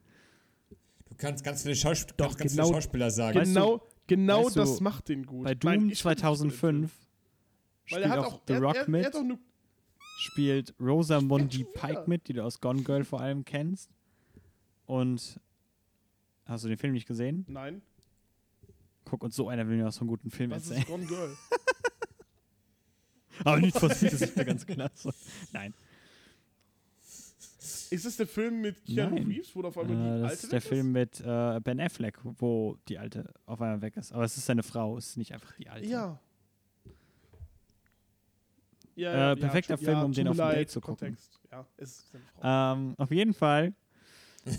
Du kannst ganz viele, Schaus Doch, ganz, genau- viele Schauspieler sagen. Weißt du- genau genau weißt du, das macht den gut. Bei Nein, Doom Film. 2005 Weil spielt er hat auch auch. The er, Rock er, mit, Er hat auch nur, spielt schon wieder. Pike mit, die du aus Gone Girl vor allem kennst. Und hast du den Film nicht gesehen? nein. gucke und so einer will mir was von guten Film Was erzählen. ist Gone Girl? Aber nicht for Speed ist mir ganz klasse. Nein. Ist es der Film mit Keanu Nein. Reeves, wo auf einmal Äh, die das alte ist der Film mit äh, Ben Affleck, wo die alte auf einmal weg ist. Aber es ist seine Frau, es ist nicht einfach die alte. Ja. Äh, perfekter Film, um den auf dem Date zu gucken. Ja. Ähm, auf jeden Fall.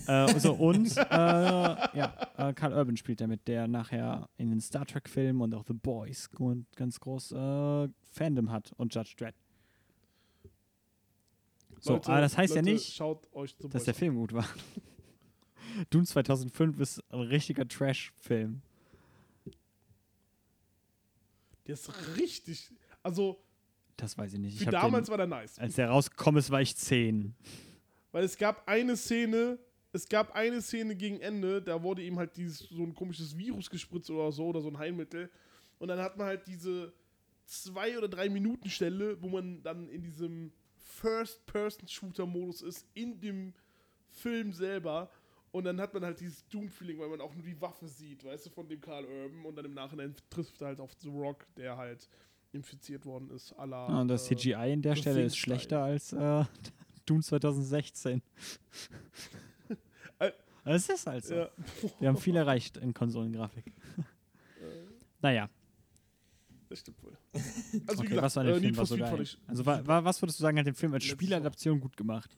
äh, so, und äh, ja, äh, Karl Urban spielt damit, der nachher in den Star Trek-Filmen und auch The Boys und ganz groß äh, Fandom hat und Judge Dredd. So, Leute, aber das heißt Leute, ja nicht, dass der. Film gut war. Dune 2005 ist ein richtiger Trash-Film. Der ist richtig. Also, Das weiß ich nicht. Ich für damals den, war der nice. als der rausgekommen ist, war ich 10. Weil es gab eine Szene, es gab eine Szene gegen Ende, da wurde ihm halt dieses, so ein komisches Virus gespritzt oder so, oder so ein Heilmittel. Und dann hat man halt diese zwei oder drei Minuten Stelle, wo man dann in diesem First-Person-Shooter-Modus ist, in dem Film selber. Und dann hat man halt dieses Doom-Feeling, weil man auch nur die Waffe sieht, weißt du, von dem Karl Urban. Und dann im Nachhinein trifft er halt auf The Rock, der halt infiziert worden ist. à la, Ja, und das äh, CGI in der Stelle ist schlechter als äh, Doom 2016. Äh, Es ist halt so. Ja. Wir haben viel erreicht in Konsolengrafik. naja, Das stimmt wohl. Also, okay, gesagt, was war der äh, Film war so geil? Also wa, wa, was würdest du sagen, hat den Film als Spieladaption gut gemacht?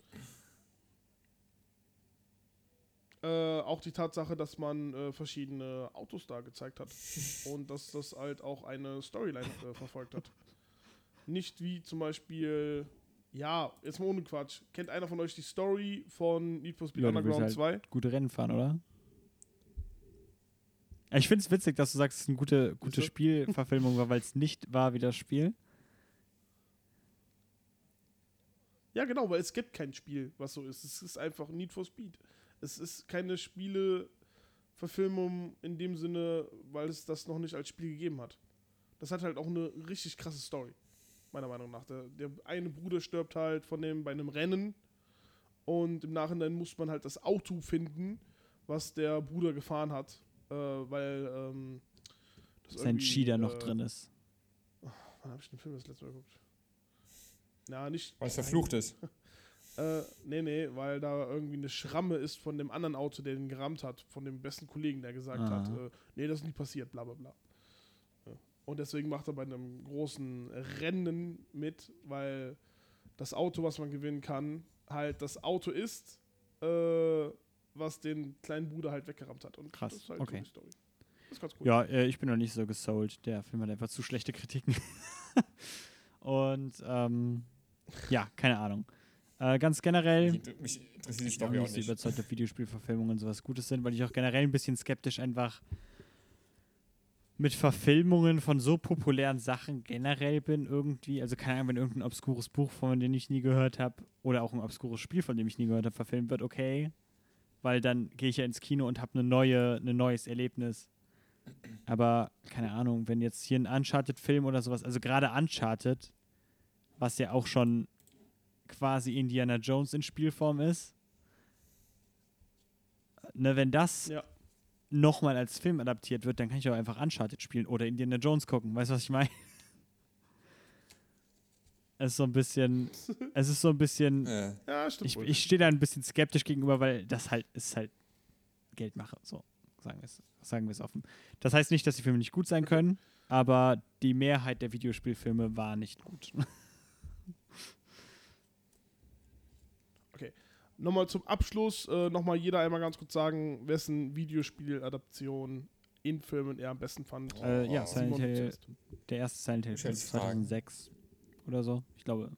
Äh, auch die Tatsache, dass man äh, verschiedene Autos da gezeigt hat und dass das halt auch eine Storyline äh, verfolgt hat. Nicht wie zum Beispiel, ja, jetzt mal ohne Quatsch. Kennt einer von euch die Story von Need for Speed Ja, du willst Underground halt 2? Gute Rennen fahren, oder? Ich finde es witzig, dass du sagst, es ist eine gute, gute? Spielverfilmung war, weil es nicht war wie das Spiel. Ja, genau, weil es gibt kein Spiel, was so ist. Es ist einfach Need for Speed. Es ist keine Spieleverfilmung in dem Sinne, weil es das noch nicht als Spiel gegeben hat. Das hat halt auch eine richtig krasse Story, meiner Meinung nach. Der, der eine Bruder stirbt halt von dem bei einem Rennen und im Nachhinein muss man halt das Auto finden, was der Bruder gefahren hat, äh, weil ähm, das Sein Cheater noch äh, drin ist. Wann habe ich den Film das letzte Mal geguckt? Na, nicht. Weil es verflucht ist. Äh, nee, nee, weil da irgendwie eine Schramme ist von dem anderen Auto, der den gerammt hat, von dem besten Kollegen, der gesagt Ah. hat, äh, nee, das ist nie passiert, bla bla bla. Ja. Und deswegen macht er bei einem großen Rennen mit, weil das Auto, was man gewinnen kann, halt das Auto ist, äh, was den kleinen Bruder halt weggerammt hat. Und Krass, das ist halt okay. so die Story. Das ist ganz cool. Ja, äh, ich bin noch nicht so gesold. Der Film hat einfach zu schlechte Kritiken. Und ähm, ja, keine Ahnung. Äh, ganz generell. Mich inter- Mich interessiert Ich bin auch nicht so überzeugt, ob Videospielverfilmungen sowas Gutes sind, weil ich auch generell ein bisschen skeptisch einfach mit Verfilmungen von so populären Sachen generell bin irgendwie. Also keine Ahnung, wenn irgendein obskures Buch, von dem ich nie gehört habe, oder auch ein obskures Spiel, von dem ich nie gehört habe, verfilmt wird, okay. Weil dann gehe ich ja ins Kino und habe eine neue, ein neues Erlebnis. Aber keine Ahnung, wenn jetzt hier ein Uncharted-Film oder sowas, also gerade Uncharted, was ja auch schon quasi Indiana Jones in Spielform ist, ne, wenn das Ja. nochmal als Film adaptiert wird, dann kann ich auch einfach Uncharted spielen oder Indiana Jones gucken. Weißt du, was ich meine? Es ist so ein bisschen, es ist so ein bisschen, Ja, stimmt. ich, ich stehe da ein bisschen skeptisch gegenüber, weil das halt ist halt Geldmache. So, sagen wir es, sagen wir es offen. Das heißt nicht, dass die Filme nicht gut sein können, aber die Mehrheit der Videospielfilme war nicht gut. Nochmal zum Abschluss, äh, nochmal jeder einmal ganz kurz sagen, wessen Videospieladaption in Filmen er am besten fand. äh, ja, Oh. Silent Hill, der erste Silent Hill Film Stellst Fragen. 2006 oder so. Ich glaube,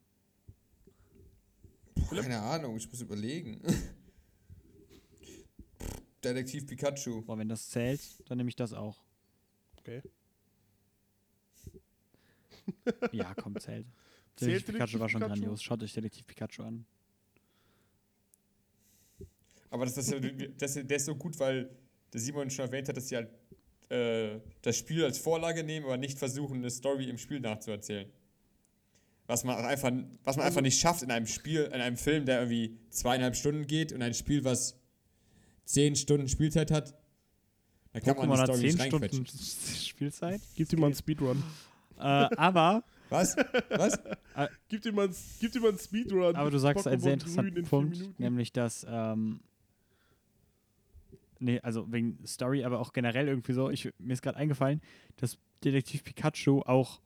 boah, keine Ahnung, ich muss überlegen. Detektiv Pikachu. boah, wenn das zählt, dann nehme ich das auch. Okay. Ja, komm, zählt. Zählt Detektiv Pikachu war schon Pikachu? grandios. Schaut euch Detektiv Pikachu an. Aber das, das, das, der ist so gut, weil der Simon schon erwähnt hat, dass sie halt äh, das Spiel als Vorlage nehmen, aber nicht versuchen, eine Story im Spiel nachzuerzählen. Was man einfach, was man einfach nicht schafft in einem Spiel, in einem Film, der irgendwie zweieinhalb Stunden geht und ein Spiel, was zehn Stunden Spielzeit hat. Da kann man Pokémon die hat Story 10 nicht Stunden reinquetschen. Spielzeit. Gib dir mal einen Speedrun. äh, aber, Was? Was? Gib dir mal, einen- gib dir mal einen Speedrun. aber du sagst einen sehr interessanten in Punkt, nämlich dass, ähm, nee, also wegen Story, aber auch generell irgendwie so, ich, mir ist gerade eingefallen, dass Detektiv Pikachu auch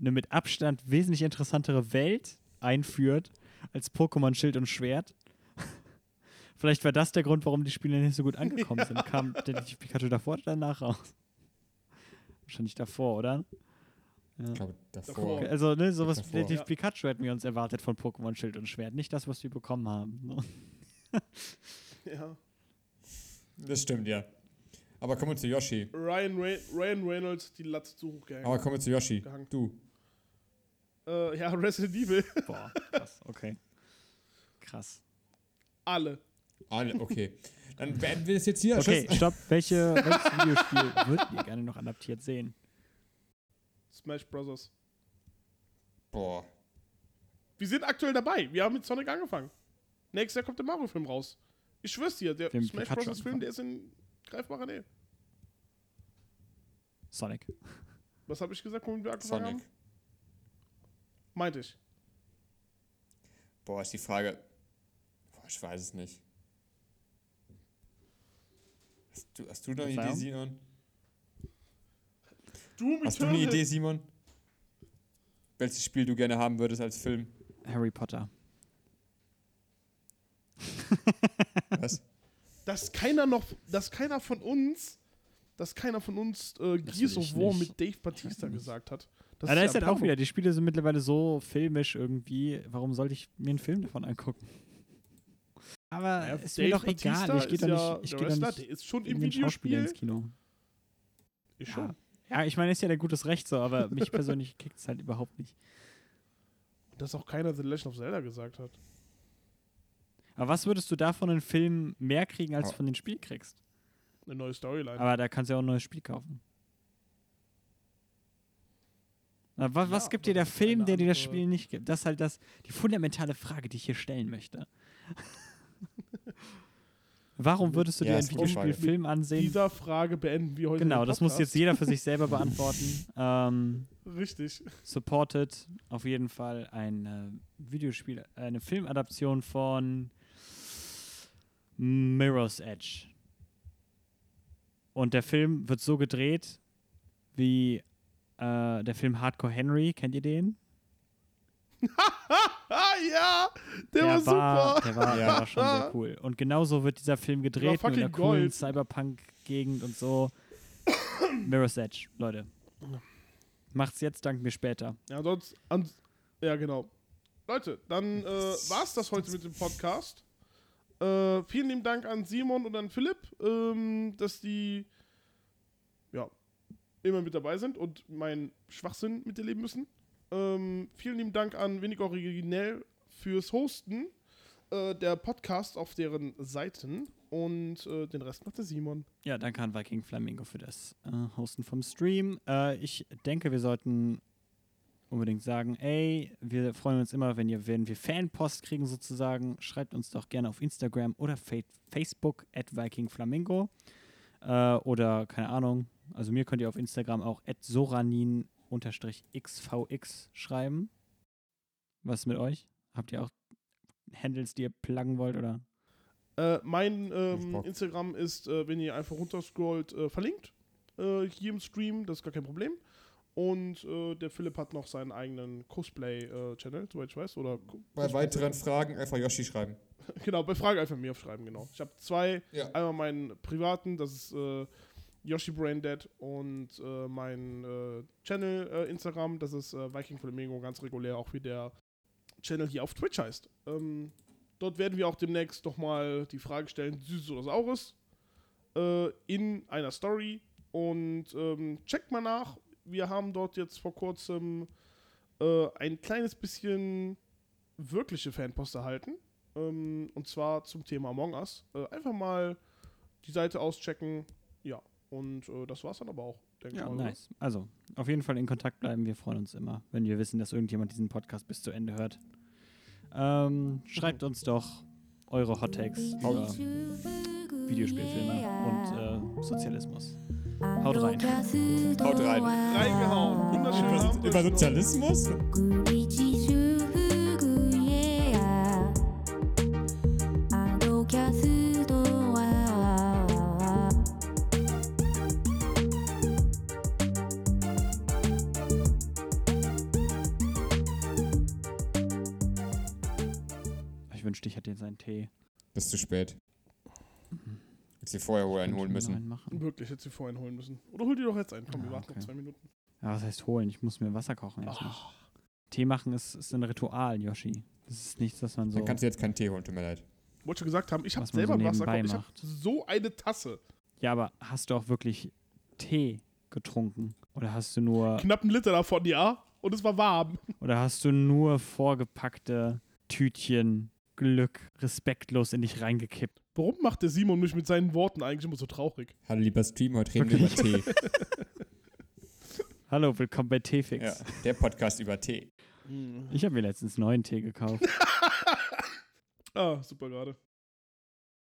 eine mit Abstand wesentlich interessantere Welt einführt als Pokémon Schild und Schwert. Vielleicht war das der Grund, warum die Spiele nicht so gut angekommen sind. Kam Detektiv Pikachu davor oder danach raus? Wahrscheinlich davor, oder? Ich glaube, davor. Also, ne, sowas wie Davor. Detektiv Ja. Pikachu hätten wir uns erwartet von Pokémon Schild und Schwert. Nicht das, was wir bekommen haben. ne? Ja. Das stimmt, ja. Aber kommen wir zu Yoshi. Ryan, Ray Ryan Reynolds die Latte zu hoch gehängt. Aber kommen wir zu Yoshi. Gehangen. Du. Äh, ja, Resident Evil. Boah, krass, okay. Krass. Alle. Alle, okay. Dann beenden wir das jetzt hier. Okay, stopp. Welche, welches Videospiel würdet ihr gerne noch adaptiert sehen? Smash Brothers. Boah. Wir sind aktuell dabei. Wir haben mit Sonic angefangen. Nächstes Jahr kommt der Mario-Film raus. Ich schwör's dir, der mit Smash Pikachu Brothers-Film, angefangen. der ist in greifbarer Nähe. Sonic. Was habe ich gesagt, womit wir angefangen Sonic. haben? Meinte ich. Boah, ist die Frage. Boah, ich weiß es nicht. Hast du, hast du noch eine Idee? Simon? Doom Hast du eine. Idee, Simon? Welches Spiel du gerne haben würdest als Film? Harry Potter. Was? Dass keiner noch, dass keiner von uns, dass keiner von uns äh, Gears of War nicht. mit Dave Batista gesagt hat. Das Aber da ist halt auch wieder, die Spiele sind mittlerweile so filmisch irgendwie. Warum sollte ich mir einen Film davon angucken? Aber Ja, ist mir Dave doch egal. Batista Ich gehe ist doch ja nicht, ich geh doch Wrestler, nicht ist schon im wegen den Schauspieler Videospiel. ins Kino. Ich Ja. schon. ja, ich meine, ist ja der gutes Recht so, aber mich persönlich kickt es halt überhaupt nicht. Dass auch keiner The Legend of Zelda gesagt hat. Aber was würdest du davon einen Film mehr kriegen, als Oh. du von den Spiel kriegst? Eine neue Storyline. Aber da kannst du ja auch ein neues Spiel kaufen. Na, wa was Ja, gibt aber dir der Film, eine der dir das Spiel nicht gibt? Das ist halt das, die fundamentale Frage, die ich hier stellen möchte. Warum würdest du Ja, dir einen eine. Videospielfilm ansehen? Dieser Frage beenden wir heute. Genau, den das muss jetzt jeder für sich selber beantworten. ähm, Richtig. supported auf jeden Fall ein äh, Videospiel, eine Filmadaption von Mirror's Edge. Und der Film wird so gedreht wie äh, der Film Hardcore Henry. Kennt ihr den? Ja, der, war super. Der war, Ja. der war schon sehr cool. Und genauso wird dieser Film gedreht mit einer coolen. Cyberpunk-Gegend und so. Mirror's Edge, Leute. Macht's jetzt, dank mir später. Ja, sonst. Ja, genau. Leute, dann äh, war's das heute mit dem Podcast. Äh, vielen lieben Dank an Simon und an Philipp, ähm, dass die ja immer mit dabei sind und meinen Schwachsinn miterleben müssen. Ähm, vielen lieben Dank an Wenig Originell fürs Hosten äh, der Podcast auf deren Seiten und äh, den Rest macht der Simon. Ja, danke an Viking Flamingo für das äh, Hosten vom Stream. Äh, ich denke, wir sollten unbedingt sagen, ey, wir freuen uns immer, wenn, ihr, wenn wir Fanpost kriegen sozusagen. Schreibt uns doch gerne auf Instagram oder Fa Facebook at Viking Flamingo. Äh, oder, keine Ahnung, also mir könnt ihr auf Instagram auch at soranin-xvx schreiben. Was ist mit euch? Habt ihr auch Handles, die ihr pluggen wollt, oder? Äh, mein ähm. Instagram ist, äh, wenn ihr einfach runterscrollt, äh, verlinkt. Äh, hier im Stream, das ist gar kein Problem. Und äh, der Philipp hat noch seinen eigenen Cosplay-Channel, soweit ich weiß. Oder Bei weiteren Fragen einfach Yoshi schreiben. Genau, bei Frage einfach mir aufschreiben, genau. Ich habe zwei. Ja. Einmal meinen privaten, das ist äh, Yoshi Braindead und äh, mein äh, Channel äh, Instagram, das ist äh, Viking Flamingo, ganz regulär, auch wie der Channel hier auf Twitch heißt. Ähm, dort werden wir auch demnächst nochmal die Frage stellen, Süßes oder Saures, äh, in einer Story. Und ähm, checkt mal nach. Wir haben dort jetzt vor kurzem äh, ein kleines bisschen wirkliche Fanpost erhalten. Ähm, und zwar zum Thema Among Us. Äh, einfach mal die Seite auschecken. Ja, und äh, das war's dann aber auch, denke ich Ja, mal. oder? nice. Also, auf jeden Fall in Kontakt bleiben. Wir freuen uns immer, wenn wir wissen, dass irgendjemand diesen Podcast bis zu Ende hört. Ähm, schreibt uns doch eure Hot Takes über Videospielfilme und äh, Sozialismus. Haut rein. Haut rein. Reingehauen. Wunderschön. Über, über Sozialismus? Ich wünschte, ich hätte jetzt einen Tee. Ist zu spät. Hättest du vorher wohl einen holen müssen. einen. Wirklich, hätte sie vorhin holen müssen. Oder hol dir doch jetzt einen. Komm, wir Ah, warten okay. noch zwei Minuten. Ja, was heißt holen? Ich muss mir Wasser kochen Tee machen ist, ist ein Ritual, Yoshi. Das ist nichts, was man so. Dann kannst du jetzt keinen Tee holen, tut mir leid. wollte schon gesagt haben, ich habe man so selber Wasser gekocht. Ich habe so eine Tasse. Ja, aber hast du auch wirklich Tee getrunken? Oder hast du nur Knapp einen Liter davon, ja. Und es war warm. oder hast du nur vorgepackte Tütchen Glück respektlos in dich reingekippt? Warum macht der Simon mich mit seinen Worten eigentlich immer so traurig? Hallo lieber Stream, heute reden wir über Tee. Hallo, willkommen bei Teefix. Ja, der Podcast über Tee. Ich habe mir letztens neuen Tee gekauft. Ah, super gerade.